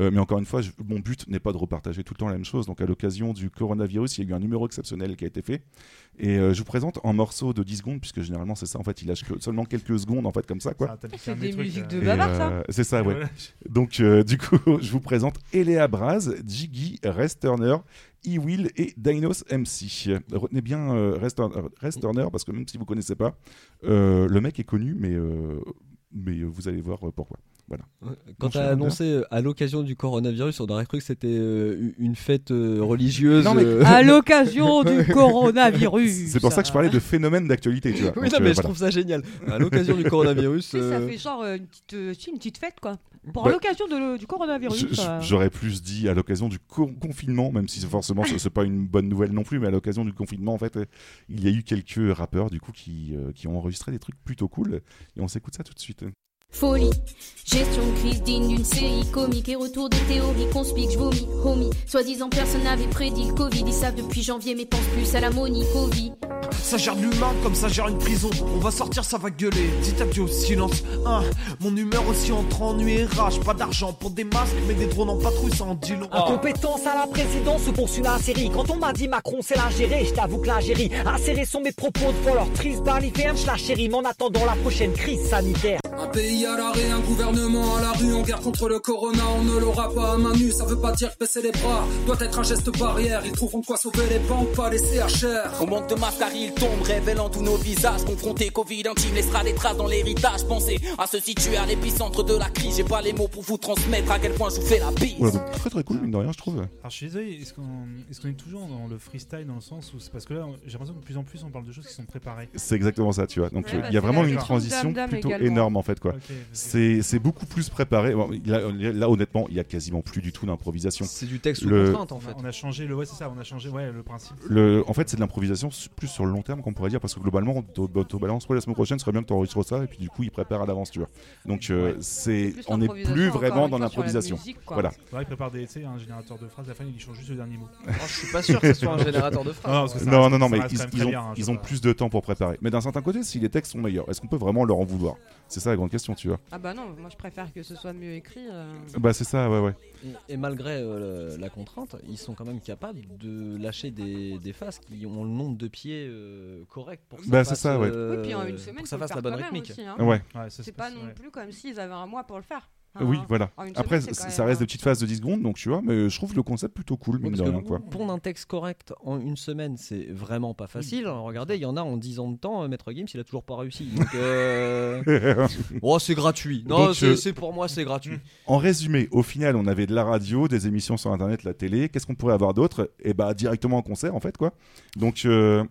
Euh, mais encore une fois, je- mon but n'est pas de repartager tout le temps la même chose. Donc à l'occasion du coronavirus, il y a eu un numéro exceptionnel qui a été fait. Et euh, je vous présente en morceau de 10 secondes, puisque généralement c'est ça, en fait, il lâche que- seulement quelques secondes, en fait, comme ça. quoi. C'est des musiques de bavard, ça euh, C'est ça, ouais. Voilà. Donc, euh, du coup, je vous présente Eléa Braz, Jiggy, Rest Turner, E-Will et Dinos MC. Retenez bien euh, Rest, Turner, Rest Turner, parce que même si vous connaissez pas, euh, le mec est connu, mais, euh, mais euh, vous allez voir euh, pourquoi. Voilà. Quand tu as annoncé euh, à l'occasion du coronavirus, on aurait cru que c'était euh, une fête euh, religieuse. Non, mais- À l'occasion du coronavirus. C'est pour ça que je parlais de phénomène d'actualité, tu vois. Oui, Donc, non, mais je trouve ça génial. À l'occasion du coronavirus. Tu sais, ça fait genre une petite, euh, une petite fête, quoi. Pour Bah, l'occasion du coronavirus. Euh. J'aurais plus dit à l'occasion du co- confinement, même si forcément ce- c'est pas une bonne nouvelle non plus, mais à l'occasion du confinement, en fait, il y a eu quelques rappeurs du coup qui, euh, qui ont enregistré des trucs plutôt cool, et on s'écoute ça tout de suite. Folie, gestion de crise digne d'une série comique et retour des théories conspiques, je vomis, homie. Soi-disant personne n'avait prédit le Covid, ils savent depuis janvier mais pensent plus à la Monipovie. Ça gère de l'humain comme ça gère une prison. On va sortir, ça va gueuler. Petit adieu au silence. Hein, mon humeur aussi entre ennui et rage. Pas d'argent pour des masques, mais des drones en patrouille, ça en dit long. Incompétence à la présidence se poursuit la série. Quand on m'a dit Macron c'est l'ingéré, je t'avoue que l'ingérie Insérés sont mes propos devant leur triste baliferne, je la chéris, mais en attendant la prochaine crise sanitaire. Un pays à l'arrêt, un gouvernement à la rue, en guerre contre le corona, on ne l'aura pas à main nue, ça veut pas dire que baisser les bras, doit être un geste barrière, ils trouveront de quoi sauver les banques, pas les CHR. On manque de masques, car il tombe, révélant tous nos visages. Confrontés, Covid intime laissera des traces dans l'héritage. Pensez à se situer à l'épicentre de la crise. J'ai pas les mots pour vous transmettre à quel point je vous fais la bise. Voilà, donc très très cool, mine de rien, je trouve. Alors je suis désolé, est-ce qu'on est, toujours dans le freestyle dans le sens où c'est parce que là j'ai l'impression que de plus en plus on parle de choses qui sont préparées. C'est exactement ça, tu vois. Donc Ouais, euh, bah, il y a vraiment une transition Dame Dame plutôt également. énorme en fait quoi. C'est c'est beaucoup plus préparé. Bon, là, là, honnêtement, il y a quasiment plus du tout d'improvisation. C'est du texte Le- contrainte en On fait. a, on a changé le ouais c'est ça, on a changé ouais le principe. Le, en fait, c'est de l'improvisation plus sur le long terme qu'on pourrait dire, parce que globalement, balance la semaine prochaine, ce serait bien que tu enregistres ça, et puis du coup, ils préparent à l'avance, tu vois. Donc, euh, c'est, on n'est plus vraiment dans l'improvisation. Voilà. Ouais, il prépare des, un générateur de phrases, à la fin il change juste le dernier mot. Oh, je suis pas sûr que ce soit un générateur de phrases. Non, non, non, mais ils, ont, bien, hein, ils ont plus de temps pour préparer. Mais d'un certain côté, si les textes sont meilleurs, est-ce qu'on peut vraiment leur en vouloir? C'est ça la grande question, tu vois. Ah bah non, moi je préfère que ce soit mieux écrit. euh. Bah, c'est ça, ouais, ouais. Et malgré euh, la contrainte, ils sont quand même capables de lâcher des, des phases qui ont le nombre de pieds euh, correct pour que ça Bah, c'est fasse, ça, ouais. euh, Oui, puis en une pour semaine, que ça fasse la bonne rythmique. aussi, hein. Ouais. c'est pas non plus comme s'ils avaient un mois pour le faire. Hein. Oui, voilà. En une Après, semaine, ça reste hein. des petites phases de 10 secondes, donc tu vois, mais je trouve le concept plutôt cool, mine de rien, quoi. Un texte correct en une semaine, c'est vraiment pas facile. Regardez, il y en a en 10 ans de temps, euh, Maître Games, il a toujours pas réussi. Donc, euh... oh, c'est gratuit. Non, euh, c'est pour moi, c'est gratuit. En résumé, au final, on avait de la radio, des émissions sur internet, la télé. Qu'est-ce qu'on pourrait avoir d'autre? Et bah directement en concert, en fait, quoi. Donc, euh,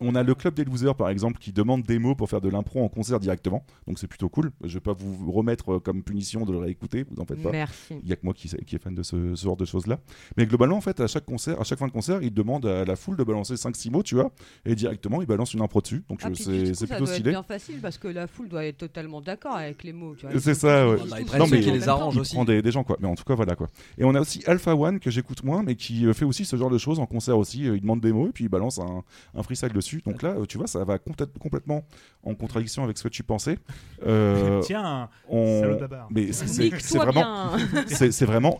on a le club des losers, par exemple, qui demande des mots pour faire de l'impro en concert directement. Donc c'est plutôt cool. Je vais pas vous remettre euh, comme punition de le réécouter, vous en faites pas. Merci. Il y a que moi qui, qui est fan de ce, ce genre de choses-là. Mais globalement, en fait, à chaque concert, à chaque fin de concert, il demande à la foule de balancer 5-6 mots, tu vois, et directement, il balance une impro dessus. Donc Ah, c'est c'est plutôt doit stylé. être bien facile parce que la foule doit être totalement d'accord avec les mots. tu vois. Ils C'est ça, ouais. non, tous mais il il prend des, des gens, quoi. Mais en tout cas, voilà, quoi. Et on a aussi Alpha One, que j'écoute moins, mais qui euh, fait aussi ce genre de choses en concert aussi. Euh, Il demande des mots et puis il balance un, un freestyle dessus. Dessus. Donc là, euh, tu vois, ça va complète- complètement en contradiction avec ce que tu pensais. Euh, Tiens, on- mais c'est- vraiment, c'est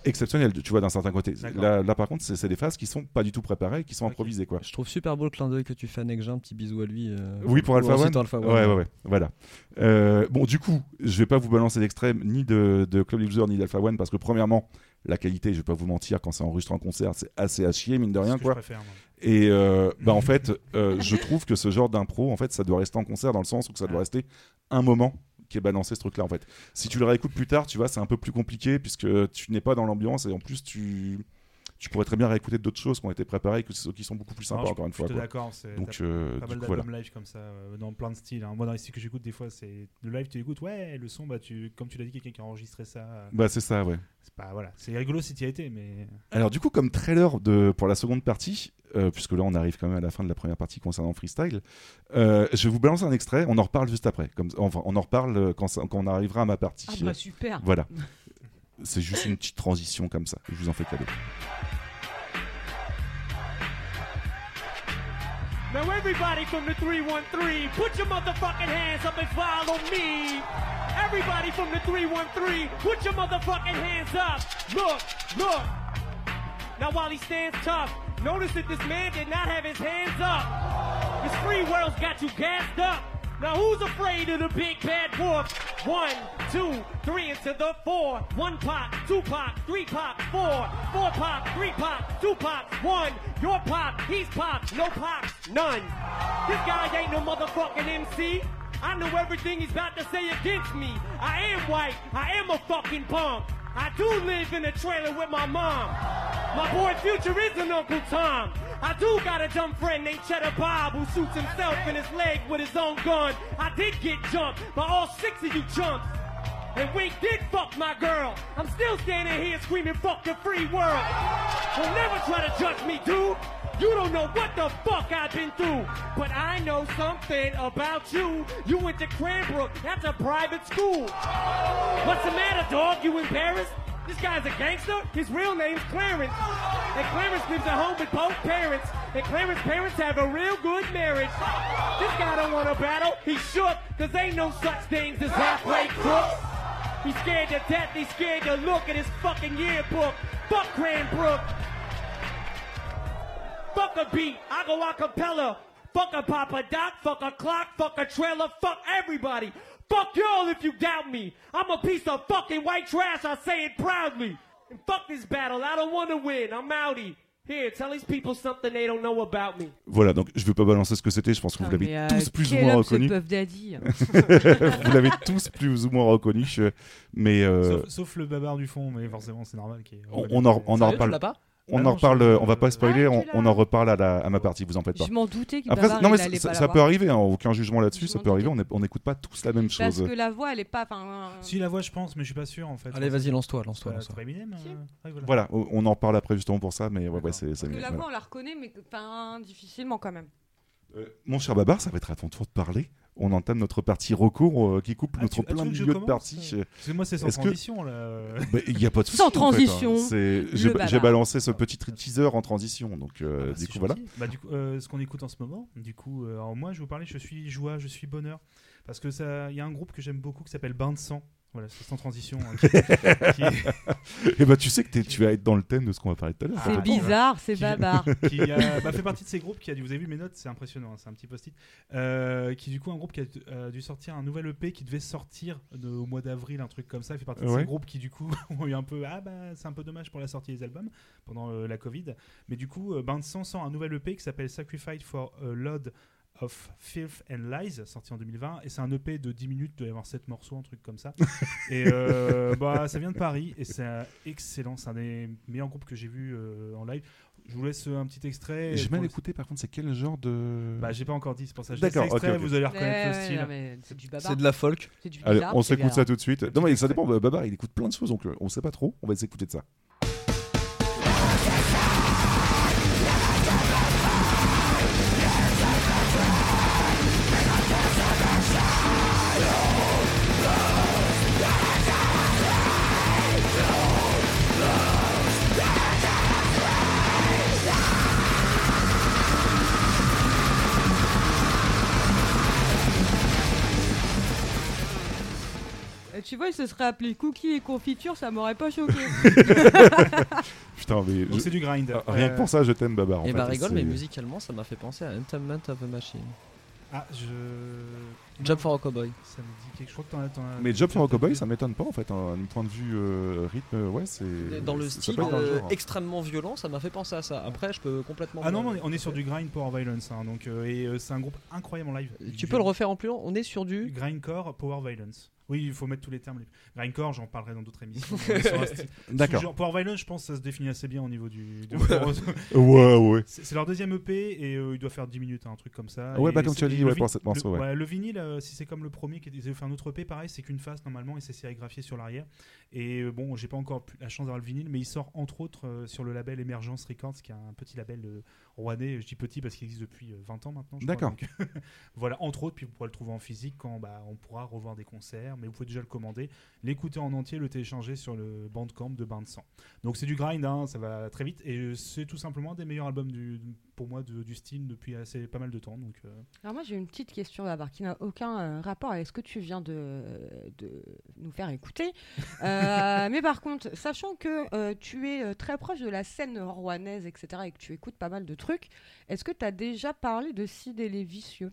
exceptionnel, tu vois, d'un certain côté. Là, là, par contre, c'est des phases qui sont pas du tout préparées, qui sont improvisées, quoi. Je trouve super beau le clin d'œil que tu fais à Nekja, un petit bisou à lui. euh, Oui, pour Alpha One. Alpha One. Ouais, ouais, ouais. Voilà. Euh, bon, du coup, je vais pas vous balancer d'extrait ni de, de Club Loser ni d'Alpha One parce que, premièrement, la qualité, je vais pas vous mentir, quand c'est enregistré en concert, c'est assez à chier, mine de rien, ce que quoi. je préfère. Et euh, bah, en fait, euh, je trouve que ce genre d'impro, en fait, ça doit rester en concert dans le sens où ça doit rester un moment qui est balancé ce truc-là, en fait. Si tu le réécoutes plus tard, tu vois, c'est un peu plus compliqué puisque tu n'es pas dans l'ambiance et en plus, tu. Tu pourrais très bien réécouter d'autres choses qui ont été préparées, qui qui sont beaucoup plus sympas, Non, encore une je fois. d'accord. c'est- Donc, euh, pas mal coup, voilà. d'albums live comme ça, euh, dans plein de styles. hein. Moi, dans les styles que j'écoute, des fois, c'est le live, tu écoutes, ouais, le son, bah, tu, comme tu l'as dit, quelqu'un qui a enregistré ça. euh, Bah, c'est ça, ouais. C'est pas, voilà, c'est rigolo si tu y as été, mais. Alors du coup, comme trailer de, pour la seconde partie, euh, puisque là on arrive quand même à la fin de la première partie concernant freestyle, euh, je vais vous balancer un extrait, on en reparle juste après. Comme, enfin, on en reparle quand, ça- quand on arrivera à ma partie. Ah bah, super. Voilà. C'est juste une petite transition comme ça, je vous en fais cadeau. Now everybody from the 313, put your motherfucking hands up and follow me. Everybody from the 313, put your motherfucking hands up. Look, look. Now while he stands tough, notice that this man did not have his hands up. This free world's got you gassed up. Now who's afraid of the big bad wolf? One, two, three into the four. One pop, two pop, three pop, four. Four pop, three pop, two pops, one. Your pop, he's pop, no pops, none. This guy ain't no motherfucking MC. I know everything he's about to say against me. I am white, I am a fucking punk. I do live in a trailer with my mom. My boy Future is an Uncle Tom. I do got a dumb friend named Cheddar Bob who shoots himself in his leg with his own gun. I did get jumped by all six of you chumps. And we did fuck my girl. I'm still standing here screaming fuck the free world. Don't never try to judge me, dude. You don't know what the fuck I've been through. But I know something about you. You went to Cranbrook. That's a private school. What's the matter, dog? You embarrassed? This guy's a gangster? His real name's Clarence. And Clarence lives at home with both parents. And Clarence's parents have a real good marriage. This guy don't want to battle. He's shook, cause ain't no such things as halfway crooks. He's scared to death. He's scared to look at his fucking yearbook. Fuck Cranbrook. Fuck a beat. I go a cappella. Fuck a Papa Doc. Fuck a clock. Fuck a trailer. Fuck everybody. Fuck y'all if you doubt me. I'm a piece of fucking white trash. I say it proudly. And fuck this battle. I don't want to win. I'm outie. Here, tell these people something they don't know about me. Voilà, donc je vais pas balancer ce que c'était, je pense que vous Putain, l'avez euh, tous plus ou moins reconnu. Daddy. vous l'avez tous plus ou moins reconnu, je- mais euh, Sauf, sauf le babar du fond, mais forcément, c'est normal. qu'il y ait- on, on en, on en reparle. On en reparle, euh, on va pas spoiler, Ah, on, en reparle à, la- à ma partie, vous en faites pas. Je m'en doutais qu'il Après, non, mais ça, peut arriver, hein, aucun jugement là-dessus, ça peut arriver, on n'écoute pas tous la même Parce chose. que la voix, elle est pas. enfin, Si la voix, je pense, mais je suis pas sûr en fait. Allez, vas-y, lance-toi, euh, ouais, voilà. Voilà, on en reparle après justement pour ça, mais ouais, ouais, c'est. Parce la voilà. voix, on la reconnaît, mais enfin, difficilement quand même. Mon cher Babar, ça va être à ton tour de parler. On entame notre partie recours euh, qui coupe Ah, notre tu- ah, plein milieu de partie. Parce que moi, c'est sans que- transition, là. Bah, Il n'y a pas de souci. Sans en fait, hein. transition, C'est- J'ai balancé ce petit teaser en transition, donc euh, Ah bah, du c'est coup voilà. Bah, du coup, euh, ce qu'on écoute en ce moment, du coup, euh, alors moi je vais vous parler, je suis joie, je suis bonheur, parce que ça, il y a un groupe que j'aime beaucoup qui s'appelle Bain de sang. Voilà, c'est sans transition. hein, qui- qui- Et bah tu sais que tu vas être dans le thème de ce qu'on va parler tout à l'heure. C'est bizarre, c'est babar. qui a bah, fait partie de ces groupes qui a dû, vous avez vu mes notes, c'est impressionnant, hein, c'est un petit post-it, euh, qui du coup un groupe qui a euh, dû sortir un nouvel EP qui devait sortir de- au mois d'avril, un truc comme ça, il fait partie de ces groupes qui du coup ont eu un peu, ah bah c'est un peu dommage pour la sortie des albums pendant euh, la Covid, mais du coup euh, de Sang sort un nouvel EP qui s'appelle Sacrifice for a Load of Filth and Lies, sorti en 2020, et c'est un EP de 10 minutes, il doit y avoir 7 morceaux, un truc comme ça. et euh, bah, ça vient de Paris, et c'est euh, excellent, c'est un des meilleurs groupes que j'ai vu euh, en live. Je vous laisse un petit extrait. J'ai mal écouté par contre, c'est quel genre de. Bah, j'ai pas encore dit, c'est pour ça. Je laisse D'accord, l'extrait, ok, ok. vous allez reconnaître Ouais, le ouais, style. non, mais c'est du babar. C'est de la folk. Du Allez, bizarre, on s'écoute ça tout de suite. Non mais ça dépend, bah, Babar il écoute plein de choses, donc euh, on sait pas trop, on va s'écouter de ça. Serait appelé cookie et confiture, ça m'aurait pas choqué. Putain, mais. Donc c'est du grind. Ah, Rien que pour ça, je t'aime, Babar. en Et fait, bah rigole, mais musicalement, ça m'a fait penser à Entombment of a Machine. Ah, je. Job for a Cowboy. Ça me dit quelque chose. Je crois que t'en as. Mais Job for a Cowboy, ça m'étonne pas en fait. hein. D'un point de vue euh, rythme, ouais, c'est. Dans le style dans euh, genre. extrêmement violent, ça m'a fait penser à ça. Après, je peux complètement. Ah non, non, on est sur du grind power violence, hein, donc euh, et euh, c'est un groupe incroyable en live. Tu peux le refaire en plus long On est sur du. grindcore power violence. Oui, il faut mettre tous les termes. Grindcore, j'en parlerai dans d'autres émissions. D'accord. Power violence, je pense, que ça se définit assez bien au niveau du. Ouais, ouais. C'est c'est leur deuxième EP et euh, il doit faire 10 minutes, hein, un truc comme ça. Ouais, Et bah, comme tu as dit, le ouais, pour cette morceau, le, ouais. le vinyle, euh, si c'est comme le premier qui était fait un autre EP, pareil, c'est qu'une face normalement et c'est sérigraphié sur l'arrière. Et euh, bon, j'ai pas encore la chance d'avoir le vinyle, mais il sort entre autres euh, sur le label Emergence Records, qui est un petit label euh, rouennais. Je dis petit parce qu'il existe depuis euh, 20 ans maintenant. D'accord. Voilà, entre autres, puis vous pourrez le trouver en physique quand bah, on pourra revoir des concerts, mais vous pouvez déjà le commander, l'écouter en entier, le télécharger sur le Bandcamp de Bain de Sang. Donc c'est du grind, hein, ça va très vite, et euh, c'est tout simplement un des meilleurs albums du, pour moi de- du style depuis assez pas mal de temps. Donc, euh, Alors moi j'ai une petite question là-bas qui n'a aucun euh, rapport avec ce que tu viens de, de nous faire écouter. Euh, mais par contre, sachant que tu es très proche de la scène rouennaise, etc., et que tu écoutes pas mal de trucs, est-ce que tu as déjà parlé de Sid et les Vicieux?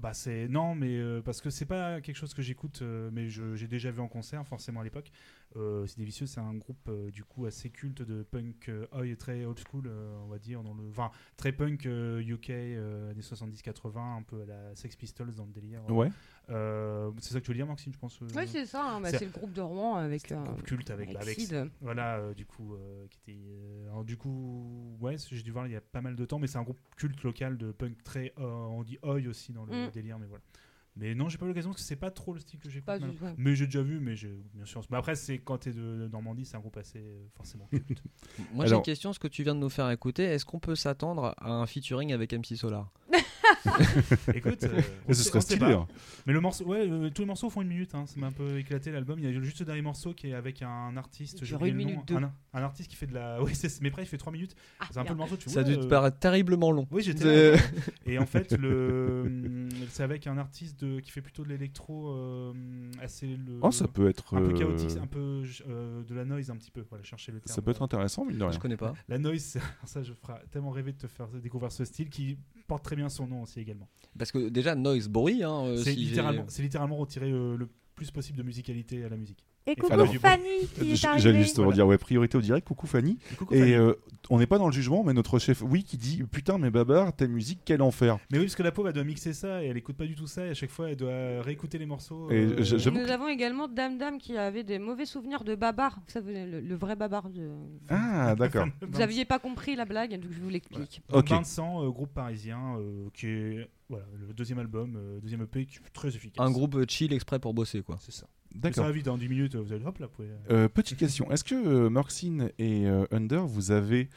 Bah c'est non mais euh, parce que c'est pas quelque chose que j'écoute euh, mais j'ai déjà vu en concert forcément à l'époque euh, c'est des vicieux c'est un groupe euh, du coup assez culte de punk euh, oi très old school euh, on va dire dans le enfin très punk euh, UK euh, années 70 80 un peu à la Sex Pistols dans le délire Ouais. Euh, c'est ça que tu veux dire Maxime je pense euh, Oui, c'est ça, hein, bah, c'est le groupe de Rouen avec, un euh, groupe culte avec, avec voilà euh, du coup euh, qui était euh, alors, du coup ouais j'ai dû voir il y a pas mal de temps mais c'est un groupe culte local de punk très euh, on dit oi aussi dans le Mm. délire mais voilà mais non j'ai pas eu l'occasion parce que c'est pas trop le style que j'écoute Pas maintenant. du- ouais. mais j'ai déjà vu mais j'ai bien sûr mais après c'est quand t'es de, Normandie c'est un groupe assez euh, forcément culte Moi j'ai une question, ce que tu viens de nous faire écouter, est-ce qu'on peut s'attendre à un featuring avec MC Solar? Écoute, euh, Mais ce serait stylé, hein. Mais le morceau, ouais, euh, tous les morceaux font une minute. Hein, ça m'a un peu éclaté l'album. Il y a juste le dernier morceau qui est avec un artiste. J'ai une nom, un, un artiste qui fait de la. Oui, c'est. Mais après, il fait 3 minutes. c'est un peu le morceau. Tu Ça a vois, dû te paraître terriblement long. Oui, j'étais. Et en fait, le, hum, c'est avec un artiste de, qui fait plutôt de l'électro euh, assez. Le, Oh, ça peut être, un peu euh, chaotique, un peu euh, de la noise un petit peu. Voilà, chercher le terme. Ça peut être intéressant, mine de rien. Je connais pas. La noise, ça, je ferai tellement rêver de te faire découvrir ce style qui porte très bien son nom aussi également. Parce que déjà, noise, bruit. Hein, euh, C'est si littéralement, c'est littéralement retirer euh, le plus possible de musicalité à la musique. Et coucou. Fanny qui est J- arrivée. J'allais justement Voilà. dire, ouais, priorité au direct, coucou Fanny. coucou et Fanny. euh, on n'est pas dans le jugement, mais notre chef, oui, qui dit Putain, mais Babar, ta musique, quel enfer. Mais oui, parce que la pauvre, elle doit mixer ça et elle écoute pas du tout ça. Et à chaque fois, elle doit réécouter les morceaux. Et euh, je- Nous avons également Dame Dame qui avait des mauvais souvenirs de Babar. Vous savez, le, le vrai Babar. De... Ah, d'accord. Vous aviez pas compris la blague, donc je vous l'explique. Bain de sang, euh, groupe parisien, euh, qui est voilà, le deuxième album, euh, deuxième EP, qui est très efficace. Un groupe chill exprès pour bosser, quoi. C'est ça. D'accord. Ça va vite, en 10 minutes, vous allez hop là. vous pouvez- Euh, petite question, est-ce que euh, Morxine et euh, Under, vous avez,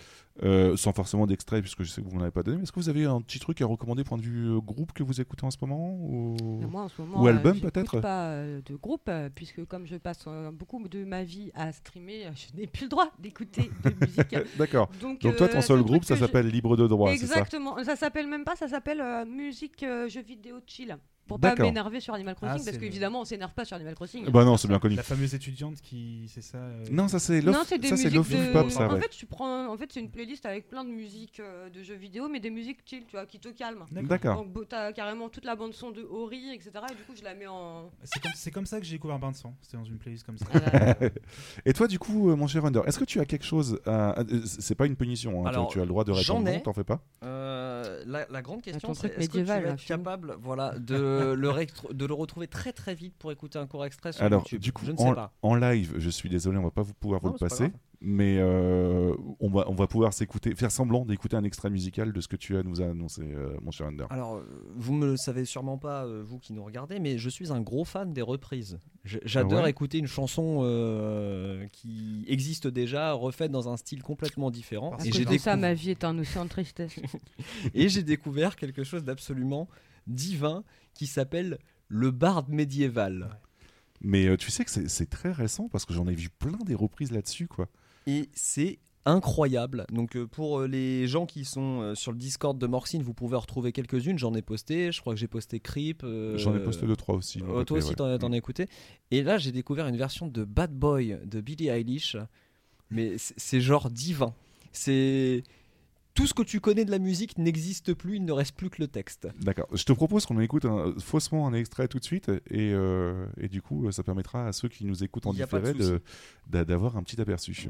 euh, sans forcément d'extrait, puisque je sais que vous n'en avez pas donné, mais est-ce que vous avez un petit truc à recommander point de vue euh, groupe que vous écoutez en ce moment ou... Mais Moi, en ce moment, ou euh, album peut-être? pas euh, de groupe, euh, puisque comme je passe euh, beaucoup de ma vie à streamer, euh, je n'ai plus le droit d'écouter de musique. D'accord. Donc, Donc, toi, euh, ton seul groupe, ça je- s'appelle Libre de droit, c'est ça? Exactement. Ça, s'appelle même pas, ça s'appelle euh, musique euh, jeux vidéo chill. Pour pas m'énerver sur Animal Crossing, Ah, parce qu'évidemment, on s'énerve pas sur Animal Crossing. Bah non, c'est bien connu. La fameuse étudiante qui. C'est ça euh, Non, ça c'est Non, Love, c'est des ça c'est musiques de... Pop, ça, En ouais. fait, tu prends... en fait, c'est une playlist avec plein de musiques euh, de jeux vidéo, mais des musiques chill, tu vois, qui te calment. D'accord. Donc, bo- t'as carrément toute la bande son de Ori, etc. Et du coup, je la mets en. C'est comme, ça que j'ai découvert Bain de sang. C'était dans une playlist comme ça. Et toi, du coup, euh, mon cher Under, est-ce que tu as quelque chose à. euh, C'est pas une punition, hein, tu- Alors, tu as le droit de répondre non, t'en fais pas? Euh, la, la grande question, c'est est-ce que tu nous. capable voilà, de, le rétro- de le retrouver très très vite pour écouter un court extrait sur Alors, YouTube du coup, Je ne en, sais pas. en live, je suis désolé, on va pas vous pouvoir vous Non, le passer, mais euh, on, va, on va pouvoir s'écouter, faire semblant d'écouter un extrait musical de ce que tu as nous a annoncé, euh, mon cher Under. Alors, euh, vous me le savez sûrement pas, euh, vous qui nous regardez, mais je suis un gros fan des reprises. J'adore Ah ouais écouter une chanson euh, qui existe déjà, refaite dans un style complètement différent. Parce Et que j'ai tout ça, ma vie est un océan de tristesse. et j'ai découvert quelque chose d'absolument divin qui s'appelle le barde médiéval. Mais euh, tu sais que c'est très récent parce que j'en ai vu plein des reprises là-dessus, quoi. Et c'est incroyable. Donc euh, pour euh, les gens qui sont euh, sur le Discord de Morcine, vous pouvez en retrouver quelques-unes. J'en ai posté. Je crois que j'ai posté Creep. euh, J'en ai posté deux, trois aussi, euh, toi aussi, ouais. t'en as- Mm. as écouté. Et là, j'ai découvert une version de Bad Boy de Billie Eilish. Mais c'est genre divin. C'est tout ce que tu connais de la musique n'existe plus. Il ne reste plus que le texte. D'accord. Je te propose qu'on écoute un- faussement un extrait tout de suite et, euh, et du coup, ça permettra à ceux qui nous écoutent en différé d'avoir un petit aperçu.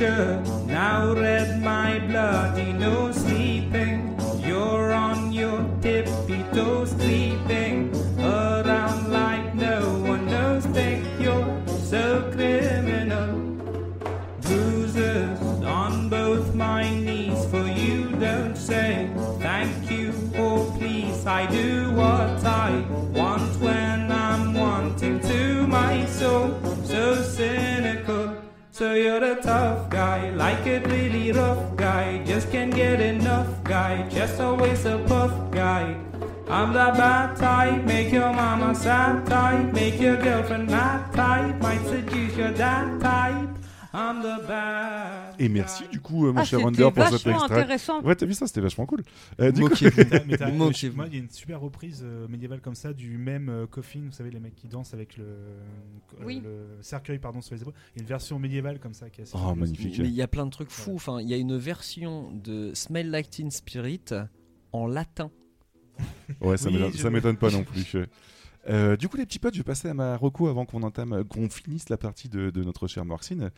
Now red my bloody no sleeping. You're on your tippy toes creeping around like no one knows. Think you're so criminal. Bruises on both my knees for you. Don't say thank you or please. I do what I So you're a tough guy, like it really rough guy. Just can't get enough guy, just always a puff guy. I'm the bad type, make your mama sad type, make your girlfriend mad type, might seduce your dad type. I'm the bad. Et merci du coup, euh, mon Ah, cher Under, pour cet vachement extrait. intéressant. Ouais, t'as vu ça, c'était vachement cool. Euh, du coup- Mais t'as- mais t'as- Moquez-vous. moi, il y a une super reprise euh, médiévale comme ça du même euh, Coffin, vous savez, les mecs qui dansent avec le, euh, Oui. le cercueil pardon, sur les épaules. Il y a une version médiévale comme ça qui est assez Oh, fabuleuse. Mais il y a plein de trucs fous. Enfin, il y a une version de Smell Like Teen Spirit en latin. Ouais, ça Oui, m'étonne- je- ça m'étonne pas non plus. Euh, du coup, les petits potes, je vais passer à ma reco avant qu'on entame, qu'on finisse la partie de, de notre cher Morcine.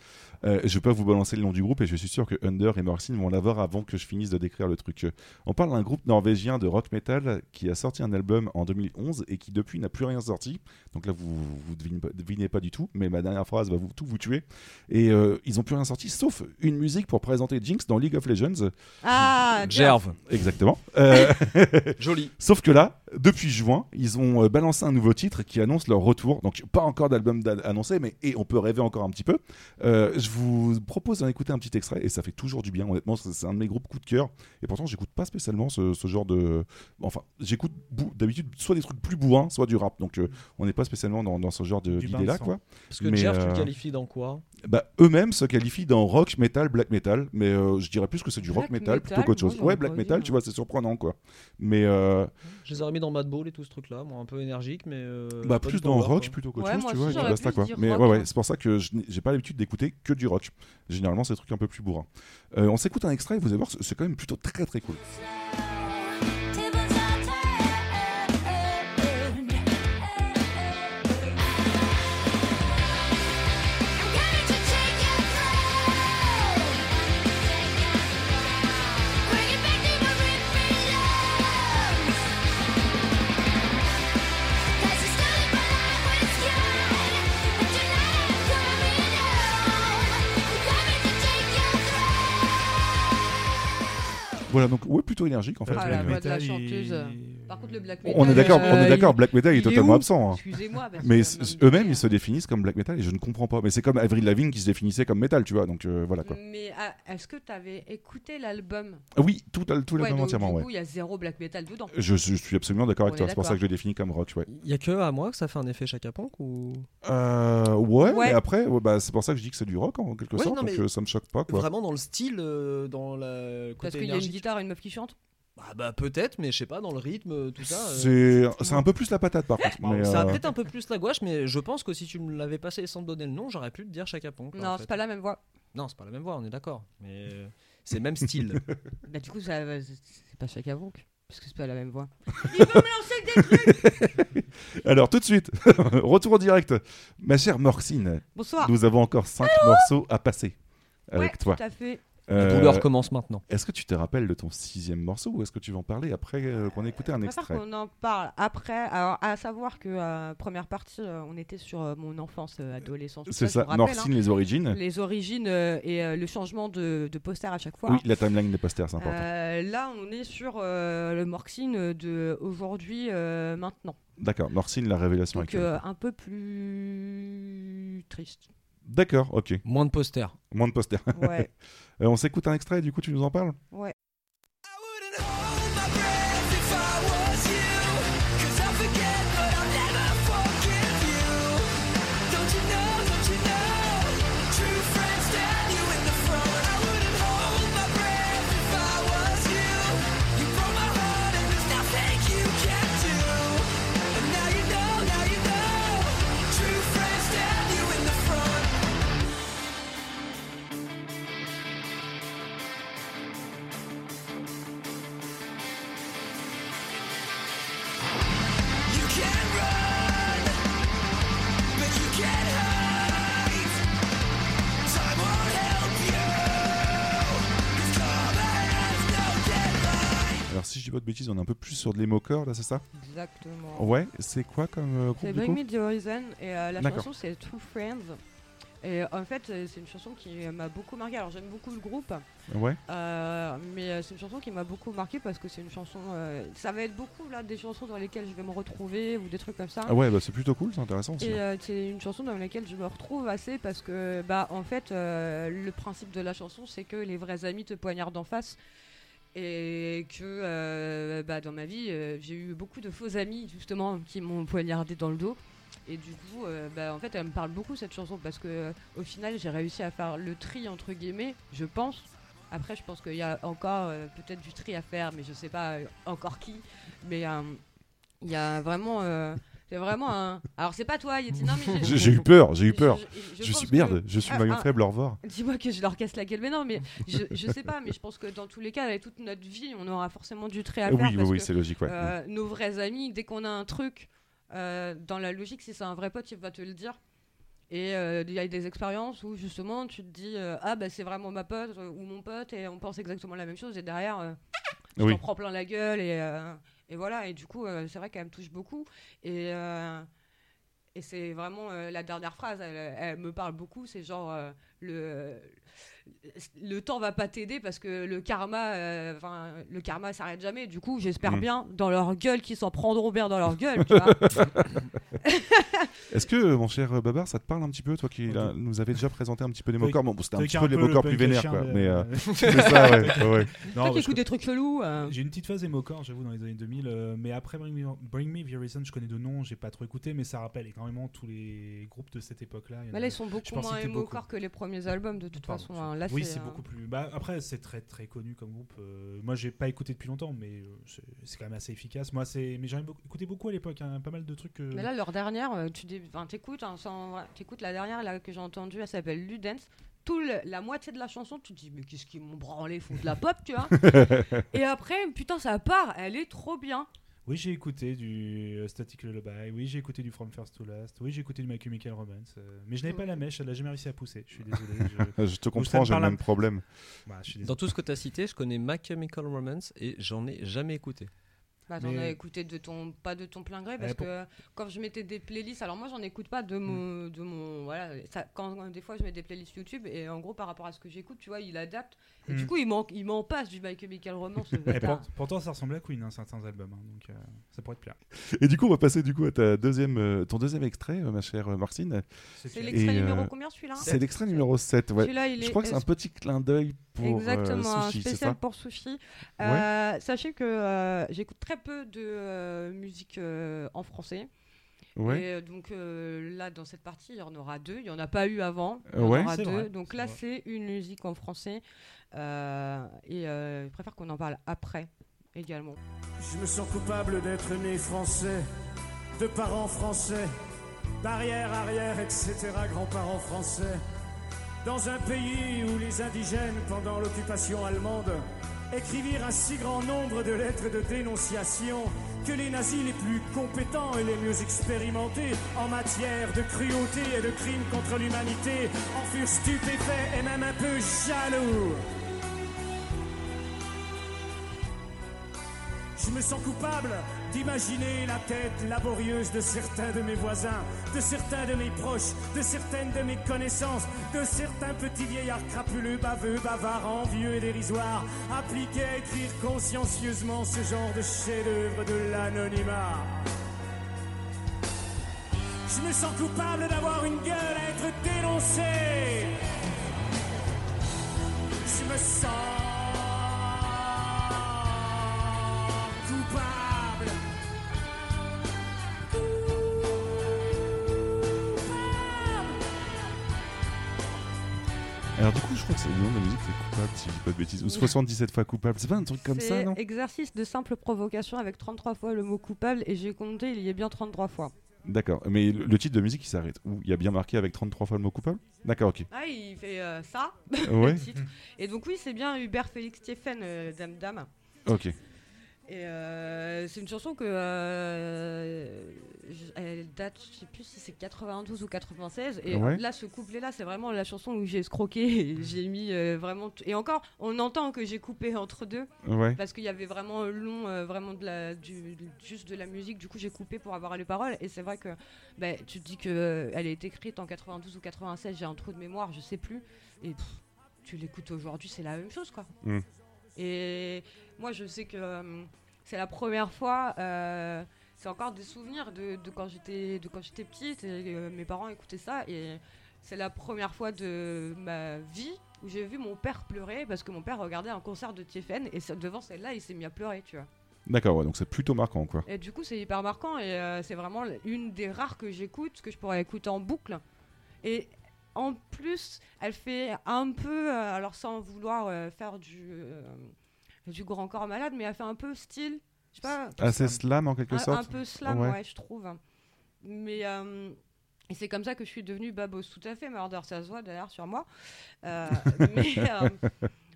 Euh, je vais pas vous balancer le nom du groupe et je suis sûr que Under et Morcine vont l'avoir avant que je finisse de décrire le truc. On parle d'un groupe norvégien de rock metal qui a sorti un album en 2011 et qui depuis n'a plus rien sorti. Donc là, vous vous devinez pas, devinez pas du tout, mais ma dernière phrase va vous, tout vous tuer. Et euh, ils ont plus rien sorti sauf une musique pour présenter Jinx dans League of Legends. Ah, Gerve. Exactement. Euh, Joli. Sauf que là, depuis juin, ils ont euh, balancé un nouveau titre qui annonce leur retour. Donc pas encore d'album d'a- annoncé, mais et on peut rêver encore un petit peu. Euh, je vous propose d'en écouter un petit extrait et ça fait toujours du bien. Honnêtement, c'est un de mes groupes coup de cœur. Et pourtant, j'écoute pas spécialement ce, ce genre de. Enfin, j'écoute d'habitude soit des trucs plus bourrins, soit du rap. Donc euh, on n'est pas spécialement dans, dans ce genre de- Du bain d'idée de là, sang. quoi. Parce que Mais, Gerve, tu le euh, qualifies dans quoi? bah, eux-mêmes se qualifient dans rock, metal, black metal, mais euh, je dirais plus que c'est du rock metal metal, plutôt qu'autre chose. Ouais, black metal, tu vois, c'est surprenant quoi. Mais euh, Je les aurais mis dans Mad Ball et tout ce truc-là. Moi, un peu énergique, mais. euh, bah, plus dans rock quoi. plutôt qu'autre Ouais, chose, tu vois, et basta quoi. Mais rock, ouais, ouais, hein. c'est pour ça que je n'ai- j'ai pas l'habitude d'écouter que du rock. Généralement, c'est des trucs un peu plus bourrins. Euh, on s'écoute un extrait, vous allez voir, c'est- c'est quand même plutôt très très cool. Voilà, donc ouais, plutôt énergique en fait. Ah, la Euh, voix de la chanteuse. Par contre, le black metal. On est d'accord, on est euh, d'accord, il- black metal est totalement absent. hein. Excusez-moi. Mais ça eux-mêmes, ils se définissent comme black metal et je ne comprends pas. Mais c'est comme Avril Lavigne qui se définissait comme metal, tu vois. Donc euh, voilà quoi. Mais ah, est-ce que tu avais écouté l'album? Ah Oui, tout, tout Ouais, l'album donc, entièrement, Du ouais. coup, il y a zéro black metal dedans. Je, je suis absolument d'accord avec toi. est C'est pour ça que je le définis comme rock, ouais. Il y a que à moi que ça fait un effet Chaka Punk ou? Euh, ouais, Ouais. mais après, ouais, bah, c'est pour ça que je dis que c'est du rock en quelque Ouais, sorte, donc euh, ça me choque pas quoi. Vraiment dans le style, euh, dans la côté A une meuf qui chante Ah bah peut-être, mais je sais pas dans le rythme, tout ça. euh, C'est un peu plus la patate par contre. Bon, mais, Ça a euh, peut-être un peu plus la gouache, mais je pense que si tu me l'avais passé sans te donner le nom, j'aurais pu te dire Chaka en Non, fait. c'est pas la même voix. Non, c'est pas la même voix, on est d'accord. Mais euh, c'est le même style. Bah, du coup, ça, c'est pas Chaka Ponk. Parce que c'est pas la même voix. Il veut me lancer des trucs Alors tout de suite, retour en direct. Ma chère Morcine, Bonsoir. nous avons encore 5 morceaux à passer avec Ouais, toi. tout à fait. La douleur commence maintenant. Est-ce que tu te rappelles de ton sixième morceau ou est-ce que tu vas en parler après euh, qu'on ait écouté un extrait qu'on en parle après. Alors, à savoir que euh, première partie, euh, on était sur euh, mon enfance, euh, adolescence. C'est ça, Morcine, hein. les origines. Les origines euh, et euh, le changement de, de poster à chaque fois. Oui, la timeline des posters, c'est important. Euh, là, on est sur euh, le Morcine de aujourd'hui, euh, maintenant. D'accord, Morcine, la révélation Donc actuelle. euh, un peu plus triste. D'accord, ok. Moins de posters. Moins de posters. Ouais. Euh, on s'écoute un extrait, du coup, tu nous en parles? Ouais. Bêtises, on est un peu plus sur de l'émocore, là, c'est ça? Exactement. Ouais, c'est quoi comme euh, groupe C'est Bring Me the Horizon et euh, la chanson c'est True Friends. Et en fait, euh, c'est une chanson qui m'a beaucoup marqué. Alors, j'aime beaucoup le groupe. Ouais. Euh, mais c'est une chanson qui m'a beaucoup marqué parce que c'est une chanson. euh, ça va être beaucoup là des chansons dans lesquelles je vais me retrouver ou des trucs comme ça. Ah ouais, bah c'est plutôt cool, c'est intéressant aussi. Et euh, c'est une chanson dans laquelle je me retrouve assez parce que, bah, en fait, le principe de la chanson, c'est que les vrais amis te poignardent en face. Et que, euh, bah, dans ma vie, euh, j'ai eu beaucoup de faux amis, justement, qui m'ont poignardé dans le dos. Et du coup, euh, bah, en fait, elle me parle beaucoup cette chanson parce que, au final, j'ai réussi à faire le tri, entre guillemets, je pense. Après, je pense qu'il y a encore peut-être du tri à faire, mais je sais pas encore qui. Mais il y a vraiment. C'est vraiment un. Alors, c'est pas toi, Yeti. Non, mais J'ai j'ai eu peur, j'ai eu peur. je- je Je, suis que- merde, je suis Ah, maillon ah, faible, au revoir. Dis-moi que je leur casse la gueule, mais non, mais je, je sais pas, mais je pense que dans tous les cas, avec toute notre vie, on aura forcément du trait à faire. oui, parce oui, c'est logique, ouais. euh, Nos vrais amis, dès qu'on a un truc, euh, dans la logique, si c'est un vrai pote, il va te le dire. Et euh, il y a des expériences où justement tu te dis ah bah c'est vraiment ma pote ou mon pote et on pense exactement la même chose et derrière tu Oui. t'en prends plein la gueule et, et voilà et du coup euh, c'est vrai qu'elle me touche beaucoup et euh, et c'est vraiment euh, la dernière phrase, elle, elle me parle beaucoup. C'est genre le le temps va pas t'aider parce que le karma, euh, enfin le karma s'arrête jamais. Du coup, j'espère Mm. bien dans leur gueule qu'ils s'en prendront bien dans leur gueule. Est-ce que, euh, mon cher euh, Babar, ça te parle un petit peu, toi qui là, nous avais déjà présenté un petit peu les mocors Bon, c'était un petit peu les mocors plus vénères, quoi. de- Mais euh, c'est ça, ouais. ouais, ouais. Toi qui des trucs chelous. euh. J'ai une petite phase émocore, j'avoue, dans les années 2000. euh, mais après Bring Me, Bring Me The Horizon, je connais de nom, j'ai pas trop écouté, mais ça rappelle énormément tous les groupes de cette époque-là. Il y a- là, ils sont beaucoup moins émocorps que les premiers albums de toute Pardon, hein. Là, oui, c'est euh, beaucoup plus. Bah, après, c'est très très connu comme groupe. euh, moi, j'ai pas écouté depuis longtemps, mais euh, c'est- quand même assez efficace. Moi, c'est. Mais j'en ai beaucoup- écouté beaucoup à l'époque, hein, pas mal de trucs. euh, Mais là, leur dernière, tu enfin, t'écoutes, hein, sans- t'écoutes la dernière là, que j'ai entendue, elle s'appelle Ludens. Tout le- la moitié de la chanson, tu te dis, mais qu'est-ce qu'ils m'ont branlé, ils font de la pop, tu vois. Et après, putain, ça part, elle est trop bien. Oui, j'ai écouté du euh, Static Lullaby. Oui, j'ai écouté du From First to Last. Oui, j'ai écouté du My Chemical Romance. euh, mais je n'avais pas la mèche, elle a jamais réussi à pousser. Je suis désolé. Je te comprends, j'ai le même problème. Bah, je suis désolé. Dans tout ce que tu as cité, je connais My Chemical Romance et j'en ai jamais écouté. Bah, t'en Mais- as écouté de ton, pas de ton plein gré, parce Eh, pour- que quand je mettais des playlists, alors moi j'en écoute pas de mon, de mon, voilà, ça, quand, quand des fois je mets des playlists YouTube et en gros par rapport à ce que j'écoute, tu vois, il adapte. Et du Mm. coup, il m'en, il m'en passe du My Chemical Romance. Et pour- pourtant, ça ressemble à Queen, hein, certains albums. hein, donc, euh, ça pourrait te plaire. Et du coup, on va passer du coup à ta deuxième, euh, ton deuxième extrait, euh, ma chère Martine. C'est l'extrait Et, numéro combien, celui-là C'est l'extrait numéro 7. Ouais. Celui-là, il Je est- crois que c'est un petit clin d'œil pour Exactement, un Sushi, spécial ça pour Sushi. Ouais. Sachez que euh, j'écoute très peu de euh, musique euh, en français. Ouais. Et donc euh, là, dans cette partie, il y en aura deux. Il n'y en a pas eu avant. Il y en ouais. aura C'est deux. vrai, donc c'est là, vrai. c'est une musique en français. Euh, et euh, je préfère qu'on en parle après également. Je me sens coupable d'être né français, de parents français, d'arrière, arrière, etc., grands-parents français, dans un pays où les indigènes, pendant l'occupation allemande, écrivirent un si grand nombre de lettres de dénonciation que les nazis les plus compétents et les mieux expérimentés en matière de cruauté et de crimes contre l'humanité en furent stupéfaits et même un peu jaloux. Je me sens coupable d'imaginer la tête laborieuse de certains de mes voisins, de certains de mes proches, de certaines de mes connaissances, de certains petits vieillards crapuleux, baveux, bavards, envieux et dérisoires, appliqués à écrire consciencieusement ce genre de chef-d'œuvre de l'anonymat. Je me sens coupable d'avoir une gueule à d'être dénoncé. Je me sens Alors du coup, je crois que c'est le nom de la musique, c'est coupable, si je dis pas de bêtises. Ou 77 fois coupable. C'est pas un truc comme ça, non? exercice de simple provocation avec 33 fois le mot coupable et j'ai compté, il y est bien 33 fois. D'accord. Mais le, titre de musique, il s'arrête. Où? Il y a bien marqué avec 33 fois le mot coupable? D'accord, ok. Ah, il fait euh, ça, Ouais. le titre. Et donc oui, c'est bien Hubert Félix Stéphane, euh, Dame Dame. Ok. Et euh, c'est une chanson que elle date, je sais plus si c'est 92 ou 96. Et Ouais. là, ce couplet-là, c'est vraiment la chanson où j'ai escroqué. et j'ai mis euh, vraiment. Et encore, on entend que j'ai coupé entre deux. Ouais. Parce qu'il y avait vraiment long, euh, vraiment de la, du, juste de la musique. Du coup, j'ai coupé pour avoir les paroles. Et c'est vrai que ben, tu te dis qu'elle elle est écrite en 92 ou 96. J'ai un trou de mémoire, je sais plus. Et pff, tu l'écoutes aujourd'hui, c'est la même chose, quoi. Mm. Et moi, je sais que euh, c'est la première fois. C'est encore des souvenirs de, de quand j'étais de quand j'étais petite. Et, euh, mes parents écoutaient ça et c'est la première fois de ma vie où j'ai vu mon père pleurer parce que mon père regardait un concert de Tiefen et devant celle-là, il s'est mis à pleurer, tu vois. D'accord, ouais, donc c'est plutôt marquant, quoi. Et du coup, c'est hyper marquant et euh, c'est vraiment une des rares que j'écoute, que je pourrais écouter en boucle. Et en plus, elle fait un peu, euh, alors sans vouloir faire du, du grand corps malade, mais elle fait un peu style, je sais pas. Assez slam, en quelque un, sorte Un peu slam, Ouais. ouais, je trouve. Mais euh, et c'est comme ça que je suis devenue babos, tout à fait. Murder, ça se voit d'ailleurs sur moi. Euh, mais, euh,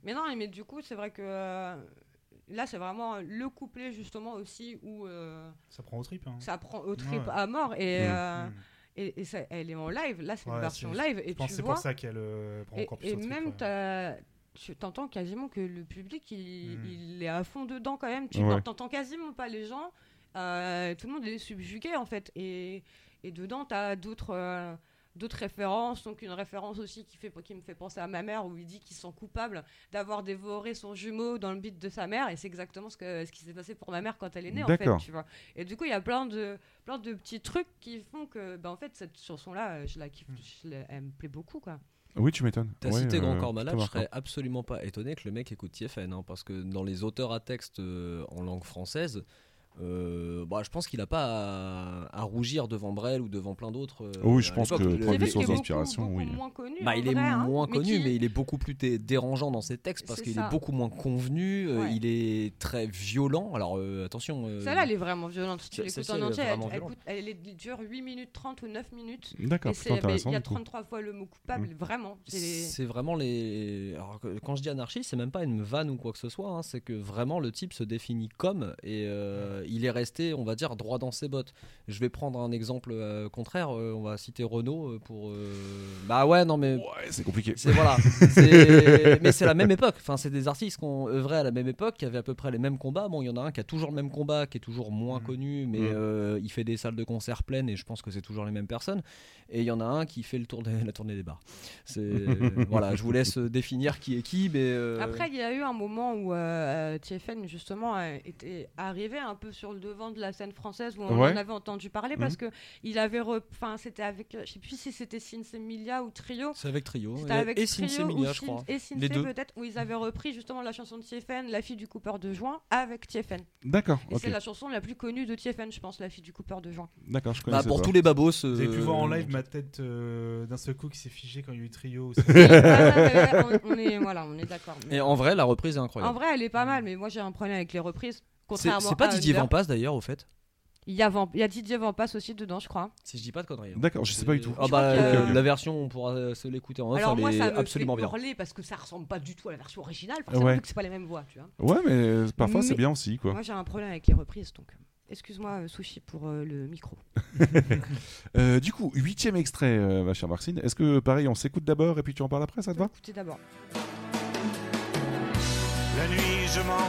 mais non, mais du coup, c'est vrai que euh, là, c'est vraiment le couplet justement aussi où euh, Ça prend au trip. hein. ça prend au trip Ouais. à mort et, Mm. et, et ça- elle est en live. Là, c'est une version live je et pense tu que c'est vois. pour ça qu'elle euh, prend et, encore plus et au trip, même tu t'entends quasiment que le public il, Mm. il est à fond dedans quand même. Tu Ouais. t'entends quasiment pas les gens. Euh, tout le monde est subjugué en fait. Et, et dedans, tu as d'autres. euh, d'autres références, donc une référence aussi qui, fait, qui me fait penser à ma mère où il dit qu'il se sent coupable d'avoir dévoré son jumeau dans le bit de sa mère et c'est exactement ce, que, ce qui s'est passé pour ma mère quand elle est née en fait, tu vois. Et du coup, il y a plein de, plein de petits trucs qui font que, bah, en fait, cette chanson-là, je la kiffe, je la- elle me plaît beaucoup quoi. Oui, tu m'étonnes. T'as Ouais, cité Grand euh, Corps Malade, je serais absolument pas étonné que le mec écoute TFN, hein, parce que dans les auteurs à texte euh, en langue française, euh, bah, je pense qu'il a pas à, à rougir devant Brel ou devant plein d'autres. euh, Oui, je pense que Le- point de vue le- source le- d'inspiration, oui. moins connu Bah, il est vrai, hein, moins mais connu, qui- mais il est beaucoup plus dé- dérangeant dans ses textes parce qu'il est beaucoup moins convenu. euh, il est très violent. Alors euh, attention. euh, Celle-là, elle est vraiment violente. Si tu ce- l'écoutes en elle est entier, elle, elle elle est- dure 8 minutes 30 ou 9 minutes. D'accord, Il y a du coup. 33 fois le mot coupable, Mm. vraiment. C'est- vraiment les. Alors quand je dis anarchie, c'est même pas une vanne ou quoi que ce soit. hein, C'est que vraiment le type se définit comme et euh, il est resté, on va dire, droit dans ses bottes. Je vais prendre un exemple euh, contraire. euh, on va citer Renault pour. euh, Bah ouais, non mais. c'est compliqué. C'est voilà. C'est- mais c'est la même époque. Enfin, c'est des artistes qui ont œuvré à la même époque, qui avaient à peu près les mêmes combats. Bon, il y en a un qui a toujours le même combat, qui est toujours moins connu, mais Mm. euh, il fait des salles de concert pleines et je pense que c'est toujours les mêmes personnes. Et il y en a un qui fait le tour de, la tournée des bars. C'est voilà. Je vous laisse définir qui est qui, mais euh, Après, il y a eu un moment où euh, TFN, justement, était arrivé un peu sur le devant de la scène française où on Ouais. en avait entendu parler Mhm. parce que il avait. re- Enfin, c'était avec. euh, Je sais plus si c'était Sinsemilia ou Trio. c'est avec Trio C'était et, avec et Trio Sinsemilia, ou je Sin- crois. Et deux. peut-être, où ils avaient repris justement la chanson de TFN, La fille du Cooper de juin, avec TFN. D'accord, Et c'est la chanson la plus connue de TFN, je pense, La fille du Cooper de juin. D'accord, je Bah, connaissais pour pas. tous les babos. Vous avez pu euh, voir en live ma tête euh, d'un seul coup qui s'est figée quand il y a eu trio. ouais, on, on est, voilà, on est d'accord. Mais- Et en vrai, la reprise est En incroyable. vrai, elle est pas mal, mais moi j'ai un problème avec les reprises. C'est Contrairement c'est pas à Didier. Vampas d'ailleurs, au fait. Il y, a Vamp- il y a Didier Vampas aussi dedans, je crois. Si je dis pas de conneries. hein. D'accord, je sais pas du tout. Ah bah, euh, la version, on pourra euh, se l'écouter en off, Alors elle moi, est ça me absolument fait bien. hurler parce que ça ressemble pas du tout à la version originale, forcément, Ouais. que c'est pas les mêmes voix, tu vois. Ouais, mais parfois c'est bien aussi, quoi. Moi, j'ai un problème avec les reprises, donc euh, excuse-moi, euh, Sushi, pour euh, le micro. Euh, du coup, huitième extrait, euh, ma chère Marcine. Est-ce que pareil, on s'écoute d'abord et puis tu en parles après, ça te va? Écoutez d'abord. La nuit je mens,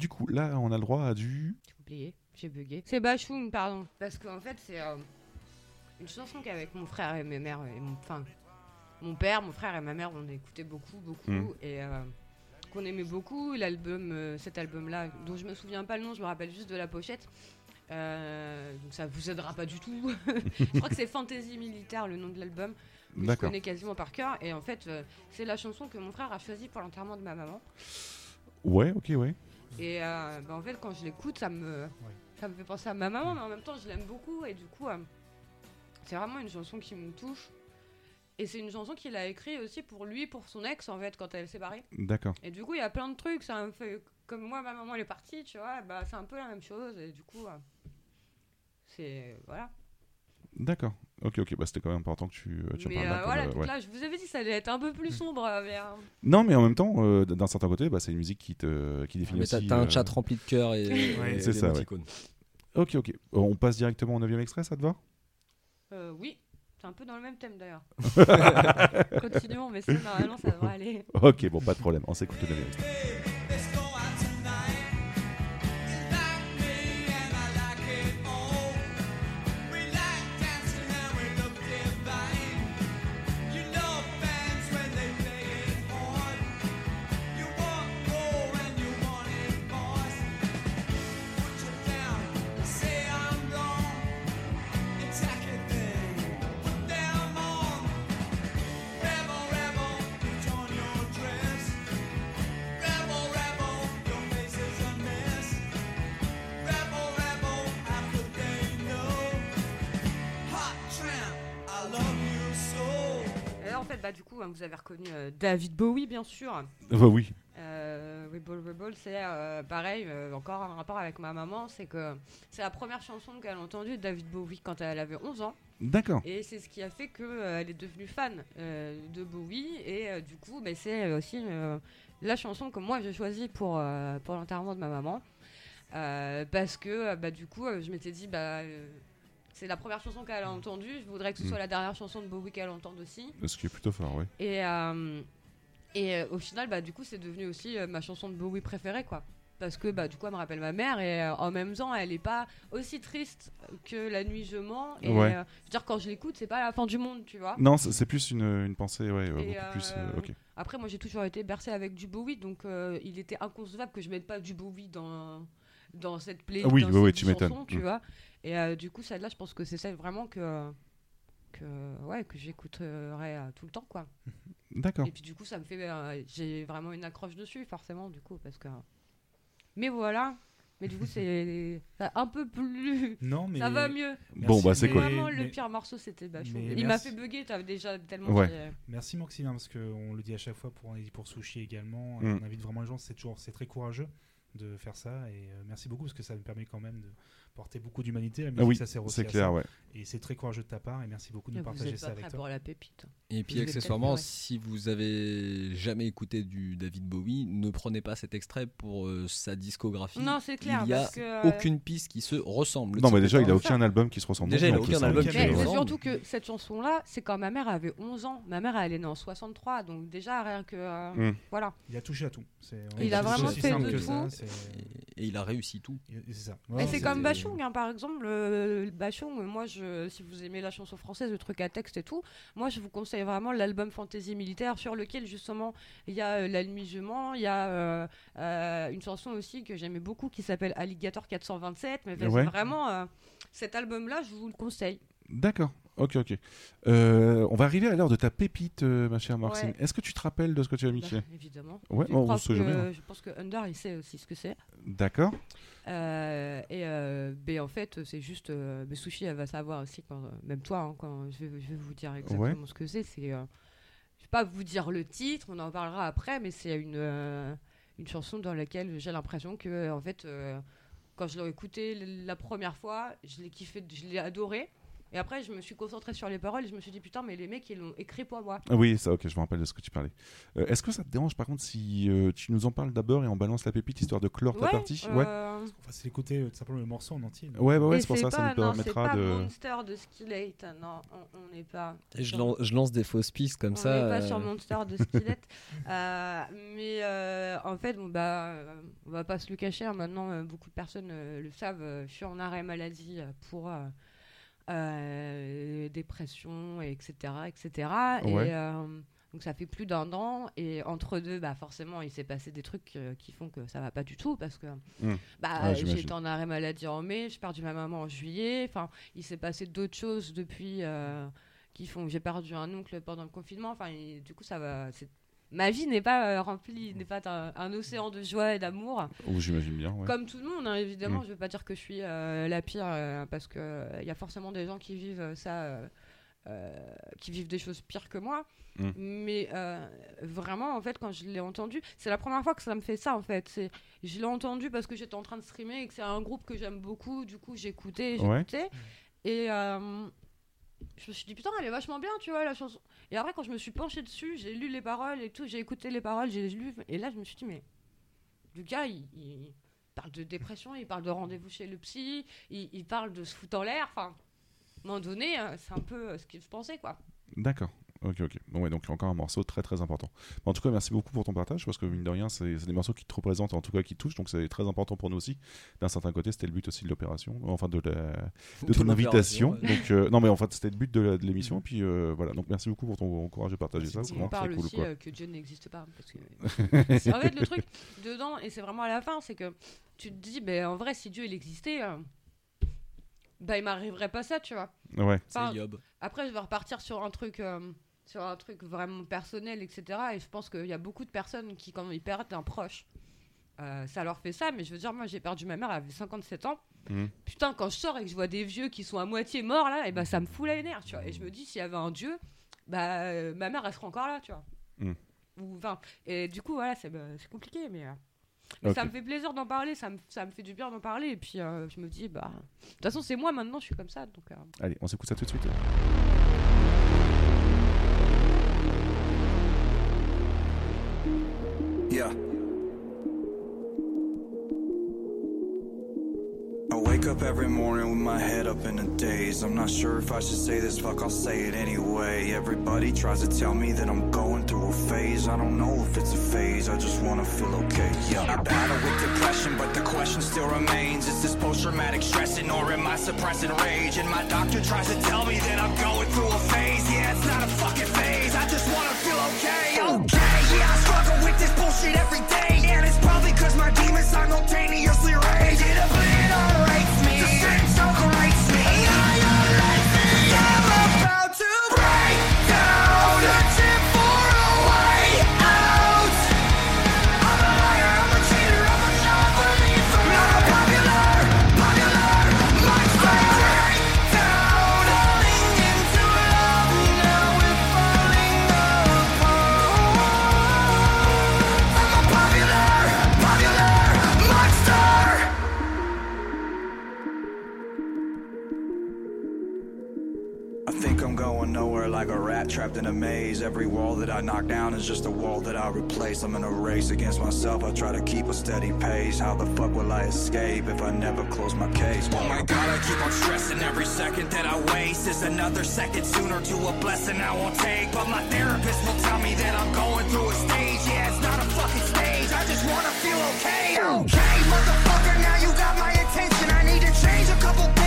Du coup, là, on a le droit à du. J'ai oublié, j'ai bugué. C'est Bachoum, pardon. Parce qu'en fait, c'est euh, une chanson qu'avec mon frère et ma mère, et mon, enfin, mon père, mon frère et ma mère, on écoutait beaucoup, beaucoup. Mm. Et euh, qu'on aimait beaucoup. L'album, euh, cet album-là, dont je me souviens pas le nom, je me rappelle juste de la pochette. Euh, donc ça vous aidera pas du tout. je crois que c'est Fantasy Militaire, le nom de l'album. que Je connais quasiment par cœur. Et en fait, euh, c'est la chanson que mon frère a choisie pour l'enterrement de ma maman. Ouais, ok, ouais. Et euh, bah, en fait, quand je l'écoute, ça me, ça me fait penser à ma maman, mais en même temps, je l'aime beaucoup. Et du coup, euh, c'est vraiment une chanson qui me touche. Et c'est une chanson qu'il a écrite aussi pour lui, pour son ex, en fait, quand elle s'est séparée. D'accord. Et du coup, il y a plein de trucs. Ça me fait. Comme moi, ma maman, elle est partie, tu vois, bah, c'est un peu la même chose. Et du coup, euh, c'est. Voilà. D'accord. Ok, ok, bah c'était quand même important que tu, euh, tu en mais parles euh, là, comme, voilà, euh, ouais. là, je vous avais dit, ça allait être un peu plus sombre. euh, mais, euh, Non, mais en même temps, euh, d'un certain côté, bah, c'est une musique qui te qui définit Mais t'as aussi. t'as un chat rempli de cœur et, et c'est ça, ouais. Ok, ok. On passe directement au 9 extrait, ça te va? Euh, oui, c'est un peu dans le même thème d'ailleurs. Continuons, mais ça, normalement, ça devrait aller. Ok, bon, pas de problème. On s'écoute le 9 extrait. Hein, vous avez reconnu euh, David Bowie, bien sûr. Bah oui. Euh, Rebel Rebel, c'est euh, pareil, euh, encore un rapport avec ma maman, c'est que c'est la première chanson qu'elle a entendue de David Bowie quand elle avait 11 ans. D'accord. Et c'est ce qui a fait qu'elle est devenue fan euh, de Bowie. Et euh, du coup, bah, c'est aussi euh, la chanson que moi j'ai choisie pour, euh, pour l'enterrement de ma maman. Euh, parce que euh, bah, du coup, euh, je m'étais dit, bah, euh, c'est la première chanson qu'elle a entendue. Je voudrais que ce Mm. soit la dernière chanson de Bowie qu'elle entende aussi. Ce qui est plutôt fort, oui. Et, euh, et euh, au final, bah, du coup, c'est devenu aussi euh, ma chanson de Bowie préférée, quoi. Parce que bah, du coup, elle me rappelle ma mère et en même temps, elle est pas aussi triste que La Nuit Je mens. Et Ouais. je veux dire, quand je l'écoute, c'est pas la fin du monde, tu vois. Non, c'est plus une, une pensée, ouais, Et, beaucoup plus. euh, euh, ok. Après, moi, j'ai toujours été bercée avec du Bowie, donc il était inconcevable que je mette pas du Bowie dans, dans cette playlist. Ah oui, dans ouais, dix tu m'étonnes. Tu Mm. vois. Et euh, du coup, celle-là, je pense que c'est celle vraiment que, que, ouais, que j'écouterai euh, tout le temps, quoi. D'accord. Et puis du coup, ça me fait, euh, j'ai vraiment une accroche dessus, forcément, du coup, parce que. Mais voilà. Mais du coup, c'est un peu plus. Non, mais- Ça va mieux. Bon, bah, c'est cool. Vraiment, mais- le pire morceau, c'était Bachou. Il m'a fait bugger, t'as déjà tellement. Ouais. Merci Maxime, parce qu'on le dit à chaque fois pour, on l'a dit pour Sushi également. et Mm. On invite vraiment les gens, c'est toujours c'est très courageux de faire ça. Et euh, merci beaucoup parce que ça me permet quand même de porter beaucoup d'humanité. La musique, Ah oui, ça sert aussi c'est à clair, ça. ouais. Et c'est très courageux de ta part. Et merci beaucoup de nous Vous partager êtes ça pas avec toi. pour la pépite. Et puis Vous accessoirement, si vous avez jamais écouté du David Bowie, ne prenez pas cet extrait pour euh, sa discographie. Non, c'est clair, Il y a parce que, euh, aucune piste qui se ressemble. Le Non, mais déjà, il a un- aucun album qui se ressemble. Déjà, il a en plus, aucun hein. album qui se c'est ressemble. surtout que cette chanson-là, c'est quand ma mère avait 11 ans. Ma mère, elle est née en 63, donc déjà, rien que. euh, Mm. Voilà. Il a touché à tout. Il a vraiment fait de tout. Et il a réussi tout. Et c'est ça. Et c'est comme Bachung, hein, par exemple. euh, Bachung, moi, je, si vous aimez la chanson française, le truc à texte et tout, moi, je vous conseille vraiment l'album Fantasy Militaire, sur lequel, justement, il y a euh, La Nuit Je mens, il y a euh, euh, une chanson aussi que j'aimais beaucoup qui s'appelle Alligator 427. Mais Ouais. vraiment, euh, cet album-là, je vous le conseille. D'accord. Ok, ok. Euh, on va arriver à l'heure de ta pépite, euh, ma chère Marcine. Ouais. Est-ce que tu te rappelles de ce que tu as mis Bah, évidemment. Ouais, je, jamais, que, hein. je pense que Under, il sait aussi ce que c'est. D'accord. Euh, et ben, en fait, c'est juste. Mais Sushi, elle va savoir aussi, quand, même toi, hein, quand je vais, je vais vous dire exactement Ouais. ce que c'est. C'est. je vais pas vous dire le titre, on en parlera après, mais c'est une, une chanson dans laquelle j'ai l'impression que, en fait, quand je l'ai écoutée la première fois, je l'ai kiffé, je l'ai adoré. Et après, je me suis concentrée sur les paroles et je me suis dit, putain, mais les mecs, ils l'ont écrit pour moi. Ah oui, ça, ok, je me rappelle de ce que tu parlais. Euh, Est-ce que ça te dérange par contre si euh, tu nous en parles d'abord et on balance la pépite histoire de clore ta Ouais, partie? Euh, Ouais. On va essayer d'écouter euh, tout simplement le morceau en entier. Ouais, ouais, c'est pour ça, ça pas- nous non, permettra c'est pas de. Monster de Skillet, non, on- on n'est pas. Et je, sur- lan- je lance des fausses pistes comme on ça. n'est pas euh, sur Monster de Skillet. Euh, mais euh, en fait, bon, bah, euh, on va pas se le cacher, hein, maintenant euh, beaucoup de personnes euh, le savent, euh, je suis en arrêt maladie euh, pour euh, dépression, et etc. etc. Ouais. Et euh, donc ça fait plus d'un an, et entre deux, bah, forcément, il s'est passé des trucs euh, qui font que ça va pas du tout, parce que Hmm. bah, été en arrêt maladie en mai, j'ai perdu ma maman en juillet, enfin, il s'est passé d'autres choses depuis euh, qui font que j'ai perdu un oncle pendant le confinement, enfin, et du coup, ça va. c'est- Ma vie n'est pas euh, remplie, n'est pas un, un océan de joie et d'amour. Oh, j'imagine bien. ouais. Comme tout le monde, hein, évidemment, Mm. je veux pas dire que je suis euh, la pire, euh, parce qu'il y a forcément des gens qui vivent ça, euh, qui vivent des choses pires que moi. Mm. Mais vraiment, en fait, quand je l'ai entendu, c'est la première fois que ça me fait ça, en fait. C'est, je l'ai entendu parce que j'étais en train de streamer et que c'est un groupe que j'aime beaucoup. Du coup, j'écoutais, Ouais. j'écoutais. Et je me suis dit, putain, elle est vachement bien, tu vois, la chanson. Et après, quand je me suis penchée dessus, j'ai lu les paroles et tout, j'ai écouté les paroles, j'ai lu. Et là, je me suis dit, mais le gars, il, parle de dépression, il parle de rendez-vous chez le psy, il, parle de se foutre en l'air. Enfin, à un moment donné, euh, c'est un peu euh, ce qu'il se pensait, quoi. D'accord. Ok, ok. Bon, ouais, donc encore un morceau très très important. En tout cas, merci beaucoup pour ton partage parce que mine de rien, c'est des morceaux qui te représentent, en tout cas qui te touchent, donc c'est très important pour nous aussi. D'un certain côté, c'était le but aussi de l'opération, enfin de, la, de ton invitation. ouais. Donc, euh, non, mais en fait, c'était le but de l'émission. Et puis euh, voilà, donc merci beaucoup pour ton courage de partager ça. C'est On parle cool. aussi Quoi. euh, que Dieu n'existe pas. Parce que... C'est- en fait, le truc dedans, et c'est vraiment à la fin, c'est que tu te dis, ben, en vrai, si Dieu il existait, euh, bah, il m'arriverait pas ça, tu vois. Ouais. Enfin. Après, je vais repartir sur un truc. euh, sur un truc vraiment personnel, etc. Et je pense qu'il y a beaucoup de personnes qui, quand ils perdent un proche, euh, ça leur fait ça. Mais je veux dire, moi, j'ai perdu ma mère, elle avait 57 ans. Mhm. Putain, quand je sors et que je vois des vieux qui sont à moitié morts là, et ben ça me fout la nerf, tu vois. Et je me dis, s'il y avait un dieu, bah euh, ma mère elle serait encore là, tu vois. Mhm. Ou, et du coup, voilà, c'est bah, compliqué, mais, euh, ça me fait plaisir d'en parler, ça me, ça me fait du bien d'en parler. Et puis euh, je me dis, bah, de toute façon, c'est moi maintenant, je suis comme ça. Donc, euh, Allez, on s'écoute ça tout de suite. Yeah. I wake up every morning with my head up in a daze. I'm not sure if I should say this, fuck, I'll say it anyway. Everybody tries to tell me that I'm going through a phase. I don't know if it's a phase, I just wanna feel okay. Yeah. I battle with depression, but the question still remains Is this post traumatic stressing or am I suppressing rage? And my doctor tries to tell me that I'm going through a phase. Yeah, it's not a fucking phase, I just wanna feel okay. Okay, bullshit every day. And it's probably cause my demons simultaneously rage. Every wall that I knock down is just a wall that I replace. I'm in a race against myself. I try to keep a steady pace. How the fuck will I escape if I never close my case? Oh my god, I keep on stressing. Every second that I waste is another second sooner to a blessing I won't take. But my therapist will tell me that I'm going through a stage. Yeah, it's not a fucking stage. I just wanna feel okay. Okay, motherfucker, now you got my attention. I need to change a couple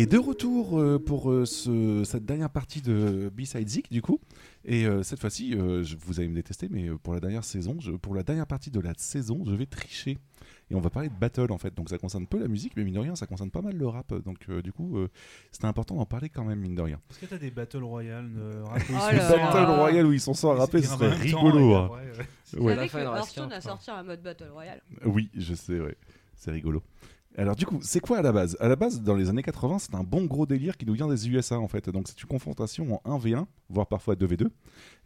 Et de retour euh, pour euh, ce- cette dernière partie de B-Side Zik, du coup. Et euh, cette fois-ci, je- vous allez me détester, mais pour la dernière saison, je- pour la dernière partie de la saison, je vais tricher. Et on va parler de battle en fait. Donc ça concerne peu la musique, mais mine de rien, ça concerne pas mal le rap. Donc du coup, c'était important d'en parler quand même, mine de rien. Est-ce que t'as des battle royales de rap Oh. Battle Royale où ils sont sans rapper, ce serait temps, rigolo. et hein. ouais. Ouais. Vous savez que Hearthstone a sorti un mode Battle Royale. Oui, je sais, ouais. C'est rigolo. Alors du coup, c'est quoi à la base? À la base, dans les années 80, c'est un bon gros délire qui nous vient des USA en fait. Donc c'est une confrontation en 1v1, voire parfois 2v2.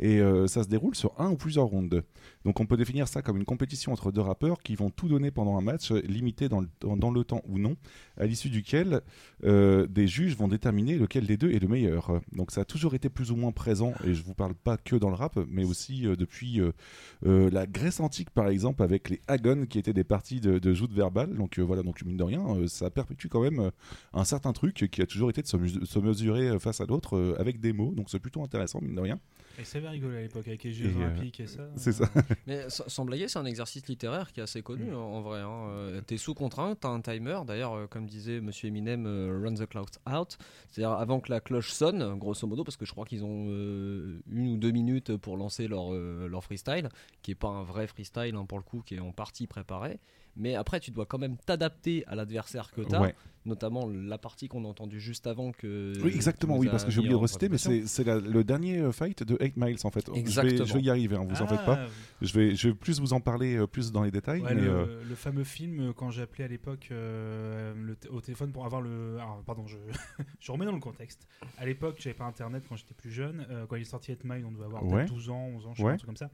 Et euh, ça se déroule sur un ou plusieurs rounds. Donc on peut définir ça comme une compétition entre deux rappeurs qui vont tout donner pendant un match, limité dans le, temps ou non, à l'issue duquel euh, des juges vont déterminer lequel des deux est le meilleur. Donc ça a toujours été plus ou moins présent, et je vous parle pas que dans le rap, mais aussi euh, depuis euh, la Grèce antique par exemple, avec les Agon qui étaient des parties de, de joutes verbales. Donc voilà, donc mine de rien, ça perpétue quand même un certain truc qui a toujours été de se, mesurer face à l'autre avec des mots. Donc c'est plutôt intéressant, mine de rien. Et ça avait rigolé à l'époque avec les Et, jeux euh, olympiques et ça. C'est ça. Mais sans blaguer, c'est un exercice littéraire qui est assez connu Mm. en vrai. Hein. Euh, T'es sous contrainte, t'as un timer. D'ailleurs, euh, comme disait Monsieur Eminem, euh, run the clock out. C'est-à-dire avant que la cloche sonne, grosso modo, parce que je crois qu'ils ont euh, une ou deux minutes pour lancer leur, euh, leur freestyle, qui est pas un vrai freestyle hein, pour le coup, qui est en partie préparé. Mais après, tu dois quand même t'adapter à l'adversaire que tu as, Ouais. notamment la partie qu'on a entendue juste avant que. Oui, exactement, oui, parce que j'ai oublié de reciter, mais c'est le dernier euh, fight de 8 Miles en fait. Je vais, Exactement. je vais y arriver, hein, vous en faites pas. Ah. Je vais, je vais plus vous en parler euh, plus dans les détails. Ouais, mais, le, euh, le fameux film, quand j'ai appelé à l'époque euh, au téléphone pour avoir le. alors, pardon, je, je remets dans le contexte. À l'époque, j'avais pas internet quand j'étais plus jeune. Euh, quand il est sorti 8 Mile, on devait avoir Ouais. peut-être 12 ans, 11 ans, je pas, un truc comme ça.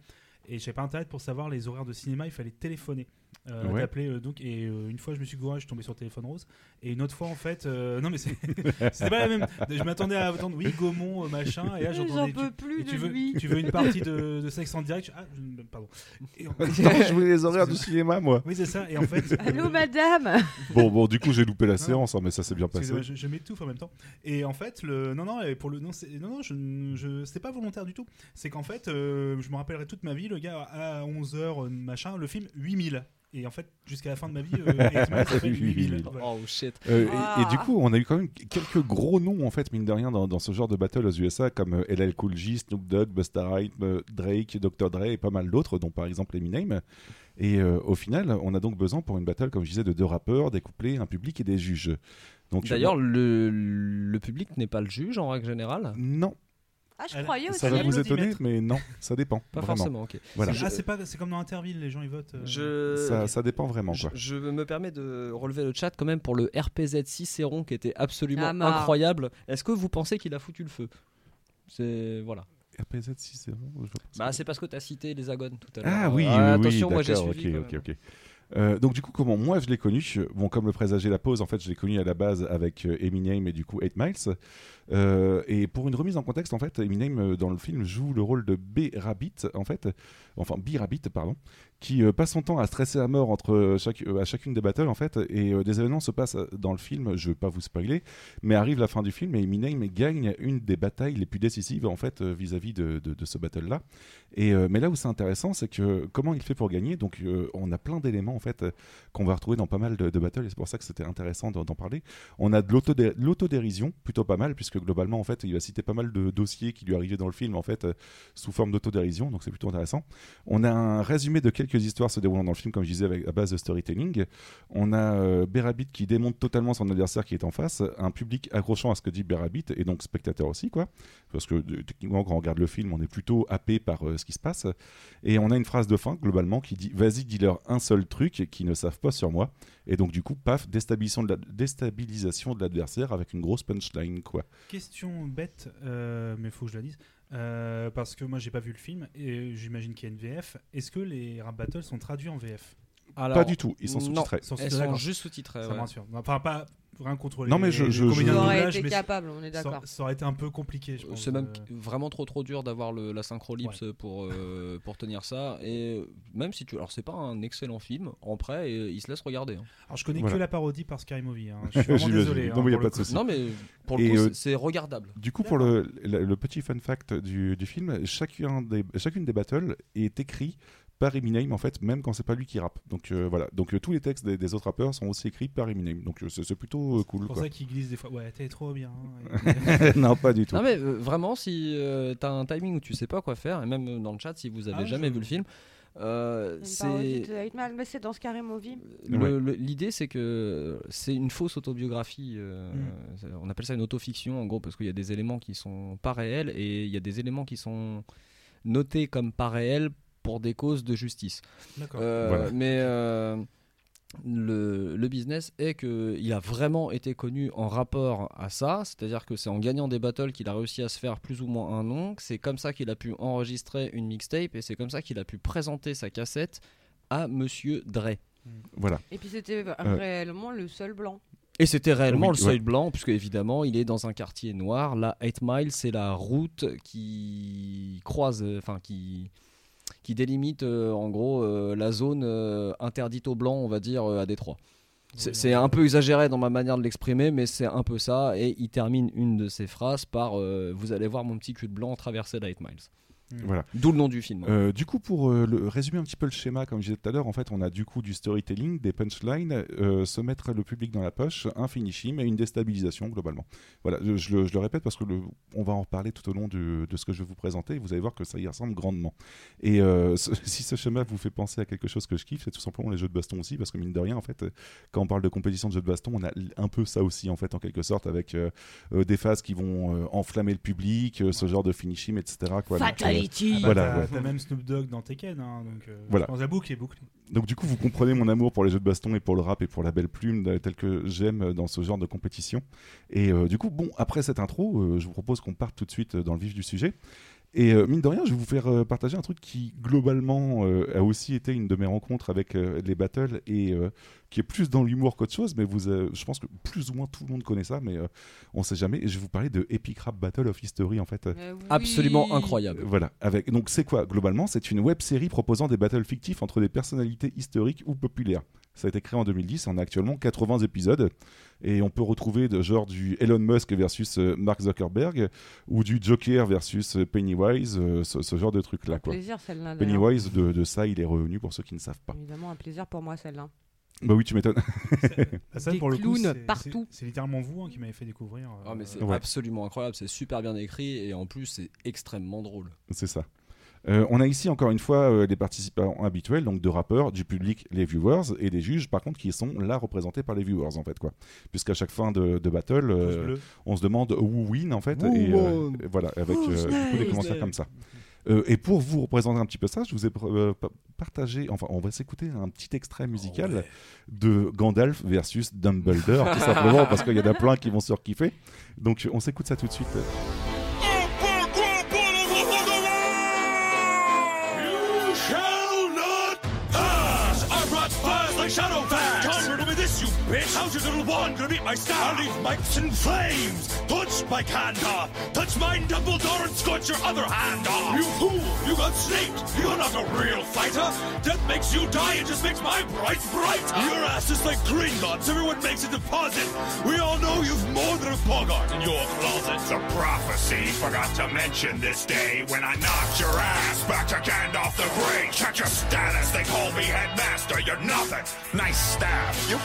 Et j'avais pas internet pour savoir les horaires de cinéma, il fallait téléphoner. Euh, Ouais. d'appeler, euh, donc et euh, une fois je me suis gouré je suis tombé sur le téléphone rose et une autre fois en fait euh, non mais c'est c'était pas la même je m'attendais à attendre oui Gaumont euh, machin et là J'en j'entendais tu, plus et tu de veux lui. tu veux une partie de, de sexe en direct ah je- pardon Et en- Non, je voulais les horaires du cinéma, moi. oui c'est ça et en fait Allô, madame Bon, bon, du coup, j'ai loupé la Non, séance, hein, mais ça s'est bien passé. Je, je m'étouffe en même temps. Et en fait, le non non et pour le non c'est- non non je, je c'était pas volontaire du tout. C'est qu'en fait, euh, je me rappellerai toute ma vie le gars à 11 h machin le film 8000 et en fait jusqu'à la fin de ma vie euh, X-Men, ça fait 8000. Voilà. Oh shit. Euh, et- Ah. et, du coup, on a eu quand même quelques gros noms en fait, mine de rien, dans, dans ce genre de battle aux USA, comme euh, LL Cool J, Snoop Dogg, Busta Rhymes, euh, Drake, Dr Dre et pas mal d'autres, dont par exemple Eminem. Et euh, au final, on a donc besoin pour une battle, comme je disais, de deux rappeurs, des couplets, un public et des juges. Donc D'ailleurs, euh, le, le public n'est pas le juge en règle générale? Non, Ah, je croyais aussi. ça va vous étonner, mais non, ça dépend. Pas vraiment. forcément, ok. Voilà. Ah c'est pas c'est comme dans Interville les gens ils votent. euh. Je... Ça, ça dépend vraiment. Je, Quoi. je me permets de relever le chat quand même pour le RPZ6 Céron qui était absolument Ah, incroyable. Est-ce que vous pensez qu'il a foutu le feu? C'est voilà. RPZ 6 c'est bon je pense Bah c'est parce que tu as cité les Agon tout à l'heure. Ah oui, Euh, oui, oui, attention, moi j'ai suivi. ok. Euh, donc du coup, comment moi je l'ai connu Bon, comme le présageait la pause, en fait, je l'ai connu à la base avec euh, Eminem et du coup 8 Miles. Euh, et pour une remise en contexte, en fait, Eminem euh, dans le film joue le rôle de B Rabbit, en fait, enfin B Rabbit, pardon, qui euh, passe son temps à stresser à mort entre chaque, à chacune des battles, en fait, et des événements se passent dans le film. Je vais pas vous spoiler, mais arrive la fin du film et Eminem gagne une des batailles les plus décisives en fait vis-à-vis de, de- ce battle-là. Et mais là où c'est intéressant, c'est que comment il fait pour gagner? Donc on a plein d'éléments en fait qu'on va retrouver dans pas mal de, de battles et c'est pour ça que c'était intéressant d'en parler. On a de l'autodé- l'autodérision, plutôt pas mal puisque globalement en fait il va citer pas mal de dossiers qui lui arrivaient dans le film en fait euh, sous forme d'autodérision, donc c'est plutôt intéressant. On a un résumé de quelques histoires se déroulant dans le film, comme je disais, avec, à base de storytelling. On a euh, Berabit qui démonte totalement son adversaire qui est en face, un public accrochant à ce que dit Berabit, et donc spectateur aussi, quoi. Parce que euh, techniquement, quand on regarde le film, on est plutôt happé par euh, ce qui se passe. Et on a une phrase de fin, globalement, qui dit Vas-y, dis-leur un seul truc qu'ils ne savent pas sur moi. Et donc, du coup, paf, déstabilisation de la- l'adversaire avec une grosse punchline, quoi. Question bête, euh, mais faut que je la dise. Euh, parce que moi j'ai pas vu le film et j'imagine qu'il y a une VF. Est-ce que les rap battles sont traduits en VF Alors, Pas du tout, ils sont sous-titrés. Sont- Elles sont juste sous-titrées. Ça ouais. Enfin, pas rien contre les, Non, mais je- les je- comédiens je- de Ils auraient doublage, été mais capables, on est ça, d'accord. ça aurait été un peu compliqué, je pense. C'est même euh. vraiment trop trop dur d'avoir le- la synchrolypse pour, euh, pour tenir ça. Et même si tu. Alors, c'est pas un excellent film, en prêt, et il se laisse regarder. hein. Alors je connais Voilà. que la parodie par Scary Movie. hein. Je suis vraiment désolé. Non, hein, mais y a pour pas le de coup. souci. Non, mais pour le Et, coup, euh, c'est- regardable. Du coup, pour le, le, le petit fun fact du, du film, chacun des, chacune des battles est écrit par Eminem en fait, même quand c'est pas lui qui rappe. Donc euh, voilà. Donc euh, tous les textes des, des autres rappeurs sont aussi écrits par Eminem. Donc euh, c'est plutôt euh, cool. C'est pour quoi. ça qu'il glisse des fois. Ouais, t'es trop bien. non, pas du tout. Non mais euh, vraiment, si euh, t'as un timing où tu sais pas quoi faire, et même dans le chat, si vous avez Ah, jamais je- vu le film, euh, C'est mais c'est dans Scary Movie. le- le- l'idée c'est que c'est une fausse autobiographie. euh, Mm. On appelle ça une autofiction en gros parce qu'il y a des éléments qui sont pas réels et il y a des éléments qui sont notés comme pas réels pour des causes de justice. D'accord. Euh, Voilà. Mais euh, le, le business est qu'il a vraiment été connu en rapport à ça, c'est-à-dire que c'est en gagnant des battles qu'il a réussi à se faire plus ou moins un nom, c'est comme ça qu'il a pu enregistrer une mixtape et c'est comme ça qu'il a pu présenter sa cassette à Monsieur Dre. Voilà. Et puis c'était Euh. réellement le seul blanc. Et c'était réellement Oui, le seuil ouais. blanc, puisque évidemment il est dans un quartier noir. La 8 Mile, c'est la route qui croise, euh, enfin qui, qui délimite euh, en gros euh, la zone euh, interdite aux blancs, on va dire, à Détroit. C'est un peu exagéré dans ma manière de l'exprimer, mais c'est un peu ça. Et il termine une de ses phrases par euh, Vous allez voir mon petit cul de blanc traverser 8 Miles. Voilà. D'où le nom du film. Euh, du coup, pour euh, le- résumer un petit peu le schéma, comme je disais tout à l'heure, en fait, on a du coup du storytelling, des punchlines, euh, se mettre le public dans la poche, un finishing et une déstabilisation globalement. Voilà, je, je le, je le répète parce que le- on va en reparler tout au long de, de ce que je vais vous présenter. et Vous allez voir que ça y ressemble grandement. Et euh, ce- si ce schéma vous fait penser à quelque chose que je kiffe, c'est tout simplement les jeux de baston aussi, parce que mine de rien, en fait, quand on parle de compétition de jeux de baston, on a un peu ça aussi, en fait, en quelque sorte, avec des phases qui vont euh, enflammer le public, ce genre de finishing, etc. Quoi. Donc, euh, Ah bah, voilà, t'as- ouais. T'as même Snoop Dogg dans Tekken, hein, donc euh, Voilà. je pense que la boucle est bouclée. Donc du coup, vous comprenez mon amour pour les jeux de baston et pour le rap et pour la belle plume euh, tel que j'aime dans ce genre de compétition. Et euh, du coup, bon, après cette intro, euh, je vous propose qu'on parte tout de suite dans le vif du sujet. Et euh, mine de rien, je vais vous faire euh, partager un truc qui globalement euh, a aussi été une de mes rencontres avec euh, les battles et euh, qui est plus dans l'humour qu'autre chose, mais vous, euh, je pense que plus ou moins tout le monde connaît ça, mais euh, on sait jamais. Et je vais vous parler de Epic Rap Battle of History en fait. Absolument incroyable. Voilà. Avec donc c'est quoi globalement? C'est une web série proposant des battles fictifs entre des personnalités historiques ou populaires. Ça a été créé en 2010. On a actuellement 80 épisodes et on peut retrouver de genre du Elon Musk versus euh, Mark Zuckerberg ou du Joker versus euh, Pennywise, euh, ce, ce genre de truc là quoi. plaisir, celle-là. Pennywise de, de ça, il est revenu pour ceux qui ne savent pas. Évidemment, un plaisir pour moi, celle-là. Bah oui, tu m'étonnes. Des pour le coup, clowns c'est- partout. C'est c'est littéralement vous hein, qui m'avez fait découvrir. euh, Ah, mais c'est Ouais. absolument incroyable, c'est super bien écrit et en plus c'est extrêmement drôle. C'est ça. Euh, on a ici encore une fois euh, les participants habituels, donc de rappeurs, du public, les viewers et des juges, par contre, qui sont là représentés par les viewers en fait quoi. Puisqu'à chaque fin de, de battle, euh, on se demande who win en fait, et, euh, et voilà avec du coup, des commentaires comme ça. Et pour vous représenter un petit peu ça, je vous ai pa- partagé, enfin on va s'écouter un petit extrait musical de Gandalf versus Dumbledore, tout simplement parce qu'il y en a plein qui vont se kiffer. Donc on s'écoute ça tout de suite. Bitch! How's your little wand gonna beat my staff? I'll leave mics in flames! Touch my hand off! Touch mine, Dumbledore, and scorch your other hand off! You fool! You got snaked! You're not a real fighter! Death makes you die, it just makes my bright bright! Your ass is like green Gringotts, everyone makes a deposit! We all know you've more than a bogart in your closet! The prophecy forgot to mention this day when I knocked your ass back to Gandalf the Grey. Check your status, they call me headmaster, you're nothing. Nice staff, You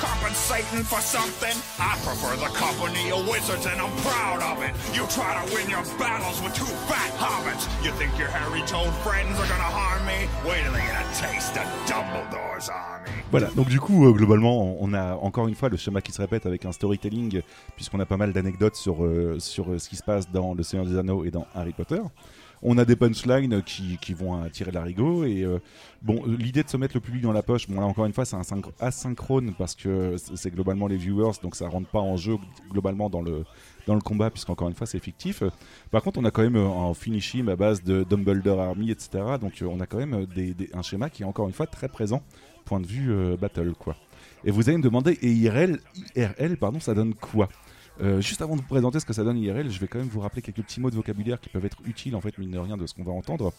compensating for something? I prefer the company of wizards and I'm proud of it. You try to win your battles with two fat hobbits. You think your hairy-toed friends are gonna harm me? Wait till they get a taste of Dumbledore's army. Voilà, donc du coup, euh, globalement, on a encore une fois le schéma qui se répète avec un storytelling, puisqu'on a pas mal d'anecdotes sur, euh, sur euh, ce qui se passe dans Le Seigneur des Anneaux et dans Harry Potter. On a des punchlines qui, qui vont attirer l'arigot et euh, bon l'idée de se mettre le public dans la poche bon là encore une fois c'est asynchrone parce que c'est globalement les viewers donc ça rentre pas en jeu globalement dans le dans le combat puisqu'encore une fois c'est fictif. Par contre on a quand même euh, un finishing à base de Dumbledore Army etc donc euh, on a quand même euh, des- un schéma qui est encore une fois très présent point de vue euh, battle quoi. Et vous allez me demander et IRL IRL pardon ça donne quoi? Euh, juste avant de vous présenter ce que ça donne IRL, je vais quand même vous rappeler quelques petits mots de vocabulaire qui peuvent être utiles en fait, mine de rien, de ce qu'on va entendre.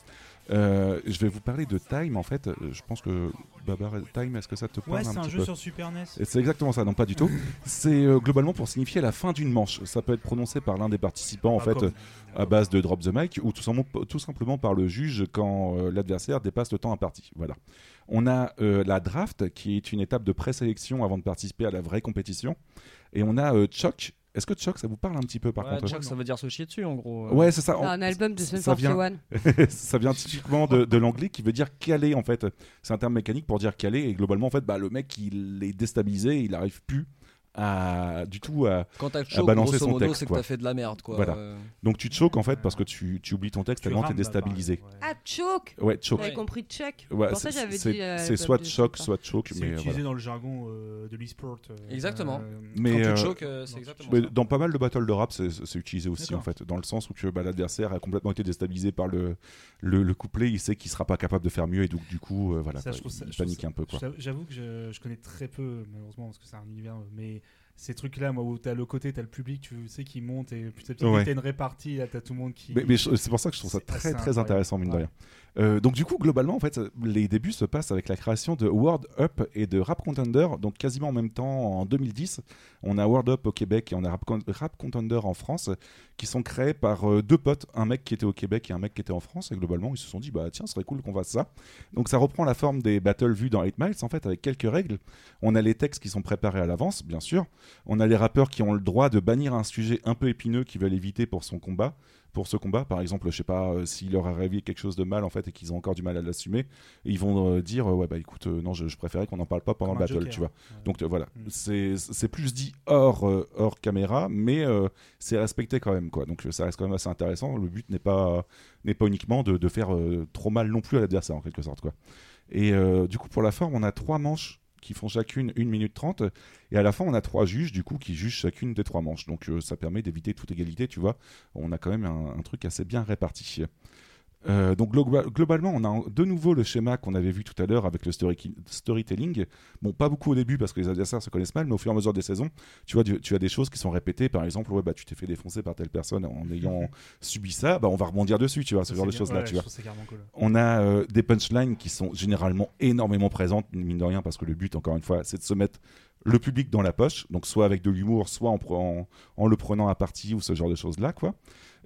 Euh, je vais vous parler de Time en fait. Euh, Je pense que Babar Time, est-ce que ça te parle Ouais, c'est un jeu peu sur Super NES. C'est exactement ça, non pas du tout. C'est euh, globalement pour signifier la fin d'une manche. Ça peut être prononcé par l'un des participants en Ah, fait comme- à base de drop the mic ou tout simplement, tout simplement par le juge quand l'adversaire dépasse le temps imparti. Voilà. On a la draft qui est une étape de présélection avant de participer à la vraie compétition. Et on a Choc. Est-ce que Choc ça vous parle un petit peu par Ouais, contre Chuck, ça veut dire se chier dessus en gros. euh. Ouais, c'est ça. C'est En- un album de Sum ça vient, 41. ça vient typiquement de, de l'anglais qui veut dire caler en fait. C'est un terme mécanique pour dire caler et globalement en fait, bah, le mec il est déstabilisé, il n'arrive plus à du tout à, Quand t'as à choc, balancer grosso son modo, texte. c'est que quoi. t'as fait de la merde, quoi. Voilà. Euh. Donc tu te choques en fait parce que tu, tu oublies ton texte Tu tellement t'es rames, déstabilisé. Ah, choke Ouais, choke. J'avais compris Chuck. Ouais, pour ça, c'est- j'avais c'est- dit. euh, c'est soit de choc, soit choke, C'est mais utilisé voilà. dans le jargon euh, de l'e-sport. euh, Exactement. Mais Quand tu choques, euh, c'est exactement mais ça. dans pas mal de battles de rap, c'est c'est utilisé aussi D'accord. en fait, dans le sens où que bah, l'adversaire a complètement été déstabilisé par le, le, le couplet, il sait qu'il sera pas capable de faire mieux et donc du coup, euh, voilà, Ça, quoi, je trouve ça- il je trouve panique ça- un peu quoi. j'avoue- J'avoue que je, je connais très peu, malheureusement, parce que c'est un univers. Mais ces trucs-là, moi, où t'as le côté, t'as le public, tu sais, qui monte et petit à petit, Ouais. t'as une répartie, là, t'as tout le monde qui. Mais, mais c'est pour ça que je trouve ça très très incroyable. intéressant mine de Ouais. rien. Euh, donc du coup globalement en fait les débuts se passent avec la création de Word Up et de Rap Contender donc quasiment en même temps en 2010 on a Word Up au Québec et on a Rap, Con- Rap Contender en France qui sont créés par euh, deux potes un mec qui était au Québec et un mec qui était en France. Et globalement ils se sont dit bah tiens ce serait cool qu'on fasse ça. Donc ça reprend la forme des battles vus dans 8 Miles en fait avec quelques règles. On a les textes qui sont préparés à l'avance bien sûr. On a les rappeurs qui ont le droit de bannir un sujet un peu épineux qu'ils veulent éviter pour son combat pour ce combat. Par exemple, je sais pas, euh, s'il leur arrivé quelque chose de mal en fait et qu'ils ont encore du mal à l'assumer, ils vont euh, dire euh, ouais bah écoute non je, je préférais qu'on n'en parle pas pendant Comme le battle, joker. tu vois. Ouais. Donc voilà, Mm. c'est c'est plus dit hors hors caméra, mais c'est respecté quand même quoi. Donc ça reste quand même assez intéressant. Le but n'est pas n'est pas uniquement de, de faire trop mal non plus à l'adversaire en quelque sorte quoi. Et du coup pour la forme, on a trois manches qui font chacune 1 minute 30 et à la fin on a trois juges du coup qui jugent chacune des trois manches. Donc euh, ça permet d'éviter toute égalité tu vois. On a quand même un, un truc assez bien réparti Euh, donc glo- globalement, on a de nouveau le schéma qu'on avait vu tout à l'heure avec le story storytelling. Bon, pas beaucoup au début parce que les adversaires se connaissent mal, mais au fur et à mesure des saisons, tu vois, tu, as des choses qui sont répétées. Par exemple, ouais, bah, tu t'es fait défoncer par telle personne en ayant subi ça, bah, on va rebondir dessus, tu vois, ce Ça, genre de choses-là. Ouais, tu vois. cool. On a euh, des punchlines qui sont généralement énormément présentes, mine de rien, parce que le but, encore une fois, c'est de se mettre le public dans la poche, donc soit avec de l'humour, soit en, le prenant à partie ou ce genre de choses-là, quoi.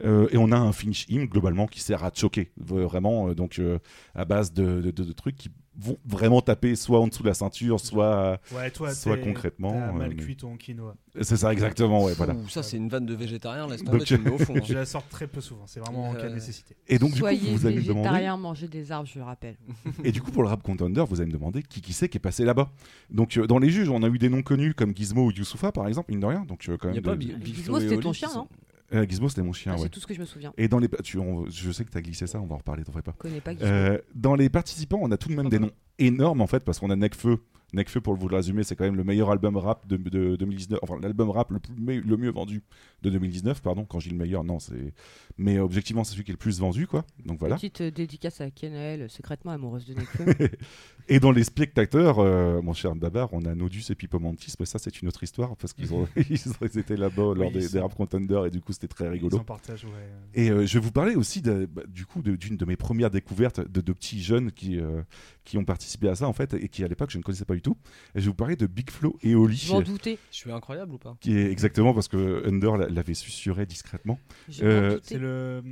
Euh, et on a un finish him globalement qui sert à choquer, vraiment, euh, donc euh, à base de- de trucs qui vont vraiment taper soit en dessous de la ceinture, soit, Ouais, toi, soit concrètement. mal euh, mais- cuit ton quinoa. C'est ça, exactement, ouais, voilà. Ça, c'est une vanne de végétarien, laisse tomber, tu au fond. hein. Je la sors très peu souvent, c'est vraiment en cas de Euh, nécessité. Et donc, du coup, Soyez vous allez me demander. végétarien, mangez des arbres, je le rappelle. Et du coup, pour le rap contender, vous allez me demander qui qui c'est qui est passé là-bas. Donc, euh, dans les juges, on a eu des noms connus comme Gizmo ou Youssoufa, par exemple, mine de rien. Donc, euh, quand Y a même. pas Gizmo, c'était ton chien, sont- non? Euh, Gizmo, c'était mon chien, Ah, c'est ouais. tout ce que je me souviens. Et dans les, tu, on- je sais que tu as glissé ça, on va en reparler, t'en fais pas. connais pas Gizmo. Euh, dans les participants, on a tout de même des noms énormes en fait, parce qu'on a Necfeu. Necfeu, pour vous le résumer, c'est quand même le meilleur album rap de, de 2019, enfin l'album rap le, plus, le mieux vendu de 2019, pardon. Quand je dis le meilleur, non, c'est. Mais euh, objectivement, c'est celui qui est le plus vendu, quoi. Donc voilà. Petite euh, dédicace à Kenel, secrètement amoureuse de Nekfeu. Et dans les spectateurs, euh, mon cher Babar, on a Nodus et Pipo Mantis, mais ça c'est une autre histoire parce qu'ils ont, ils ont- ils étaient là-bas lors Oui, des, des rap contenders et du coup c'était très rigolo. Ils en partagent, ouais. Et euh, je vais vous parler aussi de- bah, du coup de- d'une de, mes premières découvertes de, de petits jeunes qui, euh, qui ont participé à ça en fait et qui à l'époque je ne connaissais pas du tout. Et je vais vous parler de Big Flo et Oli. Je m'en doutais. Je suis incroyable ou pas Qui est exactement parce que Under l'a- l'avait susurré discrètement. Euh. C'est le.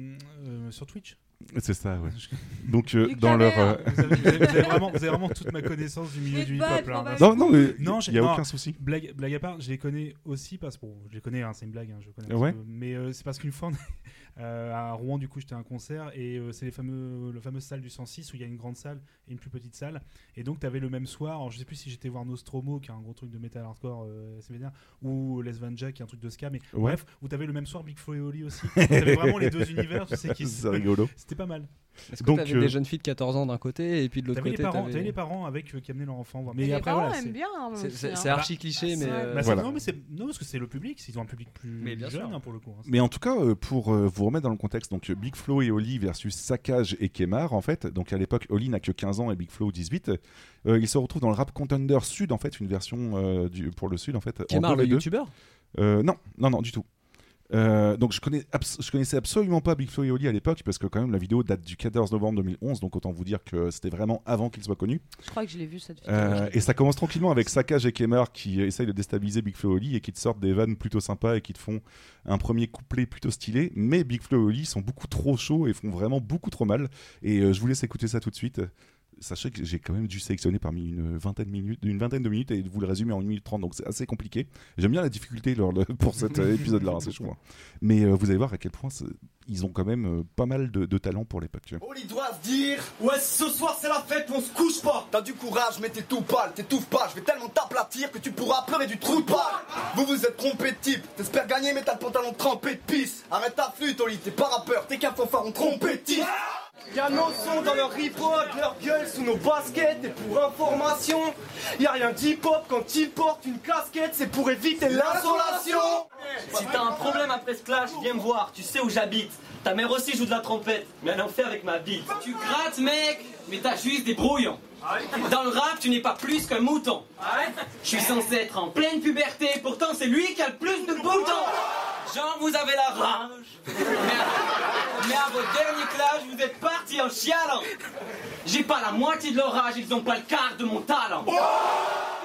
euh, sur Twitch c'est ça, ouais. Donc euh, dans leur euh, vous avez, vous avez- vous avez vraiment, vous avez vraiment toute ma connaissance du milieu du hip-hop là. Non, non, mais Non, il j'ai- y a non, aucun souci. Blague, blague à part, je les connais aussi parce que bon, je les connais, hein, c'est une blague, hein, je connais. Ouais. peu. mais euh, c'est parce qu'une fois, euh, à Rouen, du coup, j'étais à un concert et euh, c'est les fameux, le fameux salle du 106 où il y a une grande salle et une plus petite salle. Et donc, tu avais le même soir, alors, je sais plus si j'étais voir Nostromo, qui est un gros truc de metal hardcore, euh, assez vénère, ou Les Van Jack, qui est un truc de ska, mais Ouais. bref, où tu avais le même soir Big Flo et Oli aussi. Tu avais vraiment les deux univers, tu sais, qui C'est rigolo. C'était pas mal. Est-ce que Donc, t'avais euh, des jeunes filles de 14 ans d'un côté et puis de l'autre côté les, parents, t'avais- les parents avec euh, qui amenaient leur enfant voir. Mais Mais les après, parents voilà. aiment bien. hein, C'est- hein. c'est archi cliché, mais. ouais. euh, Bah, Voilà. Non, mais c'est non parce que c'est le public, ils ont un public plus Mais bien jeune sûr. hein, pour le coup. hein. Mais en tout cas, euh, pour euh, vous remettre dans le contexte, donc Big Flo et Oli versus Saccage et Kemar, en fait. Donc à l'époque, Oli n'a que 15 ans et Big Flo 18. Euh, ils se retrouvent dans le Rap Contender Sud, en fait, une version euh, du, pour le Sud, en fait. en Kemar, deux le youtubeur? Euh, non, non, non, du tout. Euh, donc je, connais abs- je connaissais absolument pas Big Flo et Oli à l'époque parce que quand même la vidéo date du 14 novembre 2011 donc autant vous dire que c'était vraiment avant qu'il soit connu. Je crois que je l'ai vu cette vidéo. Euh, et ça commence tranquillement avec Sakage et Kemar qui essayent de déstabiliser Big Flo et Oli et qui te sortent des vannes plutôt sympas et qui te font un premier couplet plutôt stylé. Mais Big Flo et Oli sont beaucoup trop chauds et font vraiment beaucoup trop mal. Et euh, je vous laisse écouter ça tout de suite. Sachez que j'ai quand même dû sélectionner parmi une vingtaine, de minutes, une vingtaine de minutes et vous le résumer en 1 minute 30, donc c'est assez compliqué. J'aime bien la difficulté lors de- pour cet euh, épisode-là, hein, c'est chaud. hein. Mais euh, vous allez voir à quel point ils ont quand même euh, pas mal de, de talent pour l'époque. Oli doit se dire Ouais, ce soir c'est la fête, on se couche pas. T'as du courage, mais t'es tout pâle, t'étouffes pas. Je vais tellement t'aplatir que tu pourras pleurer du trou de balle. Vous vous êtes trompé de type, t'espères gagner, mais t'as le pantalon trempé de pisse. Arrête ta flûte, Oli, t'es pas rappeur, t'es qu'un fanfaron trompétiste. Y'a nos sons dans leur hip-hop, leur gueule sous nos baskets. Et pour information, y a rien d'hip-hop quand ils portent une casquette, c'est pour éviter l'insolation. Si t'as un problème après ce clash, viens me voir, tu sais où j'habite. Ta mère aussi joue de la trompette, mais elle en fait avec ma bite. Tu grattes, mec, mais t'as juste des brouillons. Dans le rap, tu n'es pas plus qu'un mouton. Je suis censé être en pleine puberté, pourtant c'est lui qui a le plus de boutons. Genre, vous avez la rage. Mais à, mais à votre dernier clash, vous êtes partis en chialant. J'ai pas la moitié de leur âge, ils ont pas le quart de mon talent.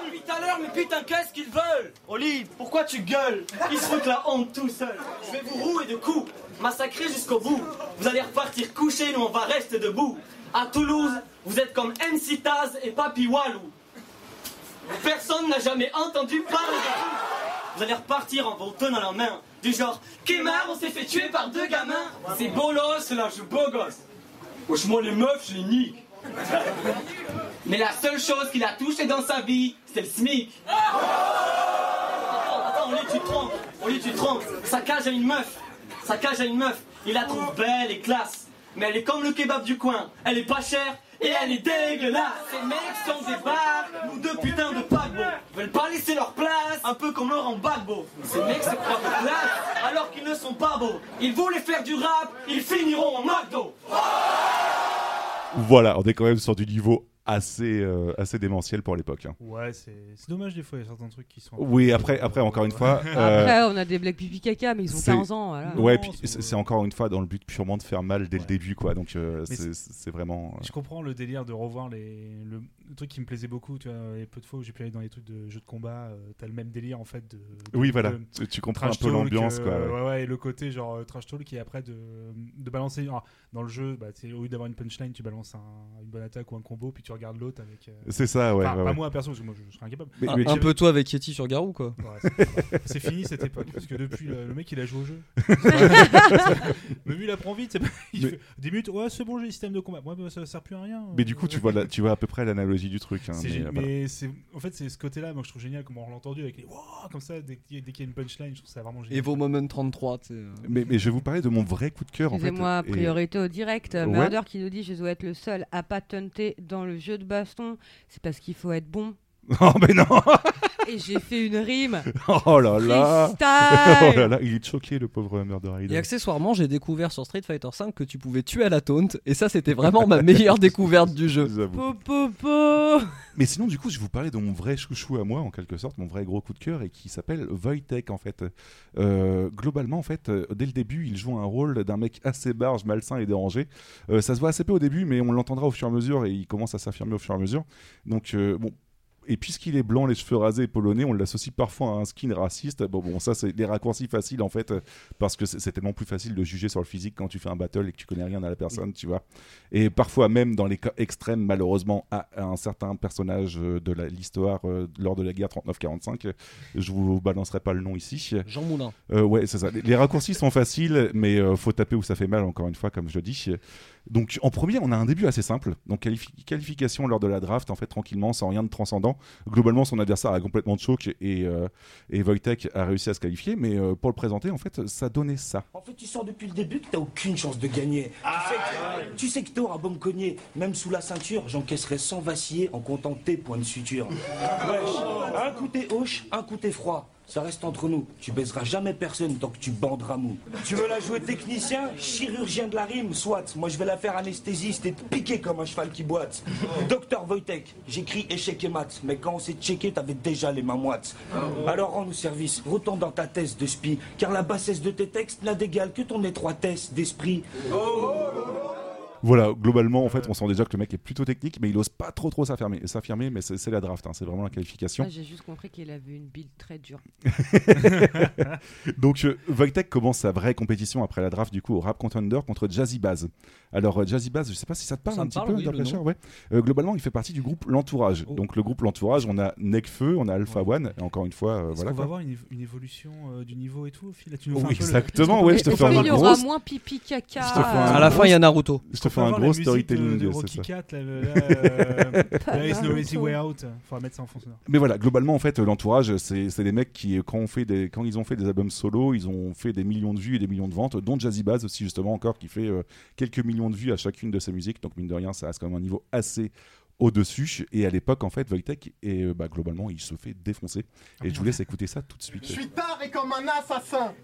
Depuis tout à l'heure, mais putain, qu'est-ce qu'ils veulent? Oli, pourquoi tu gueules? Ils se foutent la honte tout seuls. Je vais vous rouer de coups, massacrer jusqu'au bout. Vous allez repartir coucher, nous on va rester debout. À Toulouse, vous êtes comme MC Taz et Papi Walou. Personne n'a jamais entendu parler de vous. Vous allez repartir en vos tonnes à la main. Du genre, Kemar, on s'est fait tuer par deux gamins. C'est bolos, là, je beau gosse. Wesh, moi, les meufs, je les nique. Mais la seule chose qu'il a touché dans sa vie, c'est le SMIC. Attends, attends, Oli, tu te trompes. Oli, tu te trompes. Sa cage a une meuf. Sa cage a une meuf. Il la trouve belle et classe. Mais elle est comme le kebab du coin. Elle est pas chère et elle est dégueulasse. Ces mecs sont des bars ou deux putains de paquebots. Veulent pas laisser leur place, un peu comme Laurent Gbagbo. Ces mecs se croient de classe alors qu'ils ne sont pas beaux. Ils voulaient faire du rap, ils finiront en McDo. Voilà, on est quand même sur du niveau assez, euh, assez démentiel pour l'époque. hein. Ouais, c'est c'est dommage des fois, il y a certains trucs qui sont. Oui, après, après encore une fois. euh, Après, on a des blagues pipi caca, mais ils ont c'est- 15 ans. Voilà. Ouais, puis c'est encore une fois dans le but purement de faire mal dès le début, quoi. Donc euh, c'est c'est vraiment. euh, Je comprends le délire de revoir les, le, le truc qui me plaisait beaucoup. Tu vois, les peu de fois où j'ai pu aller dans les trucs de jeux de combat, euh, t'as le même délire en fait. De, de- Oui, voilà. de- Tu- comprends un peu l'ambiance, euh, quoi, ouais. Ouais, ouais, et le côté genre euh, trash talk qui est après de, de balancer. dans le jeu, bah, au lieu d'avoir une punchline, tu balances un- une bonne attaque ou un combo, puis tu regardes l'autre avec. euh, C'est ça, ouais, enfin, ouais, Pas ouais. moi perso, parce que moi je, je serais incapable. Un- un peu toi avec Yeti sur Garou, quoi. Ouais, c'est- fini cette époque, parce que depuis le, le mec il a joué au jeu. Mais lui il apprend vite, c'est pas- il Mais- fait 10 minutes, ouais c'est bon j'ai le système de combat, ouais, bah, ça sert plus à rien. Mais du coup, tu vois, la- tu vois à peu près l'analogie du truc. hein, mais, euh, voilà. c'est en fait c'est ce côté-là moi que je trouve génial comment on l'a entendu avec les Wouah comme ça dès qu'il y, a- y une punchline je trouve ça vraiment génial. Et vos moments 33, tu sais. euh. Mais, mais je vais vous parler de mon vrai coup de cœur en fait. Excusez-moi, et- priorité au direct. Ouais. Murder qui nous dit Je dois être le seul à pas tenter dans le jeu de baston. C'est parce qu'il faut être bon. Oh, mais non Et j'ai fait une rime. Oh là là Oh là là, il est choqué le pauvre Murder Et accessoirement, j'ai découvert sur Street Fighter V que tu pouvais tuer à la taunt, et ça, c'était vraiment ma meilleure découverte du jeu. Po, po, po. Mais sinon, du coup, je vais vous parler de mon vrai chouchou à moi, en quelque sorte, mon vrai gros coup de cœur, et qui s'appelle Wojtek, en fait. Euh, globalement, en fait, euh, dès le début, il joue un rôle d'un mec assez barge, malsain et dérangé. Euh, ça se voit assez peu au début, mais on l'entendra au fur et à mesure, et il commence à s'affirmer au fur et à mesure. Donc, euh, bon. Et puisqu'il est blanc, les cheveux rasés et polonais, on l'associe parfois à un skin raciste. Bon, bon, ça, c'est des raccourcis faciles, en fait, euh, parce que c'est tellement plus facile de juger sur le physique quand tu fais un battle et que tu connais rien à la personne, tu vois. Et parfois, même dans les cas extrêmes, malheureusement, à, à un certain personnage euh, de l'histoire euh, lors de la guerre 39-45, euh, je vous balancerai pas le nom ici. Jean Moulin. Euh, ouais, c'est ça. Les, les raccourcis sont faciles, mais euh, faut taper où ça fait mal, encore une fois, comme je le dis. Donc, en premier, on a un début assez simple. Donc, qualifi- qualification lors de la draft, en fait, tranquillement, sans rien de transcendant. Globalement, son adversaire a complètement choc et, euh, et Wojtek a réussi à se qualifier, mais euh, pour le présenter, en fait, ça donnait ça. En fait, tu sors depuis le début que t'as aucune chance de gagner. tu, sais que, tu sais que t'auras beau me cogner, même sous la ceinture, j'encaisserai sans vaciller en comptant tes points de suture. Un coup t'es hoche, un coup t'es froid. Ça reste entre nous. Tu baiseras jamais personne tant que tu banderas mou. Tu veux la jouer technicien, chirurgien de la rime, soit. Moi je vais la faire anesthésiste et te piquer comme un cheval qui boite. Docteur Wojtek, j'écris échec et maths, mais quand on s'est checké, t'avais déjà les mains moites. Alors rends-nous service, retourne dans ta thèse de spi, car la bassesse de tes textes n'a d'égal que ton étroitesse d'esprit. Voilà, globalement, en fait, on sent déjà que le mec est plutôt technique, mais il ose pas trop trop s'affirmer, s'affirmer mais c'est la draft, hein, c'est vraiment la qualification. Ah, J'ai juste compris qu'il avait une build très dure. Donc, euh, commence sa vraie compétition après la draft, du coup, au Rap Contender contre Jazzy Baz. Alors, euh, Jazzy Baz, je sais pas si ça te parle Ça un petit parle, peu, oui, ouais. Euh, globalement, il fait partie du groupe L'Entourage. Oh. Donc, le groupe L'Entourage, on a Necfeu, on a Alpha One, et encore une fois, euh, Est-ce voilà. qu'on va quoi. avoir une, évo- une évolution euh, du niveau et tout au fil? Là, tu nous fais Oui, exactement, ouais, je te fais un Il y aura moins pipi caca. Je te fais un À la fin, il y a Naruto. Je te Peut un gros de- storytelling, de c'est Rocky. Cat, là, là, euh, There is no easy way out. Faudra mettre ça en fond sonore. Mais voilà, globalement, en fait, l'entourage, c'est c'est des mecs qui, quand, on fait des, quand ils ont fait des albums solo, ils ont fait des millions de vues et des millions de ventes, dont Jazzy Baz aussi, justement, encore, qui fait euh, quelques millions de vues à chacune de ses musiques. Donc, mine de rien, ça reste quand même un niveau assez au-dessus. Et à l'époque, en fait, Wojtek, et, euh, bah, globalement, il se fait défoncer. Et je vous laisse écouter ça tout de suite. Je suis taré comme un assassin.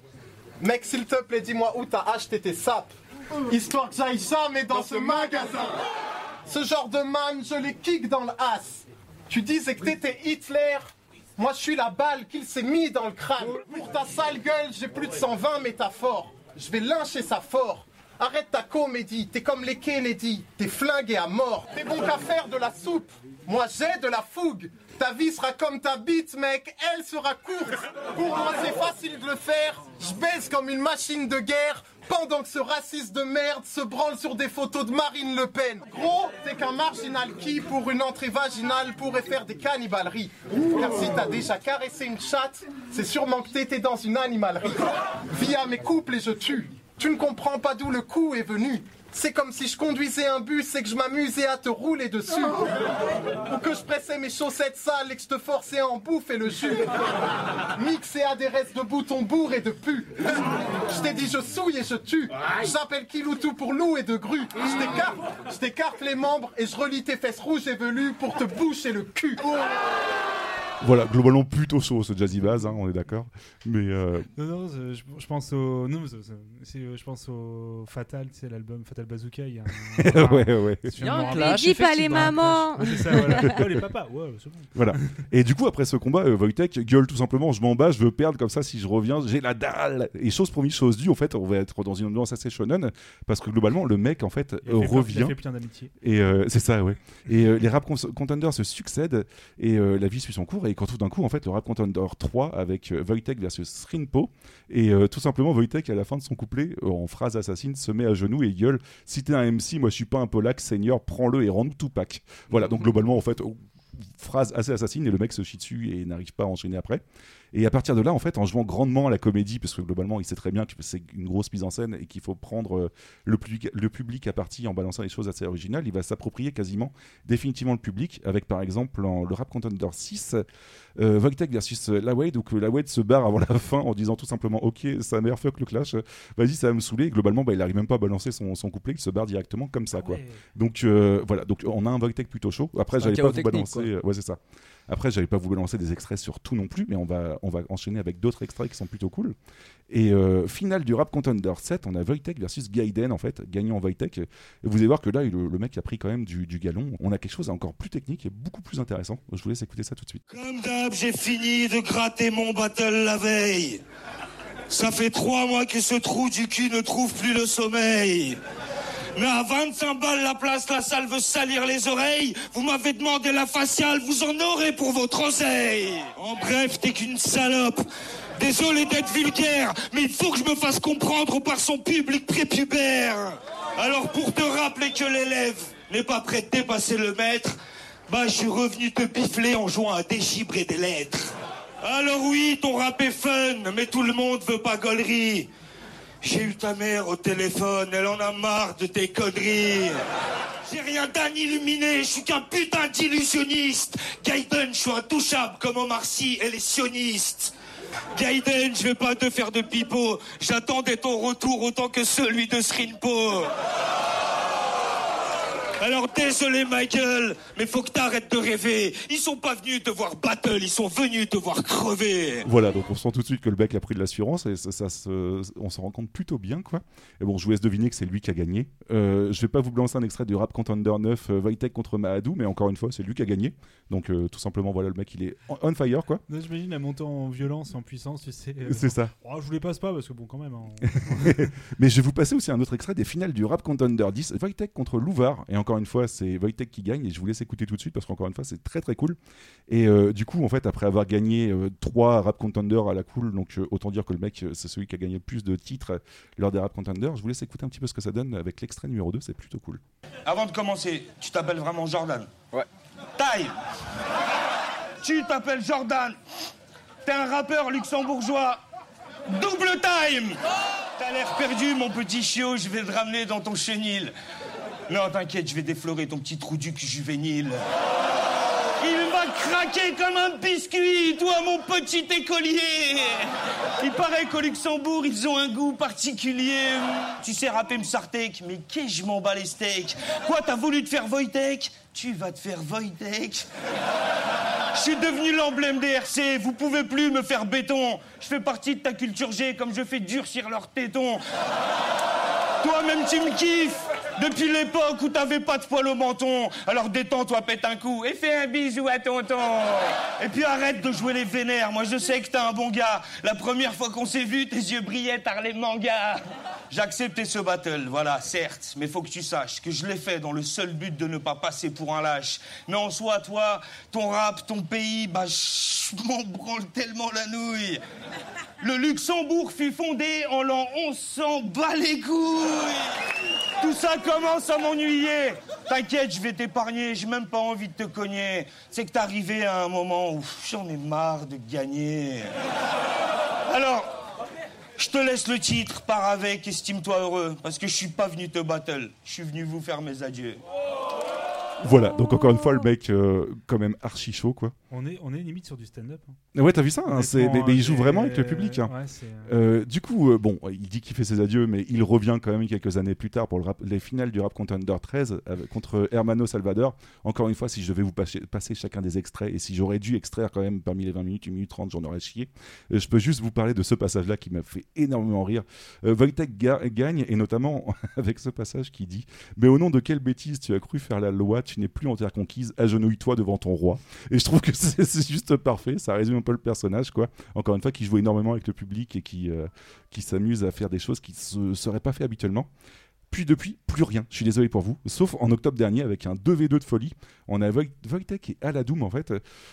Mec, s'il te plaît, dis-moi où t'as acheté tes sapes. Histoire que j'aille jamais dans ce magasin. Ce genre de man, je les kick dans le as. Tu disais que t'étais Hitler. Moi, je suis la balle qu'il s'est mis dans le crâne. Pour ta sale gueule, j'ai plus de 120 métaphores. Je vais lyncher ça fort. Arrête ta comédie, t'es comme les Kennedy, t'es flingué à mort. T'es bon qu'à faire de la soupe. Moi, j'ai de la fougue. Ta vie sera comme ta bite, mec, elle sera courte. Pour moi, c'est facile de le faire. Je baise comme une machine de guerre. Pendant que ce raciste de merde se branle sur des photos de Marine Le Pen. Gros, t'es qu'un marginal qui, pour une entrée vaginale, pourrait faire des cannibaleries. Car si t'as déjà caressé une chatte, c'est sûrement que t'étais dans une animalerie. Via mes couples et je tue. Tu ne comprends pas d'où le coup est venu. C'est comme si je conduisais un bus et que je m'amusais à te rouler dessus. Ou que je pressais mes chaussettes sales et que je te forçais à en bouffer le jus. Mixé à des restes de boutons bourres et de pu. Je t'ai dit je souille et je tue. J'appelle Kiloutou pour loup et de grue. Je t'écarte, je t'écarte les membres et je relie tes fesses rouges et velues pour te boucher le cul. Voilà, globalement, plutôt chaud ce Jazzy Baz, hein, on est d'accord. Mais. euh, Non, non, c'est- je, je pense au. Non, c'est- c'est- c'est, je pense au Fatal, tu sais, l'album Fatal Bazooka. Il y a un. Ouais, ouais. Mais rappeler. dis pas les mamans. c'est ça, voilà. Ouais, les papas, ouais, c'est bon. Voilà. Et du coup, après ce combat, euh, Wojtek gueule tout simplement Je m'en bats, je veux perdre comme ça. Si je reviens, j'ai la dalle. Et chose promise, chose due, en fait, on va être dans une ambiance assez shonen parce que globalement, le mec, en fait, Il a euh, fait plein- il a revient. fait plein d'amitiés. Et euh, c'est ça, ouais. Et euh, les rap contenders se succèdent et euh, la vie suit son cours. Et quand tout d'un coup, en fait, le rap contender 3 avec euh, Wojtek versus Rinpo. Et euh, tout simplement, Wojtek, à la fin de son couplet, euh, en phrase assassine, se met à genoux et gueule Si t'es un MC, moi je suis pas un Polak, seigneur, prends-le et rends-nous Tupac. Voilà, donc globalement, en fait, oh, phrase assez assassine et le mec se chie dessus et n'arrive pas à enchaîner après. Et à partir de là, en fait, en jouant grandement à la comédie, parce que globalement, il sait très bien que c'est une grosse mise en scène et qu'il faut prendre euh, le, public, le public à partie en balançant des choses assez originales, il va s'approprier quasiment définitivement le public, avec par exemple en, le Rap Contender 6, euh, Wojtek versus euh, Lawade, où Lawade se barre avant la fin en disant tout simplement Ok, sa mère fuck le clash, vas-y, ça va me saouler. Et globalement, bah, il arrive même pas à balancer son, son couplet, il se barre directement comme ça. quoi. Donc euh, voilà, donc on a un Wojtek plutôt chaud. Après, j'allais pas vous balancer. quoi. ouais, c'est ça. Après, j'allais pas vous balancer des extraits sur tout non plus, mais on va, on va enchaîner avec d'autres extraits qui sont plutôt cool. Et euh, finale du Rap Contender 7, on a Wojtek versus Gaiden, en fait, gagnant Wojtek. Et vous allez voir que là, le, mec a pris quand même du, du galon. On a quelque chose encore plus technique et beaucoup plus intéressant. Je vous laisse écouter ça tout de suite. Comme d'hab, j'ai fini de gratter mon battle la veille. Ça fait trois mois que ce trou du cul ne trouve plus le sommeil. Mais à 25 balles la place, la salle veut salir les oreilles. Vous m'avez demandé la faciale, vous en aurez pour votre oseille. En bref, t'es qu'une salope. Désolé d'être vulgaire, mais il faut que je me fasse comprendre par son public prépubère. Alors pour te rappeler que l'élève n'est pas prêt de dépasser le maître, bah je suis revenu te bifler en jouant à déchiffrer des lettres. Alors oui, ton rap est fun, mais tout le monde veut pas gaulerie. J'ai eu ta mère au téléphone, elle en a marre de tes conneries. J'ai rien d'un je suis qu'un putain d'illusionniste. Gaiden, je suis intouchable comme Omar Sy et les sionistes. Gaiden, je vais pas te faire de pipeau, j'attendais ton retour autant que celui de Srinpo. Alors désolé Michael, mais faut que t'arrêtes de rêver. Ils sont pas venus te voir battle, ils sont venus te voir crever. Voilà, donc on sent tout de suite que le mec a pris de l'assurance et ça, ça se- on s'en rend compte plutôt bien, quoi. Et bon, je vous laisse deviner que c'est lui qui a gagné. Euh, je vais pas vous balancer un extrait du Rap Contender 9 euh, Wojtek contre Mahadou, mais encore une fois, c'est lui qui a gagné. Donc euh, tout simplement, voilà, le mec, il est on fire, quoi. J'imagine la montée en violence, en puissance, tu sais. euh, C'est ça. Oh, je vous les passe pas parce que bon, quand même. hein. Mais je vais vous passer aussi un autre extrait des finales du Rap Contender 10, Wojtek contre Louvard. Et encore une fois, c'est Wojtek qui gagne et je vous laisse écouter tout de suite parce qu'encore une fois, c'est très très cool. Et euh, du coup, en fait, après avoir gagné euh, trois Rap Contender à la cool, donc euh, autant dire que le mec, euh, c'est celui qui a gagné le plus de titres lors des Rap Contender. Je vous laisse écouter un petit peu ce que ça donne avec l'extrait numéro 2, c'est plutôt cool. Avant de commencer, tu t'appelles vraiment Jordan? Ouais. Taille Tu t'appelles Jordan. T'es un rappeur luxembourgeois. Double time T'as l'air perdu, mon petit chiot, je vais te ramener dans ton chenil. Non, t'inquiète, je vais déflorer ton petit trou du juvénile. Il va craquer comme un biscuit, toi, mon petit écolier. Il paraît qu'au Luxembourg, ils ont un goût particulier. Tu sais rapper Msartek, mais qu'est-ce que je m'en bats les steaks? Quoi, t'as voulu te faire Wojtek? Tu vas te faire Wojtek. Je suis devenu l'emblème des RC, vous pouvez plus me faire béton. Je fais partie de ta culture G comme je fais durcir leurs tétons. Toi-même, tu me kiffes depuis l'époque où t'avais pas de poil au menton. Alors détends-toi, pète un coup et fais un bisou à tonton. Et puis arrête de jouer les vénères. Moi, je sais que t'es un bon gars. La première fois qu'on s'est vu, tes yeux brillaient par les mangas. J'ai accepté ce battle, voilà, certes, mais faut que tu saches que je l'ai fait dans le seul but de ne pas passer pour un lâche. Mais en soi, toi, ton rap, ton pays, bah, je m'en branle tellement la nouille. Le Luxembourg fut fondé en l'an 1100, bat les couilles Tout ça commence à m'ennuyer T'inquiète, je vais t'épargner, j'ai même pas envie de te cogner. C'est que t'es arrivé à un moment où j'en ai marre de gagner. Alors, je te laisse le titre, pars avec, estime-toi heureux, parce que je suis pas venu te battle, je suis venu vous faire mes adieux. Voilà, donc encore une fois, le mec, euh, quand même archi chaud, quoi. On est, on est limite sur du stand-up. hein. Ouais, t'as vu ça hein, mais, mais il joue vraiment avec le public. hein. Ouais, c'est, Euh, du coup, euh, bon, il dit qu'il fait ses adieux, mais il revient quand même quelques années plus tard pour le rap- les finales du Rap Contender 13 avec- contre Hermano Salvador. Encore une fois, si je devais vous passer, passer chacun des extraits et si j'aurais dû extraire quand même parmi les 20 minutes, 1 minute 30, j'en aurais chié. Euh, je peux juste vous parler de ce passage-là qui m'a fait énormément rire. Euh, Wojtek ga- gagne et notamment avec ce passage qui dit Mais au nom de quelle bêtise tu as cru faire la loi Tu n'es plus en terre conquise, agenouille-toi devant ton roi. Et je trouve que c'est juste parfait, ça résume un peu le personnage, quoi. Encore une fois, qui joue énormément avec le public et qui, euh, qui s'amuse à faire des choses qui ne seraient pas fait habituellement. Puis depuis, plus rien. Je suis désolé pour vous. Sauf en octobre dernier avec un 2v2 de folie. On a Wojtek et Aladoum en fait.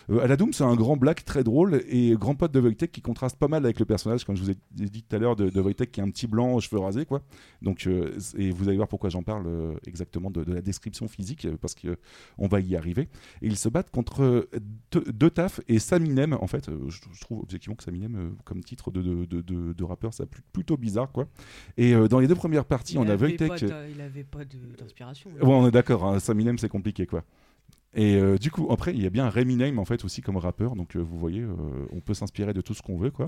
Euh, Aladoum, c'est un grand black très drôle et grand pote de Wojtek qui contraste pas mal avec le personnage, comme je vous ai dit tout à l'heure, de, de Wojtek qui est un petit blanc aux cheveux rasés. quoi. Donc, euh, et vous allez voir pourquoi j'en parle euh, exactement de, de la description physique, parce que on va y arriver. Et ils se battent contre deux, taf et Saminem en fait. Je, je trouve objectivement que Saminem, comme titre de, de, de, de- de rappeur, c'est plut- plutôt bizarre. quoi. Et dans les deux premières parties, on a avait Wojtek. pas de- il avait pas d'inspiration. Ouais, on est d'accord, hein, Saminem c'est compliqué quoi. Et euh, du coup, après, il y a bien Remy Name en fait aussi comme rappeur, donc euh, vous voyez, euh, on peut s'inspirer de tout ce qu'on veut quoi.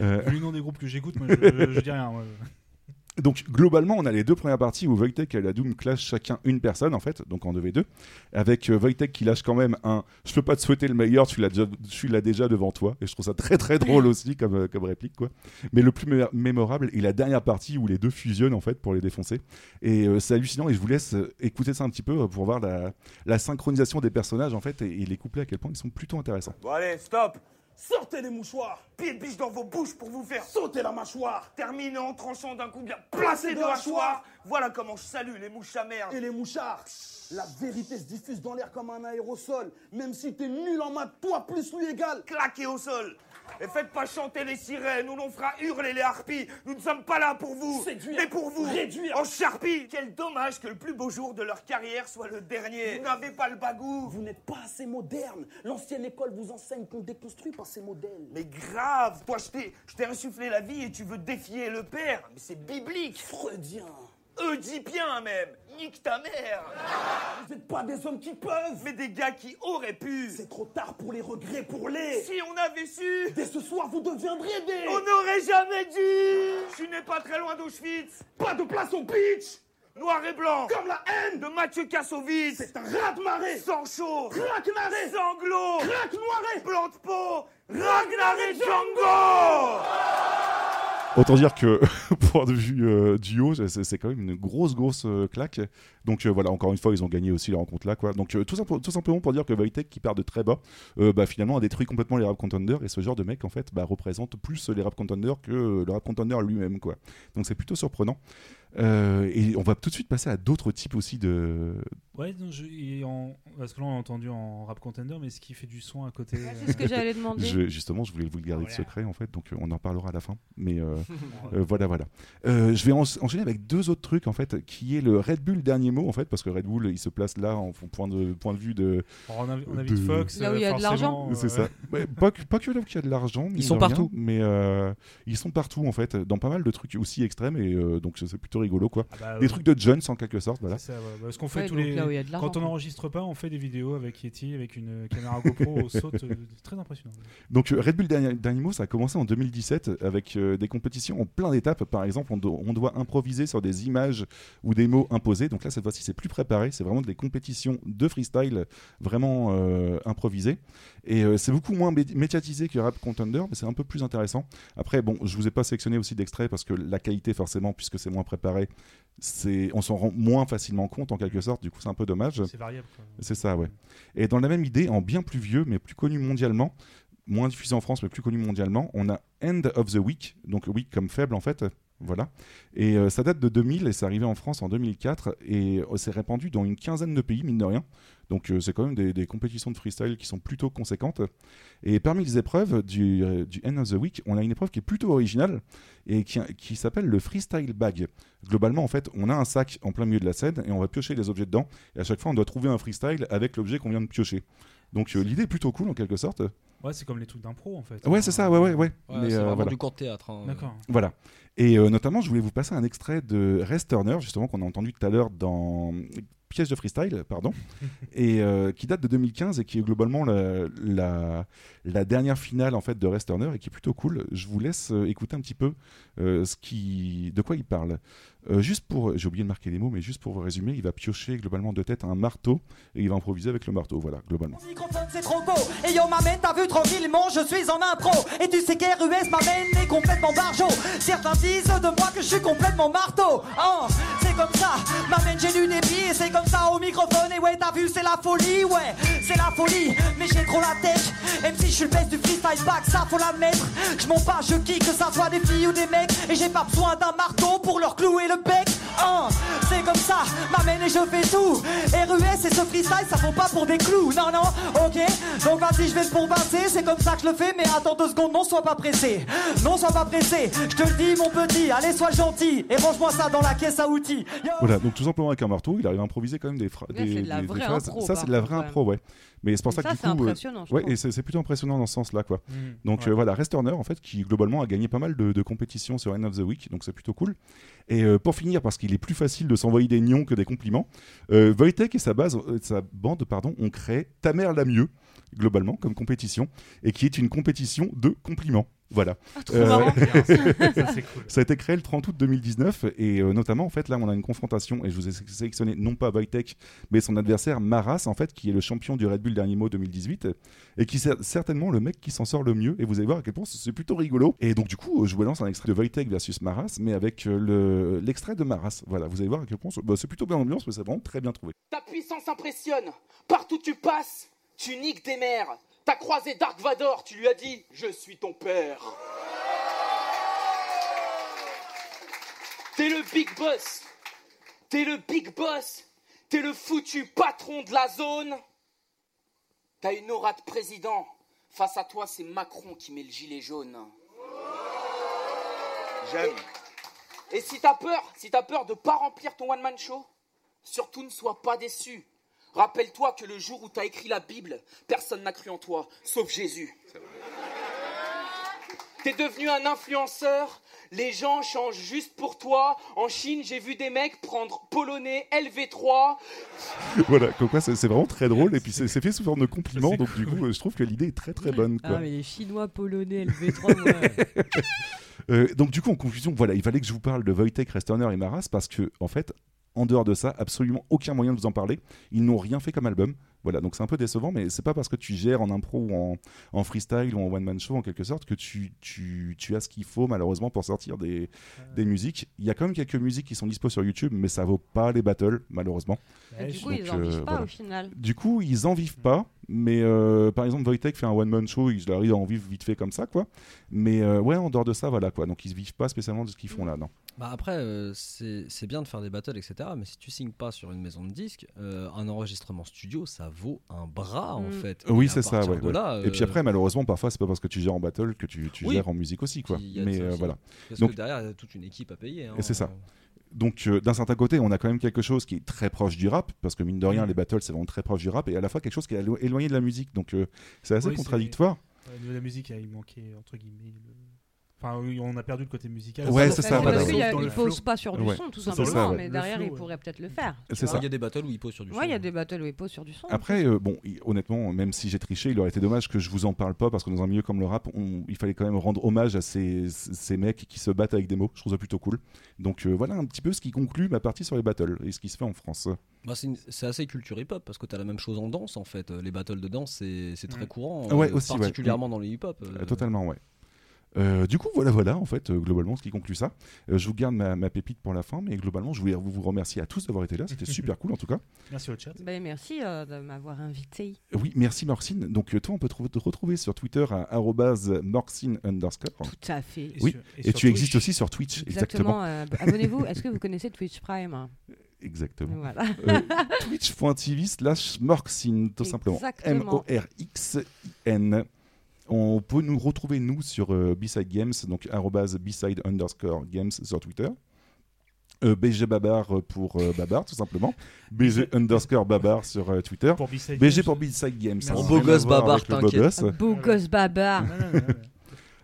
Euh, Vu le nom des groupes que j'écoute, moi, je, je- je dis rien. moi. Donc globalement, on a les deux premières parties où Wojtek et la Doom clashent chacun une personne en fait, donc en 2v2, avec euh, Wojtek qui lâche quand même un je peux pas te souhaiter le meilleur, tu l'as déjà, devant toi, et je trouve ça très très drôle aussi comme, euh, comme réplique quoi. Mais le plus mé- mémorable est la dernière partie où les deux fusionnent en fait pour les défoncer, et euh, c'est hallucinant et je vous laisse écouter ça un petit peu pour voir la, la synchronisation des personnages en fait et, et les couplets à quel point ils sont plutôt intéressants. Bon allez, stop Sortez les mouchoirs. Pied de biche dans vos bouches pour vous faire sauter la mâchoire. Terminez en tranchant d'un coup bien placé de hachoir Voilà comment je salue les mouches à merde Et les mouchards. La vérité se diffuse dans l'air comme un aérosol. Même si t'es nul en maths, toi plus lui égal. Claquez au sol et faites pas chanter les sirènes, ou l'on fera hurler les harpies. Nous ne sommes pas là pour vous, Séduire, mais pour vous. réduire. En charpie. Quel dommage que le plus beau jour de leur carrière soit le dernier. Vous n'avez pas le bagou. Vous n'êtes pas assez moderne. L'ancienne école vous enseigne qu'on déconstruit par ses modèles. Mais grave, toi je t'ai, je t'ai insufflé la vie et tu veux défier le père. Mais c'est biblique. Freudien. Oedipien même. Nique ta mère. Vous n'êtes pas des hommes qui peuvent. Mais des gars qui auraient pu. C'est trop tard pour les regrets, pour les. Si on avait su. Dès ce soir, vous deviendrez des. On n'aurait jamais dû. Je suis né pas très loin d'Auschwitz. Pas de place au pitch noir et blanc, comme la haine de Mathieu Kassovitz. C'est un raz-de-marée, sang chaud, craque-marée, sanglot, craque-moiré, blanc de peau, Ragnar et Django Autant dire que, point de vue euh, duo, c'est quand même une grosse, grosse euh, claque. Donc euh, voilà, encore une fois, ils ont gagné aussi la rencontre là. Donc euh, tout, simple- tout simplement pour dire que Wojtek, qui part de très bas, bah, finalement a détruit complètement les rap contenders. Et ce genre de mec, en fait, bah, représente plus les rap contenders que le rap contender lui-même. Donc c'est plutôt surprenant. Euh, et on va tout de suite passer à d'autres types aussi de. Ouais, non, je- et en- parce que là on a entendu en rap contender, mais ce qui fait du son à côté. euh, c'est ce que j'allais demander. Je- justement, je voulais vous le garder de secret en fait, donc euh, on en parlera à la fin. Mais euh, euh, voilà, voilà. Euh, je vais en- enchaîner avec deux autres trucs en fait, qui est le Red Bull dernier mot en fait, parce que Red Bull il se place là en point de point de vue de. On invi- on invite Fox, Là où il y a de l'argent. C'est euh, ça. Ouais, pas, que, pas que là où il y a de l'argent. mine sont de rien, partout. mais euh, ils sont partout en fait, dans pas mal de trucs aussi extrêmes et euh, donc c'est plutôt rigolo quoi. Ah bah, Des ouais. trucs de Jones en quelque sorte, voilà. C'est ça, ouais. Parce qu'on fait Ouais, tous les. là Quand on n'enregistre pas, on fait des vidéos avec Yeti, avec une caméra GoPro au saute. euh, c'est très impressionnant. Donc euh, Red Bull Dyna- Dynamo, ça a commencé en 2017 avec euh, des compétitions en plein d'étapes. Par exemple, on, do- on doit improviser sur des images ou des mots imposés. Donc là, cette fois-ci, c'est plus préparé. C'est vraiment des compétitions de freestyle vraiment euh, improvisées. Et euh, c'est beaucoup moins mé- médiatisé que Rap Contender, mais c'est un peu plus intéressant. Après, bon, je vous ai pas sélectionné aussi d'extraits parce que la qualité, forcément, puisque c'est moins préparé, on s'en rend moins facilement compte en quelque sorte. Du coup, c'est un peu dommage. C'est variable. C'est ça, ouais. Et dans la même idée, en bien plus vieux, mais plus connu mondialement, moins diffusé en France, mais plus connu mondialement, on a End of the Week, donc week comme faible en fait. Voilà. Et euh, ça date de 2000 et c'est arrivé en France en 2004 et euh, c'est répandu dans une quinzaine de pays, mine de rien. Donc euh, c'est quand même des, compétitions de freestyle qui sont plutôt conséquentes. Et parmi les épreuves du, euh, du End of the Week, on a une épreuve qui est plutôt originale et qui, qui s'appelle le freestyle bag. Globalement, en fait, on a un sac en plein milieu de la scène et on va piocher des objets dedans. Et à chaque fois, on doit trouver un freestyle avec l'objet qu'on vient de piocher. Donc l'idée est plutôt cool en quelque sorte. Ouais, c'est comme les trucs d'impro en fait. Ouais, c'est ça, ouais, ouais, ouais. Ouais, Mais, c'est euh, vraiment voilà. du court théâtre. hein. D'accord. Voilà. Et euh, notamment, je voulais vous passer un extrait de Rest Turner, justement, qu'on a entendu tout à l'heure dans Piège de freestyle, pardon, et euh, qui date de 2015 et qui est globalement la, la, la dernière finale en fait de Rest Turner et qui est plutôt cool. Je vous laisse euh, écouter un petit peu euh, ce qui, de quoi il parle. Euh, juste pour, j'ai oublié de marquer les mots, mais juste pour résumer, il va piocher globalement de tête un marteau et il va improviser avec le marteau. Voilà, globalement. c'est trop beau. Et yo m'amène t'as vu tranquillement je suis en impro. Et tu sais qu'RUS m'amène est complètement barjo. Certains disent de moi que je suis complètement marteau. Oh c'est comme ça. M'amène j'ai lu des et c'est comme ça au microphone. Et ouais t'as vu c'est la folie ouais. C'est la folie. Mais j'ai trop la tête. Même si je suis le best du freestyle back ça faut l'admettre Je m'en pas je kick que ça soit des filles ou des mecs. Et j'ai pas besoin d'un marteau pour leur clouer le bec Oh c'est comme ça M'amène et je fais tout RUS et ce freestyle ça faut pas pour des clous Non non ok Donc vas-y je vais te bombasser C'est comme ça que je le fais Mais attends deux secondes non sois pas pressé Non sois pas pressé Je te le dis mon petit Allez sois gentil Et range-moi ça dans la caisse à outils Yo. Voilà, donc tout simplement avec un marteau, il arrive à improviser quand même des, phra- Là, des, c'est de la des- des vraie phrases. impro, Ça, c'est de la vraie impro, ouais. Mais c'est pour ça, ça, que du coup, euh, impressionnant, ouais, et c'est c'est plutôt impressionnant dans ce sens-là, quoi. Mm, Donc ouais. euh, voilà, Rest Turner, en fait, qui globalement a gagné pas mal de, de compétitions sur End of the Week, donc c'est plutôt cool. Et euh, pour finir, parce qu'il est plus facile de s'envoyer des nions que des compliments, euh, Wojtek et sa base, euh, sa bande, ont créé Ta mère la mieux, globalement, comme compétition, et qui est une compétition de compliments. Voilà. Ah, trop marrant. Ça, c'est cool. Ça a été créé le 30 août 2019 et euh, notamment en fait là on a une confrontation et je vous ai sé- sélectionné non pas Wojtek mais son adversaire Maras en fait qui est le champion du Red Bull Dernier Mot 2018 et qui est certainement le mec qui s'en sort le mieux et vous allez voir à quel point c'est plutôt rigolo et donc du coup euh, je vous lance un extrait de Wojtek versus Maras mais avec euh, le- l'extrait de Maras voilà vous allez voir à quel point c'est bah, c'est plutôt bien ambiance mais c'est vraiment très bien trouvé Ta puissance impressionne. Partout où tu passes, tu niques des mères. T'as croisé Dark Vador, tu lui as dit Je suis ton père. T'es le big boss. T'es le big boss. T'es le foutu patron de la zone. T'as une aura de président. Face à toi, c'est Macron qui met le gilet jaune. J'aime. Et si t'as peur, si t'as peur de pas remplir ton one man show, surtout ne sois pas déçu. Rappelle-toi que le jour où t'as écrit la Bible, personne n'a cru en toi, sauf Jésus. T'es devenu un influenceur, les gens changent juste pour toi. En Chine, j'ai vu des mecs prendre polonais LV3. voilà comme quoi c'est vraiment très drôle et puis c'est fait sous forme de compliment donc du coup je trouve que l'idée est très très bonne quoi. Ah, mais les Chinois, Polonais, LV3, moi. Euh, donc du coup en conclusion, voilà, il fallait que je vous parle de Wojtek, Resturner et Maras parce que en fait, En dehors de ça, absolument aucun moyen de vous en parler. Ils n'ont rien fait comme album. Voilà, donc c'est un peu décevant, mais c'est pas parce que tu gères en impro ou en, en freestyle ou en one-man show en quelque sorte que tu, tu, tu as ce qu'il faut malheureusement pour sortir des, des musiques. Il y a quand même quelques musiques qui sont dispo sur YouTube, mais ça vaut pas les battles malheureusement. Et du coup, Donc, ils en vivent euh, pas voilà. au final. Du coup, ils en vivent pas, mais euh, par exemple, Wojtek fait un one-man show, ils arrivent à en vivre vite fait comme ça, quoi. Mais euh, ouais, en dehors de ça, voilà, quoi. Donc ils vivent pas spécialement de ce qu'ils font là, non. Bah après, euh, c'est c'est bien de faire des battles, etc. Mais si tu signes pas sur une maison de disques, euh, un enregistrement studio, ça vaut un bras en Mm. fait. Oui, Et c'est ça, ouais. de ouais. là, Et puis après, malheureusement, parfois, c'est pas parce que tu gères en battle que tu, tu Oui. gères en musique aussi, quoi. Mais euh, aussi. voilà. Parce Donc, que derrière, il y a toute une équipe à payer. hein. Et c'est ça. Donc euh, d'un certain côté, on a quand même quelque chose qui est très proche du rap, parce que mine de rien, Mm. les battles c'est vraiment très proche du rap, et à la fois quelque chose qui est élo- éloigné de la musique. Donc euh, c'est assez Oui, contradictoire. Au niveau de la musique, il manquait entre guillemets. le- Enfin, on a perdu le côté musical. Ouais, c'est ça. Parce qu'il le pose pas sur du Ouais. son, tout C'est ça, simplement, ouais. mais derrière, flow, il pourrait peut-être le faire. C'est ça. Il y a des battles où il pose sur du son. Ouais, il y a des battles où il pose sur du son. Après, euh, bon, honnêtement, même si j'ai triché, il aurait été dommage que je vous en parle pas, parce que dans un milieu comme le rap, on- il fallait quand même rendre hommage à ces, ces mecs qui se battent avec des mots. Je trouve ça plutôt cool. Donc euh, voilà un petit peu ce qui conclut ma partie sur les battles et ce qui se fait en France. Bah, c'est une- assez culture hip-hop parce que tu as la même chose en danse en fait. Euh, Les battles de danse, c'est c'est très courant. Ouais, euh, aussi, ouais. particulièrement dans le hip-hop. euh. Euh, totalement, ouais. Euh, du coup, voilà, voilà, en fait, euh, globalement, ce qui conclut ça. Euh, je vous garde ma, ma pépite pour la fin, mais globalement, je voulais vous, remercier à tous d'avoir été là. C'était super cool, en tout cas. Merci au chat. Ben, merci euh, de m'avoir invité. Oui, merci Morcine. Donc, toi, on peut te, te retrouver sur Twitter à morcine underscore. Tout à fait. Et Oui, sur- et, tu existes Twitch. aussi sur Twitch, Exactement. exactement. euh, abonnez-vous. Est-ce que vous connaissez Twitch Prime? Exactement. Voilà. Euh, Twitch.tv slash Morxine, tout simplement. Exactement. M-O-R-X-I-N. On peut nous retrouver, nous, sur euh, B-Side Games, donc B-Side underscore Games sur Twitter. Euh, BG Babar pour euh, Babar, tout simplement. BG underscore Babar sur euh, Twitter. Pour B-Side BG Games. pour B-Side Games. Merci. hein, beau à gosse Babar, t'inquiète. Beau gosse baba. Non, non, non, non.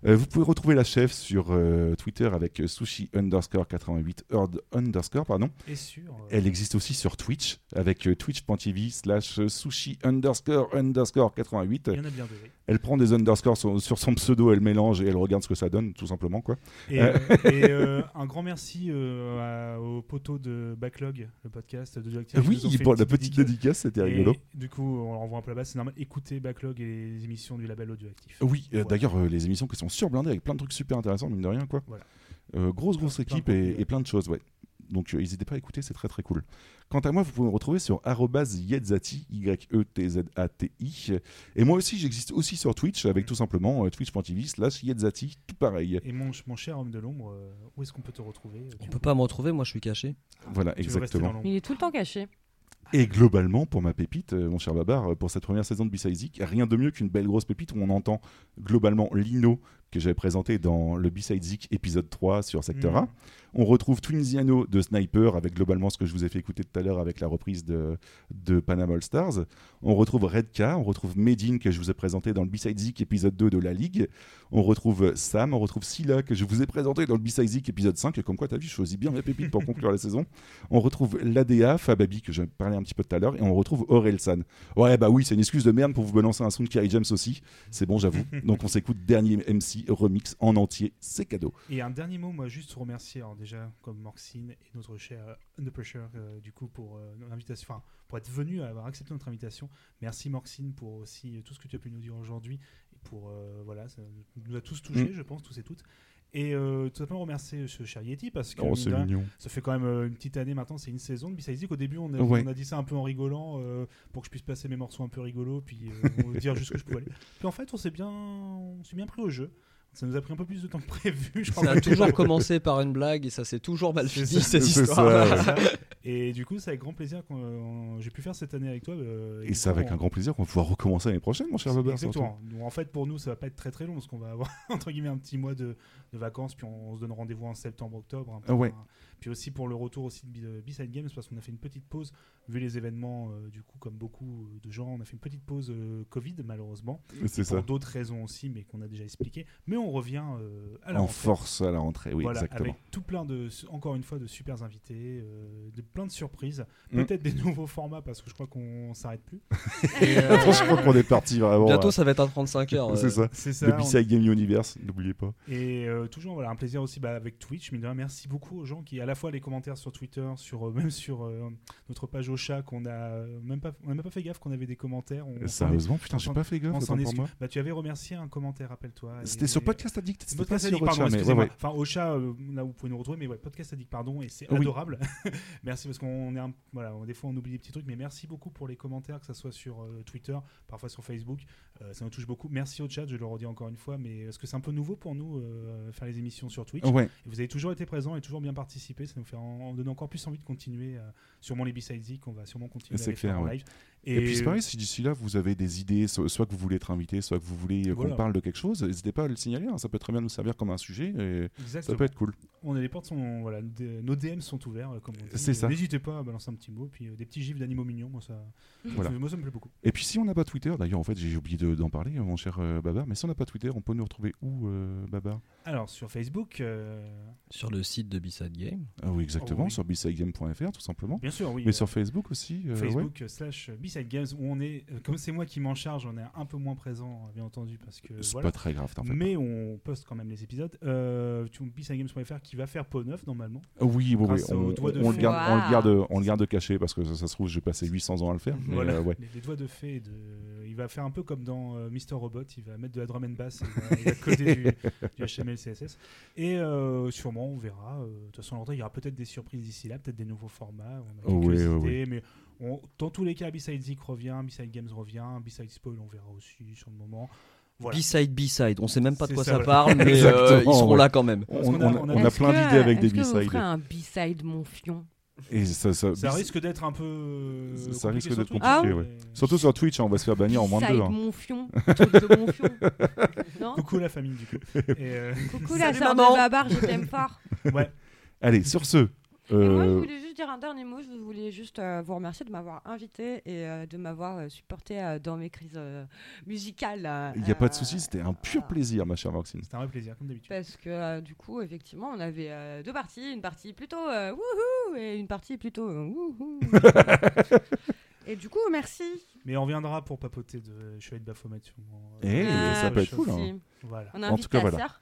Euh, vous pouvez retrouver la chef sur euh, Twitter avec euh, sushi underscore 88 heard underscore pardon. Et sur. Elle existe aussi sur Twitch avec twitch.tv slash sushi underscore underscore 88. Il y en a bien deux. oui. Elle prend des underscores sur, sur son pseudo, elle mélange et elle regarde ce que ça donne, tout simplement quoi. Et, et, un grand merci à- au poteau de Backlog, le podcast de qui oui, pour la petite dédicace, c'était rigolo. Du coup, on leur envoie un base, c'est normal. Écoutez Backlog et les émissions du label Audioactif. Oui, Voilà. d'ailleurs, les émissions qui sont surblindées avec plein de trucs super intéressants, mine de rien, quoi. Voilà. Euh, grosse, grosse Plein- plein équipe et, plein de choses, ouais. Donc, euh, n'hésitez pas à écouter, c'est très très cool. Quant à moi, vous pouvez me retrouver sur yetzati, Y-E-T-Z-A-T-I. Et moi aussi, j'existe aussi sur Twitch avec tout simplement euh, twitch.tv slash yetzati, tout pareil. Et mon, mon cher homme de l'ombre, euh, où est-ce qu'on peut te retrouver On peut pas me retrouver, moi je suis caché. Voilà, Tu exactement. Il est tout le temps caché. Et globalement, pour ma pépite, euh, mon cher Babar, euh, pour cette première saison de B-Side rien de mieux qu'une belle grosse pépite où on entend globalement Lino, que j'avais présenté dans le B-Side Zik épisode 3 sur Secteur Mhm. A. On retrouve Twinsiano de Sniper avec globalement ce que je vous ai fait écouter tout à l'heure avec la reprise de, de Panama All Stars. On retrouve Redka, on retrouve Medine que je vous ai présenté dans le B-Side Zik épisode 2 de La Ligue. On retrouve Sam, on retrouve Silla que je vous ai présenté dans le B-Side Zik épisode 5. Et comme quoi, t'as vu, je choisis bien mes pépites pour conclure la saison. On retrouve l'ADA, Fababi que j'ai parlé un petit peu tout à l'heure. Et on retrouve Orelsan. Ouais, bah oui, c'est une excuse de merde pour vous balancer un son de Kerry James aussi. C'est bon, j'avoue. Donc on s'écoute dernier MC remix en entier. C'est cadeau. Et un dernier mot, moi, juste pour remercier, alors déjà, comme Morxine et notre cher euh, Under Pressure, euh, du coup, pour euh, invitation, pour être venu, avoir accepté notre invitation. Merci Morxine pour aussi euh, tout ce que tu as pu nous dire aujourd'hui. Et pour, euh, voilà, ça nous a tous touchés, Mm. je pense, tous et toutes. Et euh, tout simplement remercier ce cher Yeti parce que Oh, ça fait quand même euh, une petite année maintenant, c'est une saison de Besides Au début, on a, Ouais. on a dit ça un peu en rigolant euh, pour que je puisse passer mes morceaux un peu rigolos, puis euh, dire juste ce que je pouvais aller. Puis en fait, on s'est bien, on s'est bien pris au jeu. Ça nous a pris un peu plus de temps que prévu. Je crois Ça a toujours commencé par une blague et ça s'est toujours mal fini ça. cette C'est histoire. ça, ouais. Et du coup, c'est avec grand plaisir que j'ai pu faire cette année avec toi. euh, Et c'est avec on- un grand plaisir qu'on va pouvoir recommencer l'année prochaine, mon cher surtout. Exactement. Donc, en fait, pour nous, ça va pas être très très long parce qu'on va avoir entre guillemets un petit mois de, de vacances, puis on, se donne rendez-vous en septembre, octobre. un peu, Ah ouais. Puis aussi pour le retour aussi de B-Side Games parce qu'on a fait une petite pause vu les événements. euh, du coup, comme beaucoup de gens, on a fait une petite pause euh, Covid malheureusement. C'est pour d'autres raisons aussi, mais qu'on a déjà expliqué. Mais on on revient euh, à la En rentrée. force à la rentrée, oui, Voilà, exactement. Avec tout plein de, encore une fois, de super invités, euh, de plein de surprises, Mm. peut-être des nouveaux formats parce que je crois qu'on s'arrête plus. Je crois qu'on est parti vraiment. Bientôt, euh, ça va être un 35 heures, C'est euh. ça. C'est ça, Le on- B-Side Game Universe, n'oubliez pas. Et euh, toujours voilà, un plaisir aussi bah, avec Twitch. Mine de rien, merci beaucoup aux gens qui, à la fois les commentaires sur Twitter, sur, euh, même sur euh, notre page au chat, qu'on a euh, même pas, on même pas fait gaffe qu'on avait des commentaires. On, sérieusement, on putain, j'ai pas fait gaffe, on s'en moi. Bah, tu avais remercié un commentaire, rappelle-toi. C'était sur Podcast Addict, c'était Podcast Addict, pardon, excusez-moi. Enfin, Ocha, euh, là où vous pouvez nous retrouver, mais ouais, Podcast Addict, pardon, et c'est Oui. adorable. merci parce qu'on est un- voilà, des fois on oublie des petits trucs, mais merci beaucoup pour les commentaires, que ce soit sur Twitter, parfois sur Facebook. Ça nous touche beaucoup. Merci au chat, je le redis encore une fois, mais parce que c'est un peu nouveau pour nous faire les émissions sur Twitch. Ouais. Vous avez toujours été présents et toujours bien participé. Ça nous fait en, en donner encore plus envie de continuer. euh, sûrement les B-Side Zik, on va sûrement continuer à faire clair, en ouais. live. Et, puis c'est pareil, si d'ici là vous avez des idées, so- soit que vous voulez être invité, soit que vous voulez euh, Voilà. qu'on parle de quelque chose, n'hésitez pas à le signaler. hein, Ça peut très bien nous servir comme un sujet et ça peut être cool. On a les portes sont voilà, nos DM sont ouverts euh, comme on dit. C'est ça. N'hésitez pas à balancer un petit mot puis euh, des petits gifs d'animaux mignons, moi ça, Voilà. moi ça me plaît beaucoup. Et puis si on n'a pas Twitter, d'ailleurs en fait j'ai oublié de- d'en parler, mon cher euh, Babar, mais si on n'a pas Twitter, on peut nous retrouver où, euh, Babar Alors sur Facebook, euh, Sur le site de B-Side Game. Ah oui, exactement, Oh oui. sur bsidegame.fr tout simplement. Bien sûr, oui. Mais euh, sur Facebook aussi. euh, ouais. Facebook euh, Games où on est, euh, comme c'est moi qui m'en charge, on est un peu moins présent, euh, bien entendu, parce que C'est voilà. pas très grave, Mais on poste quand même les épisodes. Euh, tu bsidegames.fr qui va faire peau neuf normalement. Oui, oui, oui, Grâce on, on le garde, on, le garde, on le garde caché parce que ça, ça se trouve j'ai passé 800 ans à le faire. Mais Voilà, euh, ouais. les, les doigts de fée. De... Il va faire un peu comme dans euh, Mister Robot, il va mettre de la drum and bass, il va, il va coder du, du HTML, CSS. Et euh, sûrement, on verra. euh, De toute façon, à l'entrée, il y aura peut-être des surprises d'ici là, peut-être des nouveaux formats. On a Oh, quelques idées, mais on- dans tous les cas, B-Side Zik revient, B-Side Games revient, B-Side Spoil, on verra aussi sur le moment. Voilà. B-side, B-side. On sait même pas de quoi ça, ça, ouais. parle, mais euh, ils seront ouais. là quand même. On, a- on- on a- on a Est-ce plein d'idées avec des B-sides. un B-side mon fion? Et ça, ça, Ça bis- risque d'être un peu. ça risque d'être compliqué, ouais. Surtout sur Twitch, hein, on va se faire bannir en moins de deux. hein. mon fion, un truc de mon fion. Non? Coucou la famille du coup. Et, euh, Coucou la sœur de. Babar, je t'aime fort. Ouais. Allez, sur ce. Et moi, je euh, voulais juste dire un dernier mot. Je voulais juste euh, vous remercier de m'avoir invité et euh, de m'avoir euh, supporté euh, dans mes crises euh, musicales. euh, Il n'y a pas de euh, souci, c'était un pur plaisir, ma chère Maxine. C'était un vrai plaisir, comme d'habitude. Parce que euh, du coup, effectivement, on avait euh, deux parties. Une partie plutôt euh, wouhou et une partie plutôt euh, wouhou. et du coup, merci. Mais on reviendra pour papoter de Chevalier de Baphomet. sûrement. Eh, Ah, ça peut être cool. hein. Voilà. On En invite tout cas, ta voilà. sœur.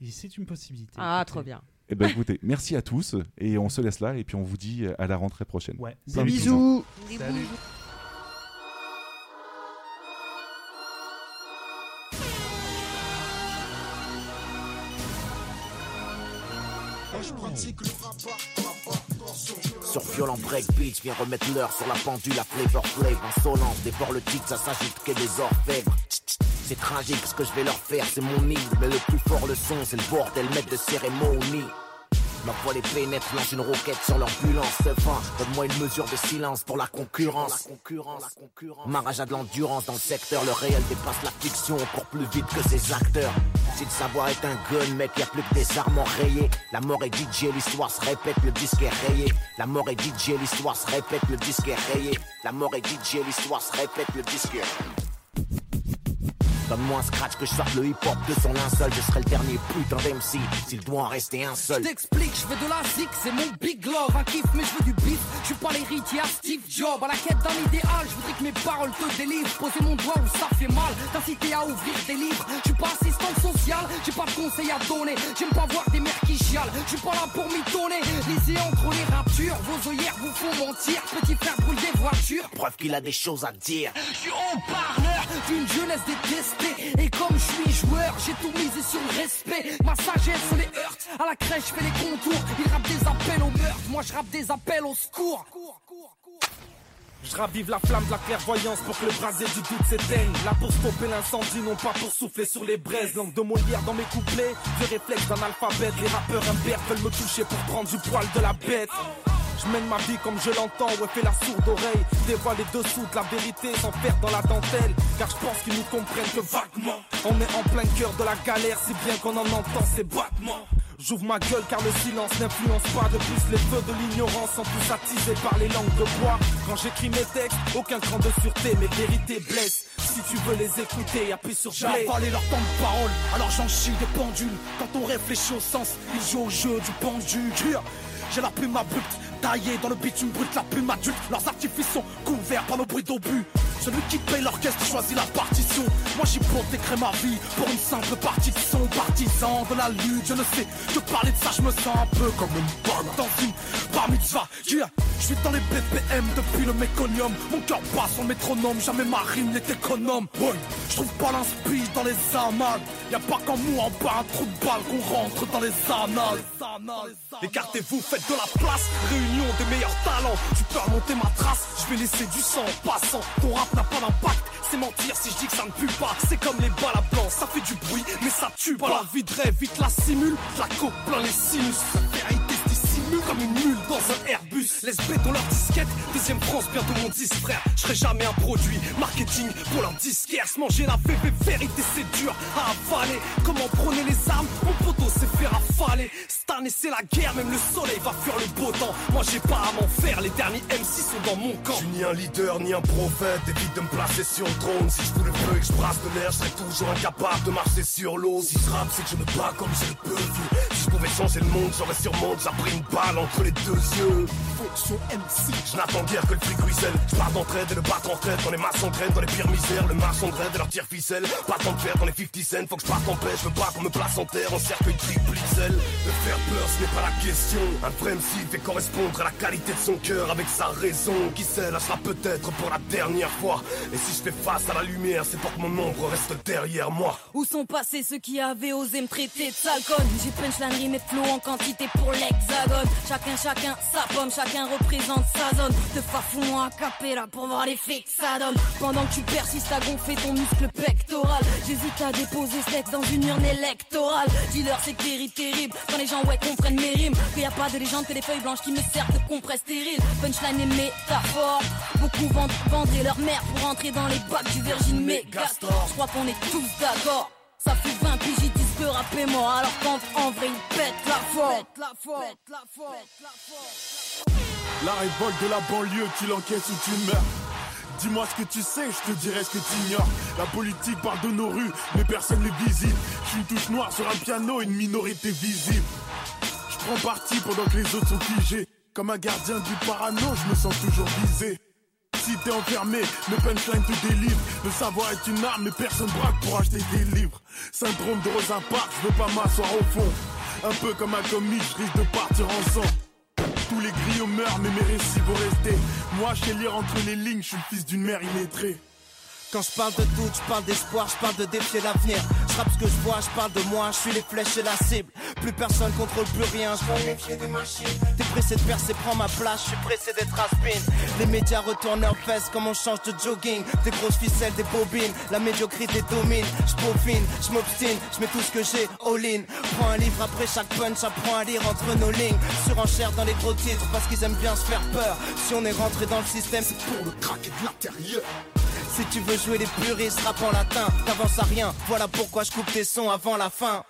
Et C'est une possibilité. Ah, écoutez. trop bien. Eh ben écoutez, merci à tous et on se laisse là et puis on vous dit à la rentrée prochaine. Ouais. Bisous. Des Salut. bisous. Sur violent breakbeat, viens remettre l'heure sur la pendule à flavor flav Insolence, dévore le titre, ça s'agite que des orfèvres Tch, tch, C'est tragique ce que je vais leur faire, c'est mon île. Mais le plus fort le son, c'est le bordel, maître de cérémonie. Ma voix les pénètre, lance une roquette sur l'ambulance. Fin, donne-moi une mesure de silence pour la concurrence. Ma rage a de l'endurance dans le secteur Le réel dépasse la fiction encore plus vite que ses acteurs. Si le savoir est un gun, mec, y a plus que des armes enrayées. La mort est DJ, l'histoire se répète, le disque est rayé. La mort est DJ, l'histoire se répète, le disque est rayé. La mort est DJ, l'histoire se répète, le disque est rayé Donne-moi un scratch que je sorte le hip-hop de son linceul Je serai le dernier putain d'MC s'il doit en rester un seul t'explique, je veux de la zik, c'est mon big love, un kiff, mais je veux du beef. Je suis pas l'héritier à Steve Jobs, à la quête d'un idéal. Je voudrais que mes paroles te délivrent. Poser mon doigt où ça fait mal, t'inciter à ouvrir des livres. Je suis pas assistante sociale, j'ai pas de conseils à donner. J'aime pas voir des mères qui chialent, je suis pas là pour mitonner. Lisez entre les ratures, vos œillères vous font mentir. Petit frère brûle des voitures. Preuve qu'il a des choses à dire Je suis haut-parleur d'une jeunesse détestée Et comme je suis joueur, j'ai tout misé sur le respect Ma sagesse se les heurte, à la crèche je fais les contours Ils rappent des appels au meurtre, moi je rappe des appels au secours Je ravive la flamme de la clairvoyance pour que le brasier du doute s'éteigne. Là pour stopper l'incendie, non pas pour souffler sur les braises. Langue de Molière dans mes couplets, je réflexe d'un alphabet. Les rappeurs imberbes veulent me toucher pour prendre du poil de la bête. Je mène ma vie comme je l'entends, ouais, fais la sourde oreille. Dévoile les dessous de la vérité sans faire dans la dentelle. Car je pense qu'ils nous comprennent que vaguement, on est en plein cœur de la galère, si bien qu'on en entend ces battements. J'ouvre ma gueule car le silence n'influence pas de plus les feux de l'ignorance sont tous attisés par les langues de bois. Quand j'écris mes textes, aucun cran de sûreté, mes vérités blessent. Si tu veux les écouter, appuie sur J'ai play. avalé leur temps de parole, alors j'en chie des pendules. Quand on réfléchit au sens, ils jouent au jeu du. Yeah. J'ai la plume abrupte, taillée dans le bitume brut, la plume adulte. Leurs artifices sont couverts par nos bruits d'obus. Celui qui paye l'orchestre choisit la partition. Moi j'y d'écrire ma vie pour une simple partie de son partisan de la lutte. Je ne sais que parler de ça, je me sens un peu comme une bonne dans une bar mitzvah. Je suis dans les BPM depuis le méconium. Mon cœur bat son métronome, jamais ma rime n'est économe. Ouais. Je trouve pas l'inspi dans les annales. Y a pas qu'en nous en bas un trou de balle qu'on rentre dans les annales. Écartez-vous, faites de la place. Réunion des meilleurs talents. Tu peux remonter ma trace. Je vais laisser du sang en passant. Ton rap n'a pas d'impact. C'est mentir si je dis que ça ne pue pas. C'est comme les balles à blanc. Ça fait du bruit, mais ça tue pas. La vie de rêve, vite la simule. La coke plein les sinus. Comme une mule dans un Airbus. Laisse béton leur disquette. Deuxième France, bientôt mon 10 frère. Je serai jamais un produit. Marketing pour leur disquaire. Manger la VV, vérité c'est dur à avaler. Comment prôner les armes? Mon poteau s'est fait rafaler. Cette année c'est la guerre, même le soleil va fuir le beau temps. Moi j'ai pas à m'en faire, les derniers MC sont dans mon camp. Je suis ni un leader ni un prophète, évite de me placer sur le trône. Si je fous le feu et que je brasse de l'air, je serai toujours incapable de marcher sur l'eau. Si je c'est que je me bats comme je le peux. Si je pouvais changer le monde, j'aurais sûrement déjà pris une balle entre les deux yeux. Fonction MC. Je n'attends guère que le fric ruisselle. Je pars d'entraide et le battre en traite. Dans les masses s'engrainent, dans les pires misères. Le marche s'engraine et leur tire ficelle. Pas tant de faire dans les 50 cents. Faut que je parte en paix, je veux pas qu'on me place en terre en cercueil triple XL. De faire peur, ce n'est pas la question. Un vrai MC fait correspondre à la qualité de son cœur avec sa raison. Qui sait, là sera peut-être pour la dernière fois. Et si je fais face à la lumière, c'est pour que mon ombre reste derrière moi. Où sont passés ceux qui avaient osé me traiter de sale J'ai punchline rime et flow en quantité pour l'hexagone Chacun, chacun sa pomme, chacun représente sa zone. Te fafou-moi à pour voir l'effet que ça donne. Pendant que tu persistes à gonfler ton muscle pectoral J'hésite à déposer texte dans une urne électorale. Dealer c'est terrible, terrible Quand les gens ouais comprennent mes rimes. Qu'il y a pas de légende que les feuilles blanches qui me servent de compresse stérile. Punchline et métaphore. Beaucoup vendent, vendraient leur mère pour entrer dans les bacs du Virgin Megastore. Je crois qu'on est tous d'accord. Ça fait 20 piges, Alors quand en vrai ils pètent la forme La révolte de la banlieue, tu l'encaisses ou tu meurs. Dis-moi ce que tu sais, je te dirai ce que tu ignores. La politique parle de nos rues, mais personne ne visite. Je suis une touche noire sur un piano, une minorité visible. Je prends parti pendant que les autres sont figés. Comme un gardien du parano, je me sens toujours visé. Si t'es enfermé, le punchline te délivre. Le savoir est une arme, mais personne braque pour acheter des livres. Syndrome de Rosa Parks, je veux pas m'asseoir au fond. Un peu comme un comique, je risque de partir en sang. Tous les griots meurent, mais mes récits vont rester. Moi, je sais lire entre les lignes, je suis le fils d'une mère illettrée. Quand je parle de doute, je parle d'espoir, je parle de défier l'avenir. Je ce que je vois, je parle de moi, je suis les flèches et la cible. Plus personne contrôle plus rien, je me méfier des machines. T'es pressé de percer, prends ma place, je suis pressé d'être aspin. Les médias retournent leurs fesses comme on change de jogging. Des grosses ficelles, des bobines, la médiocrité domine. Je peaufine, je m'obstine, je mets tout ce que j'ai, all in. Prends un livre après chaque punch, j'apprends à lire entre nos lignes. Surenchère dans les gros titres parce qu'ils aiment bien se faire peur. Si on est rentré dans le système, c'est pour le craquer de l'intérieur. Si tu veux jouer les puristes, rap en latin, t'avances à rien. Voilà pourquoi je coupe tes sons avant la fin.